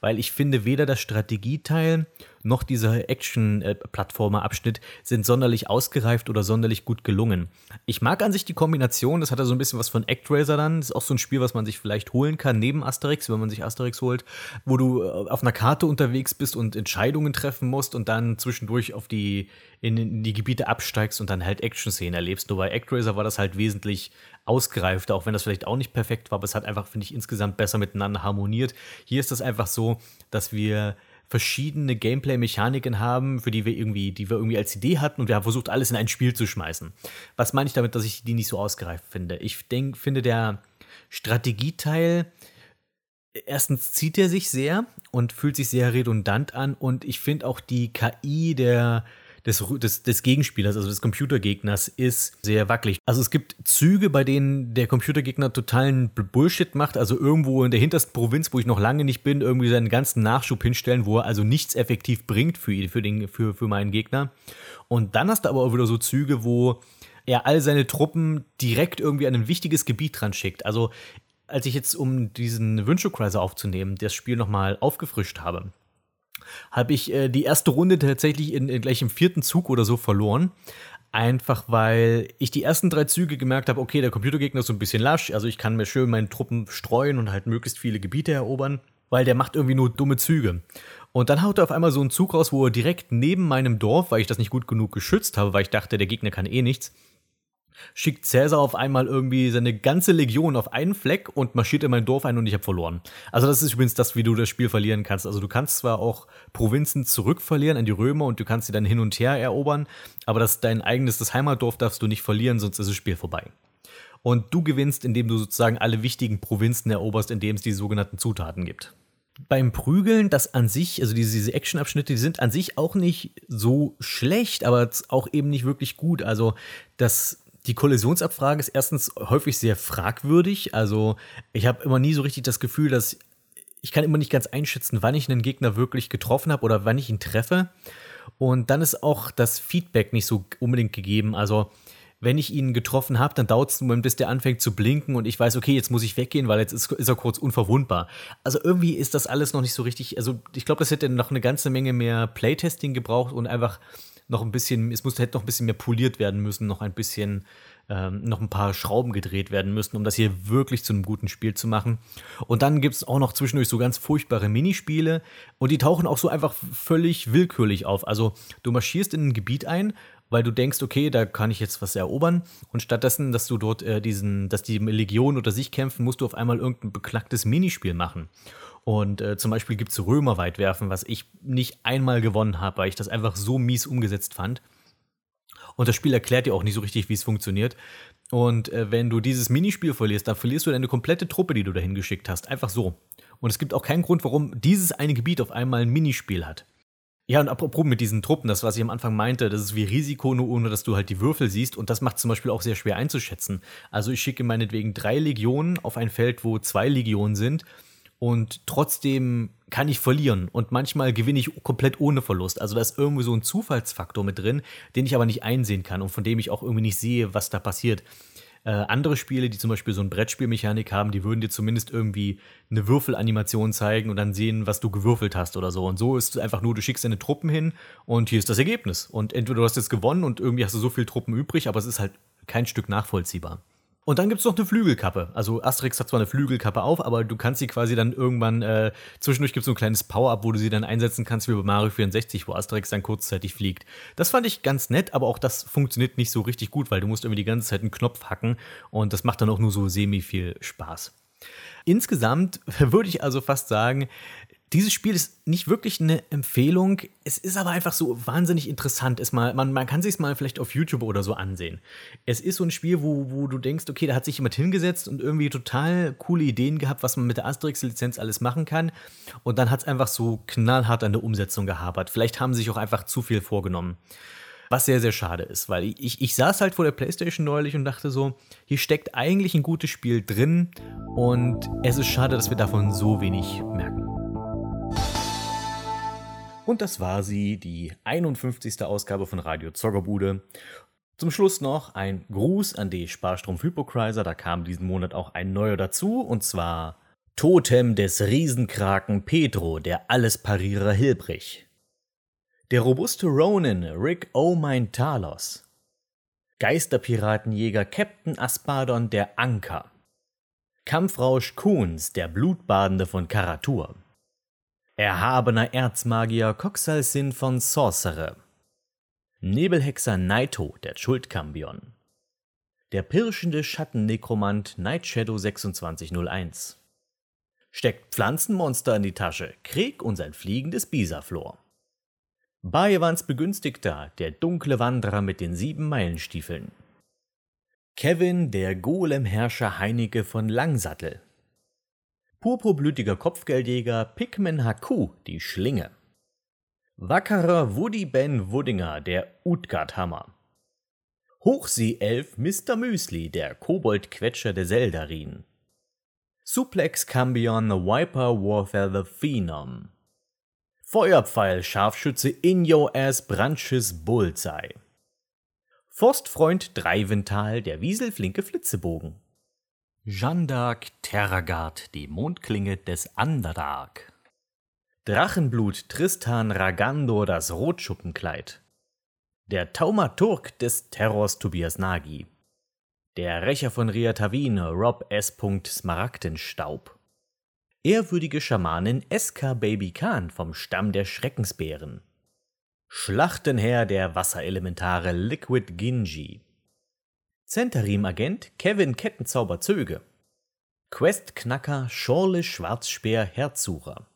Weil ich finde, weder das Strategieteil noch dieser Action-Plattformer-Abschnitt sind sonderlich ausgereift oder sonderlich gut gelungen. Ich mag an sich die Kombination, das hat ja so ein bisschen was von ActRaiser dann. Das ist auch so ein Spiel, was man sich vielleicht holen kann, neben Asterix, wenn man sich Asterix holt, wo du äh, auf einer Karte unterwegs bist und Entscheidungen treffen musst und dann zwischendurch auf die, in, die Gebiete absteigst und dann halt Action-Szenen erlebst. Nur bei ActRaiser war das halt wesentlich ausgereifter, auch wenn das vielleicht auch nicht perfekt war, aber es hat einfach, finde ich, insgesamt besser miteinander harmoniert. Hier ist das einfach so, dass wir verschiedene Gameplay-Mechaniken haben, für die wir irgendwie, die wir irgendwie als Idee hatten und wir haben versucht, alles in ein Spiel zu schmeißen. Was meine ich damit, dass ich die nicht so ausgereift finde? Ich denk, finde, der Strategieteil, erstens zieht er sich sehr und fühlt sich sehr redundant an und ich finde auch die KI der des, des, des Gegenspielers, also des Computergegners, ist sehr wackelig. Also es gibt Züge, bei denen der Computergegner totalen Bullshit macht, also irgendwo in der hintersten Provinz, wo ich noch lange nicht bin, irgendwie seinen ganzen Nachschub hinstellen, wo er also nichts effektiv bringt für, ihn, für, den, für, für meinen Gegner. Und dann hast du aber auch wieder so Züge, wo er all seine Truppen direkt irgendwie an ein wichtiges Gebiet dran schickt. Also als ich jetzt, um diesen Wünschekreiser aufzunehmen, das Spiel nochmal aufgefrischt habe, habe ich äh, die erste Runde tatsächlich in, in gleich im vierten Zug oder so verloren. Einfach weil ich die ersten drei Züge gemerkt habe, okay, der Computergegner ist so ein bisschen lasch, also ich kann mir schön meine Truppen streuen und halt möglichst viele Gebiete erobern, weil der macht irgendwie nur dumme Züge. Und dann haut er auf einmal so einen Zug raus, wo er direkt neben meinem Dorf, weil ich das nicht gut genug geschützt habe, weil ich dachte, der Gegner kann eh nichts, schickt Cäsar auf einmal irgendwie seine ganze Legion auf einen Fleck und marschiert in mein Dorf ein und ich habe verloren. Also das ist übrigens das, wie du das Spiel verlieren kannst. Also du kannst zwar auch Provinzen zurückverlieren an die Römer und du kannst sie dann hin und her erobern, aber das dein eigenes das Heimatdorf darfst du nicht verlieren, sonst ist das Spiel vorbei. Und du gewinnst, indem du sozusagen alle wichtigen Provinzen eroberst, indem es die sogenannten Zutaten gibt. Beim Prügeln, das an sich, also diese, diese Action-Abschnitte, die sind an sich auch nicht so schlecht, aber auch eben nicht wirklich gut. Also das die Kollisionsabfrage ist erstens häufig sehr fragwürdig. Also ich habe immer nie so richtig das Gefühl, dass ich kann immer nicht ganz einschätzen, wann ich einen Gegner wirklich getroffen habe oder wann ich ihn treffe. Und dann ist auch das Feedback nicht so unbedingt gegeben. Also wenn ich ihn getroffen habe, dann dauert es nur, bis der anfängt zu blinken und ich weiß, okay, jetzt muss ich weggehen, weil jetzt ist, ist er kurz unverwundbar. Also irgendwie ist das alles noch nicht so richtig. Also ich glaube, das hätte noch eine ganze Menge mehr Playtesting gebraucht und einfach noch ein bisschen, es muss, hätte noch ein bisschen mehr poliert werden müssen, noch ein bisschen, ähm, noch ein paar Schrauben gedreht werden müssen, um das hier wirklich zu einem guten Spiel zu machen. Und dann gibt es auch noch zwischendurch so ganz furchtbare Minispiele und die tauchen auch so einfach völlig willkürlich auf. Also du marschierst in ein Gebiet ein, weil du denkst, okay, da kann ich jetzt was erobern. Und stattdessen, dass du dort äh, diesen, dass die Legion unter sich kämpfen, musst du auf einmal irgendein beknacktes Minispiel machen. Und äh, zum Beispiel gibt es Römerweitwerfen, was ich nicht einmal gewonnen habe, weil ich das einfach so mies umgesetzt fand. Und das Spiel erklärt dir auch nicht so richtig, wie es funktioniert. Und äh, wenn du dieses Minispiel verlierst, dann verlierst du deine komplette Truppe, die du dahin geschickt hast. Einfach so. Und es gibt auch keinen Grund, warum dieses eine Gebiet auf einmal ein Minispiel hat. Ja, und apropos mit diesen Truppen, das, was ich am Anfang meinte, das ist wie Risiko, nur ohne dass du halt die Würfel siehst. Und das macht zum Beispiel auch sehr schwer einzuschätzen. Also ich schicke meinetwegen drei Legionen auf ein Feld, wo zwei Legionen sind und trotzdem kann ich verlieren und manchmal gewinne ich komplett ohne Verlust. Also da ist irgendwie so ein Zufallsfaktor mit drin, den ich aber nicht einsehen kann und von dem ich auch irgendwie nicht sehe, was da passiert. Äh, andere Spiele, die zum Beispiel so ein Brettspielmechanik haben, die würden dir zumindest irgendwie eine Würfelanimation zeigen und dann sehen, was du gewürfelt hast oder so. Und so ist es einfach nur, du schickst deine Truppen hin und hier ist das Ergebnis. Und entweder du hast jetzt gewonnen und irgendwie hast du so viele Truppen übrig, aber es ist halt kein Stück nachvollziehbar. Und dann gibt es noch eine Flügelkappe. Also Asterix hat zwar eine Flügelkappe auf, aber du kannst sie quasi dann irgendwann, äh, zwischendurch gibt es so ein kleines Power-Up, wo du sie dann einsetzen kannst, wie bei Mario 64, wo Asterix dann kurzzeitig fliegt. Das fand ich ganz nett, aber auch das funktioniert nicht so richtig gut, weil du musst irgendwie die ganze Zeit einen Knopf hacken und das macht dann auch nur so semi viel Spaß. Insgesamt [LAUGHS] würde ich also fast sagen, dieses Spiel ist nicht wirklich eine Empfehlung. Es ist aber einfach so wahnsinnig interessant. Es mal, man, man kann sich es mal vielleicht auf YouTube oder so ansehen. Es ist so ein Spiel, wo, wo du denkst, okay, da hat sich jemand hingesetzt und irgendwie total coole Ideen gehabt, was man mit der Asterix-Lizenz alles machen kann. Und dann hat es einfach so knallhart an der Umsetzung gehabert. Vielleicht haben sie sich auch einfach zu viel vorgenommen. Was sehr, sehr schade ist, weil ich, ich saß halt vor der Playstation neulich und dachte so, hier steckt eigentlich ein gutes Spiel drin und es ist schade, dass wir davon so wenig merken. Und das war sie, die 51. Ausgabe von Radio Zoggerbude. Zum Schluss noch ein Gruß an die Sparstrom Hypocriser. Da kam diesen Monat auch ein neuer dazu, und zwar Totem des Riesenkraken Pedro, der Allesparierer Hilbrich. Der robuste Ronin Rick O'Mine Talos. Geisterpiratenjäger Captain Aspadon der Anker. Kampfrausch Kuhns, der Blutbadende von Karatur. Erhabener Erzmagier Coxalsin von Sorcerer. Nebelhexer Naito, der Schuldkambion. Der pirschende Schattennekromant Nightshadow 2601. Steckt Pflanzenmonster in die Tasche, Krieg und sein fliegendes Bisaflor. Bayewans Begünstigter, der dunkle Wanderer mit den sieben Meilenstiefeln. Kevin, der Golemherrscher Heinige von Langsattel. Purpurblütiger Kopfgeldjäger Pikmin Haku, die Schlinge. Wackerer Woody Ben Wuddinger, der Utgard-Hammer. Hochseeelf Mr. Müsli, der Koboldquetscher der Seldarin. Suplex Cambion Viper Warfare the Phenom. Feuerpfeil Scharfschütze In Your Ass Branches Bullseye. Forstfreund Dreivental, der Wieselflinke Flitzebogen. Jeanne d'Arc Terragard, die Mondklinge des Underdark. Drachenblut Tristan Ragando, das Rotschuppenkleid. Der Taumaturg des Terrors Tobias Nagy. Der Rächer von Riatavine Rob S. Smaragdenstaub. Ehrwürdige Schamanin SK Baby Khan vom Stamm der Schreckensbären. Schlachtenherr der Wasserelementare Liquid Ginji. Zentarim-Agent Kevin Kettenzauber Zöge. Questknacker Schorle Schwarzspeer Herzsucher.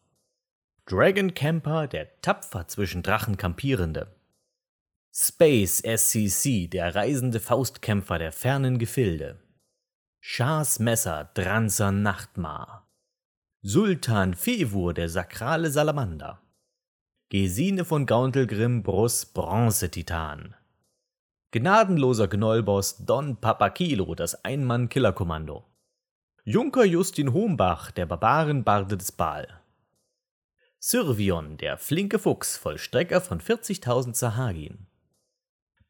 Dragon Camper, der tapfer zwischen Drachen kampierende. Space SCC, der reisende Faustkämpfer der fernen Gefilde. Schars Messer, Dranzer Nachtmar. Sultan Fevur, der sakrale Salamander. Gesine von Gauntelgrim, Brus, Bronzetitan. Gnadenloser Gnollboss Don Papakilo, das Einmann-Killerkommando. Junker Justin Hombach, der Barbarenbarde des Baal. Syrvion, der flinke Fuchs, Vollstrecker von 40.000 Sahagin.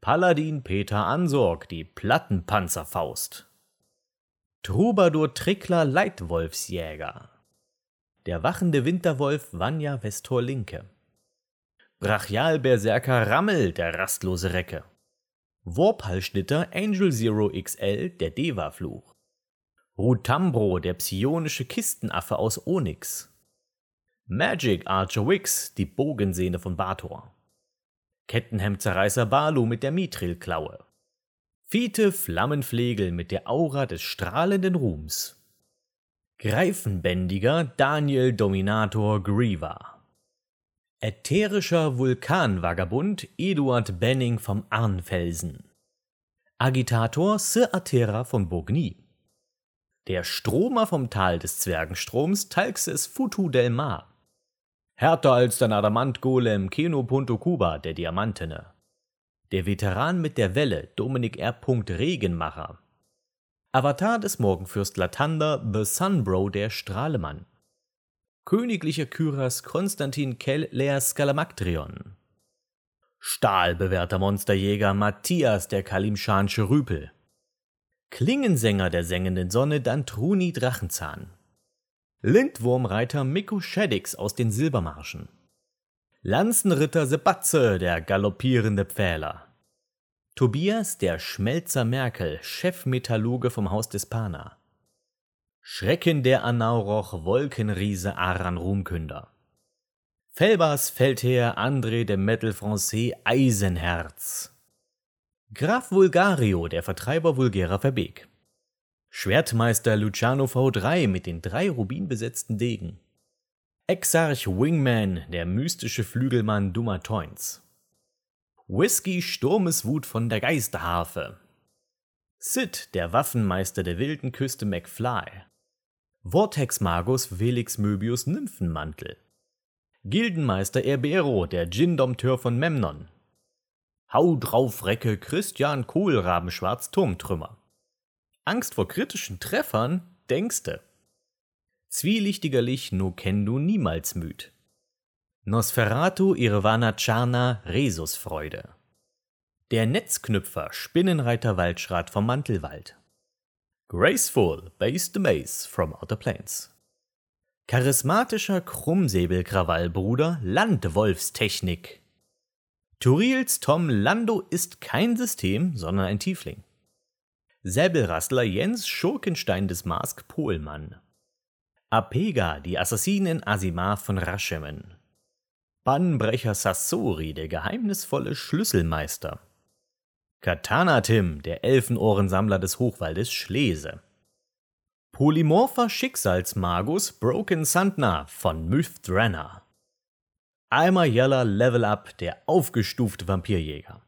Paladin Peter Ansorg, die Plattenpanzerfaust. Troubadour Trickler Leitwolfsjäger. Der wachende Winterwolf Vanya Vestor Linke. Brachialberserker Rammel, der rastlose Recke. Warphalschnitter Angel Zero XL, der Deva-Fluch. Rutambro, der psionische Kistenaffe aus Onyx. Magic Archer Wix, die Bogensehne von Bator. Kettenhemdzerreißer Balu mit der Mithril-Klaue. Fiete Flammenflegel mit der Aura des strahlenden Ruhms. Greifenbändiger Daniel Dominator Griever. Ätherischer Vulkanvagabund Eduard Benning vom Arnfelsen. Agitator Sir Atera von Bogny. Der Stromer vom Tal des Zwergenstroms Talxes Futu del Mar. Härter als dein Adamant-Golem Keno Punto Kuba, der Diamantene. Der Veteran mit der Welle Dominik R. Regenmacher. Avatar des Morgenfürst Latanda The Sunbro, der Strahlemann. Königlicher Kyras Konstantin Kell Lea Skalamaktrion. Stahlbewährter Monsterjäger Matthias der Kalimschansche Rüpel. Klingensänger der sengenden Sonne Dantruni Drachenzahn. Lindwurmreiter Mikko Shaddix aus den Silbermarschen. Lanzenritter Sebatze, der galoppierende Pfähler. Tobias, der Schmelzer Merkel, Chefmetallurge vom Haus des Pana. Schrecken der Anauroch, Wolkenriese Aran Ruhmkünder. Felbers Feldherr André de Metal Francais Eisenherz. Graf Vulgario, der Vertreiber vulgärer Verbeek. Schwertmeister Luciano V3 mit den drei rubinbesetzten Degen. Exarch Wingman, der mystische Flügelmann dummer Toins. Whisky Sturmeswut von der Geisterharfe. Sid, der Waffenmeister der wilden Küste McFly. Vortex Magus Felix Möbius Nymphenmantel. Gildenmeister Erbero, der Djinn-Dompteur von Memnon. Hau drauf Recke Christian Kohlrabenschwarz Turmtrümmer. Angst vor kritischen Treffern, denkste. Zwielichtigerlich no kendu niemals müd. Nosferatu Irvana Charna Resusfreude. Der Netzknüpfer Spinnenreiter Waldschrat vom Mantelwald. Graceful Base the Maze from Outer Plains. Charismatischer Krummsäbelkrawallbruder Landwolfstechnik. Turils Tom Lando ist kein System, sondern ein Tiefling. Säbelrassler Jens Schurkenstein des Mask Pohlmann. Apega, die Assassinen Asimar von Raschemen. Bannbrecher Sassori, der geheimnisvolle Schlüsselmeister. Katana Tim, der Elfenohrensammler des Hochwaldes Schlese. Polymorpher Schicksalsmagus Broken Sandna von Mythdrana. Eimer Yeller Level Up, der aufgestufte Vampirjäger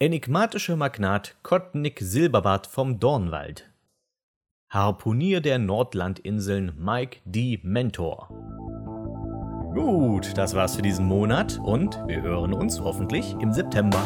enigmatischer Magnat Kottnick Silberbart vom Dornwald. Harpunier der Nordlandinseln Mike D. Mentor. Gut, das war's für diesen Monat und wir hören uns hoffentlich im September.